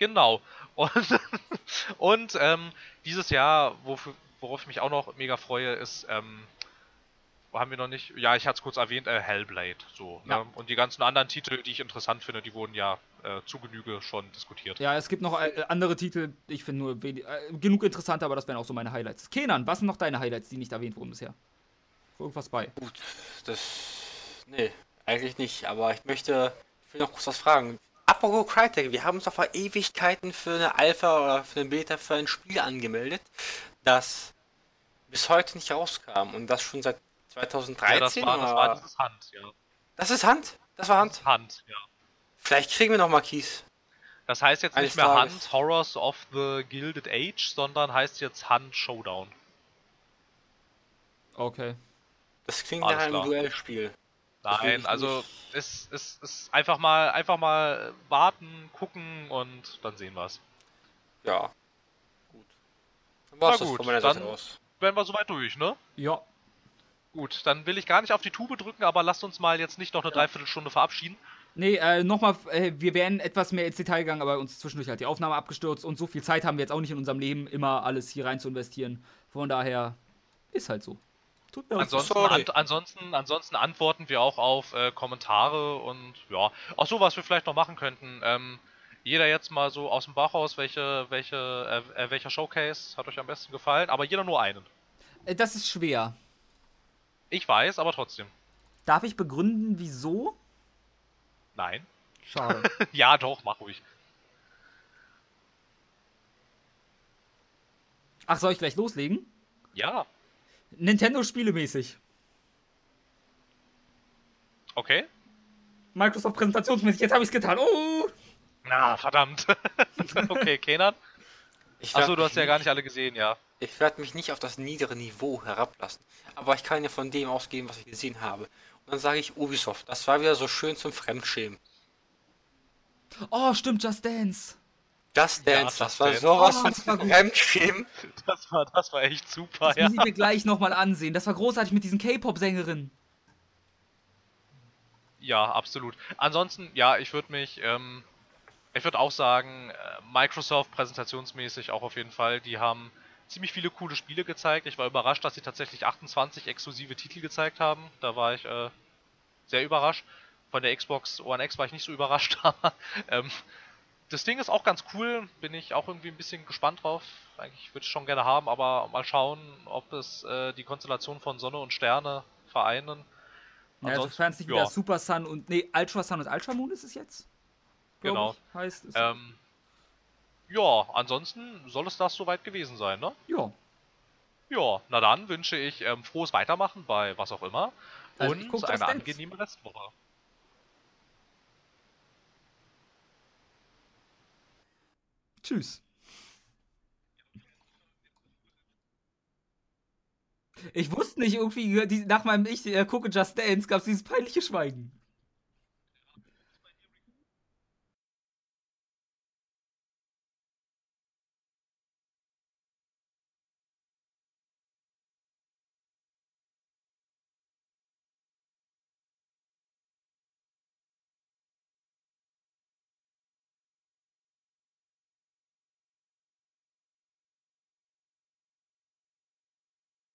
Genau. Und, (laughs) und ähm, dieses Jahr, wofür, worauf ich mich auch noch mega freue, ist, ähm, wo haben wir noch nicht? Ja, ich hatte es kurz erwähnt, äh, Hellblade. So, Ja. ne? Und die ganzen anderen Titel, die ich interessant finde, die wurden ja äh, zu Genüge schon diskutiert. Ja, es gibt noch äh, andere Titel, ich finde nur wenig, äh, genug interessanter, aber das wären auch so meine Highlights. Kenan, was sind noch deine Highlights, die nicht erwähnt wurden bisher? Irgendwas bei. Gut, das. Nee, eigentlich nicht. Aber ich möchte. Ich will noch kurz was fragen. Apropos Crytek, wir haben uns doch vor Ewigkeiten für eine Alpha oder für eine Beta für ein Spiel angemeldet, das bis heute nicht rauskam. Und das schon seit 2013. ja, das war, das war dieses Hand, ja. das ist Hand? Das war Hand? Hand, ja. Vielleicht kriegen wir noch mal Keys. Das heißt jetzt Eines nicht mehr Tages. Hand Horrors of the Gilded Age, sondern heißt jetzt Hand Showdown. Okay. Das klingt Alles nach einem klar. Duellspiel. Das Nein, also es ist, ist einfach mal einfach mal warten, gucken und dann sehen wir's. Ja. Gut. Dann war's Na das gut, von meiner Seite dann- aus. Wären wir soweit durch, ne? Ja. Gut, dann will ich gar nicht auf die Tube drücken, aber lasst uns mal jetzt nicht noch eine Dreiviertelstunde verabschieden. Nee, äh, nochmal, äh, wir wären etwas mehr ins Detail gegangen, aber uns zwischendurch hat die Aufnahme abgestürzt und so viel Zeit haben wir jetzt auch nicht in unserem Leben, immer alles hier rein zu investieren. Von daher ist halt so. Tut mir leid. Ansonsten, an, ansonsten, ansonsten antworten wir auch auf äh, Kommentare und ja. Auch so, was wir vielleicht noch machen könnten. Ähm, jeder jetzt mal so aus dem Bauch raus, welche, welche, äh, äh, welcher Showcase hat euch am besten gefallen, aber jeder nur einen. Äh, Das ist schwer. Ich weiß, aber trotzdem. Darf ich begründen, wieso? Nein. Schade. (laughs) ja, doch, mach ruhig. Ach, soll ich gleich loslegen? Ja, Nintendo-Spielemäßig. okay. Microsoft präsentationsmäßig, jetzt habe ich es getan. Oh! Na, verdammt. (laughs) okay, Kenan. Achso, du hast ja gar nicht alle gesehen, ja. Ich werde mich nicht auf das niedere Niveau herablassen. Aber ich kann ja von dem ausgehen, was ich gesehen habe. Und dann sage ich Ubisoft. Das war wieder so schön zum Fremdschämen. Oh, stimmt, Just Dance. Ja, Dance, Just das war Dance. sowas Oh, von das war gut. Fremdschämen. Das war, das war echt super, Das ja. muss ich mir gleich nochmal ansehen. Das war großartig mit diesen K-Pop-Sängerinnen. Ja, absolut. Ansonsten, ja, ich würde mich, ähm, ich würde auch sagen, äh, Microsoft präsentationsmäßig auch auf jeden Fall, die haben ziemlich viele coole Spiele gezeigt. Ich war überrascht, dass sie tatsächlich 28 exklusive Titel gezeigt haben. Da war ich äh, sehr überrascht. Von der Xbox One X war ich nicht so überrascht, (laughs) aber ähm, das Ding ist auch ganz cool, bin ich auch irgendwie ein bisschen gespannt drauf. Eigentlich würde ich schon gerne haben, aber mal schauen, ob es äh, die Konstellation von Sonne und Sterne vereinen. Ja, also sofern es nicht ja. wieder Super Sun und. Nee, Ultra Sun und Ultra Moon ist es jetzt? Genau. Ich, heißt es. Ähm, ja, ansonsten soll es das soweit gewesen sein, ne? ja. Ja, na dann wünsche ich ähm, frohes Weitermachen bei was auch immer Also und eine angenehme Restwoche. Tschüss. Ich wusste nicht, irgendwie, nach meinem Ich äh, gucke Just Dance gab es dieses peinliche Schweigen.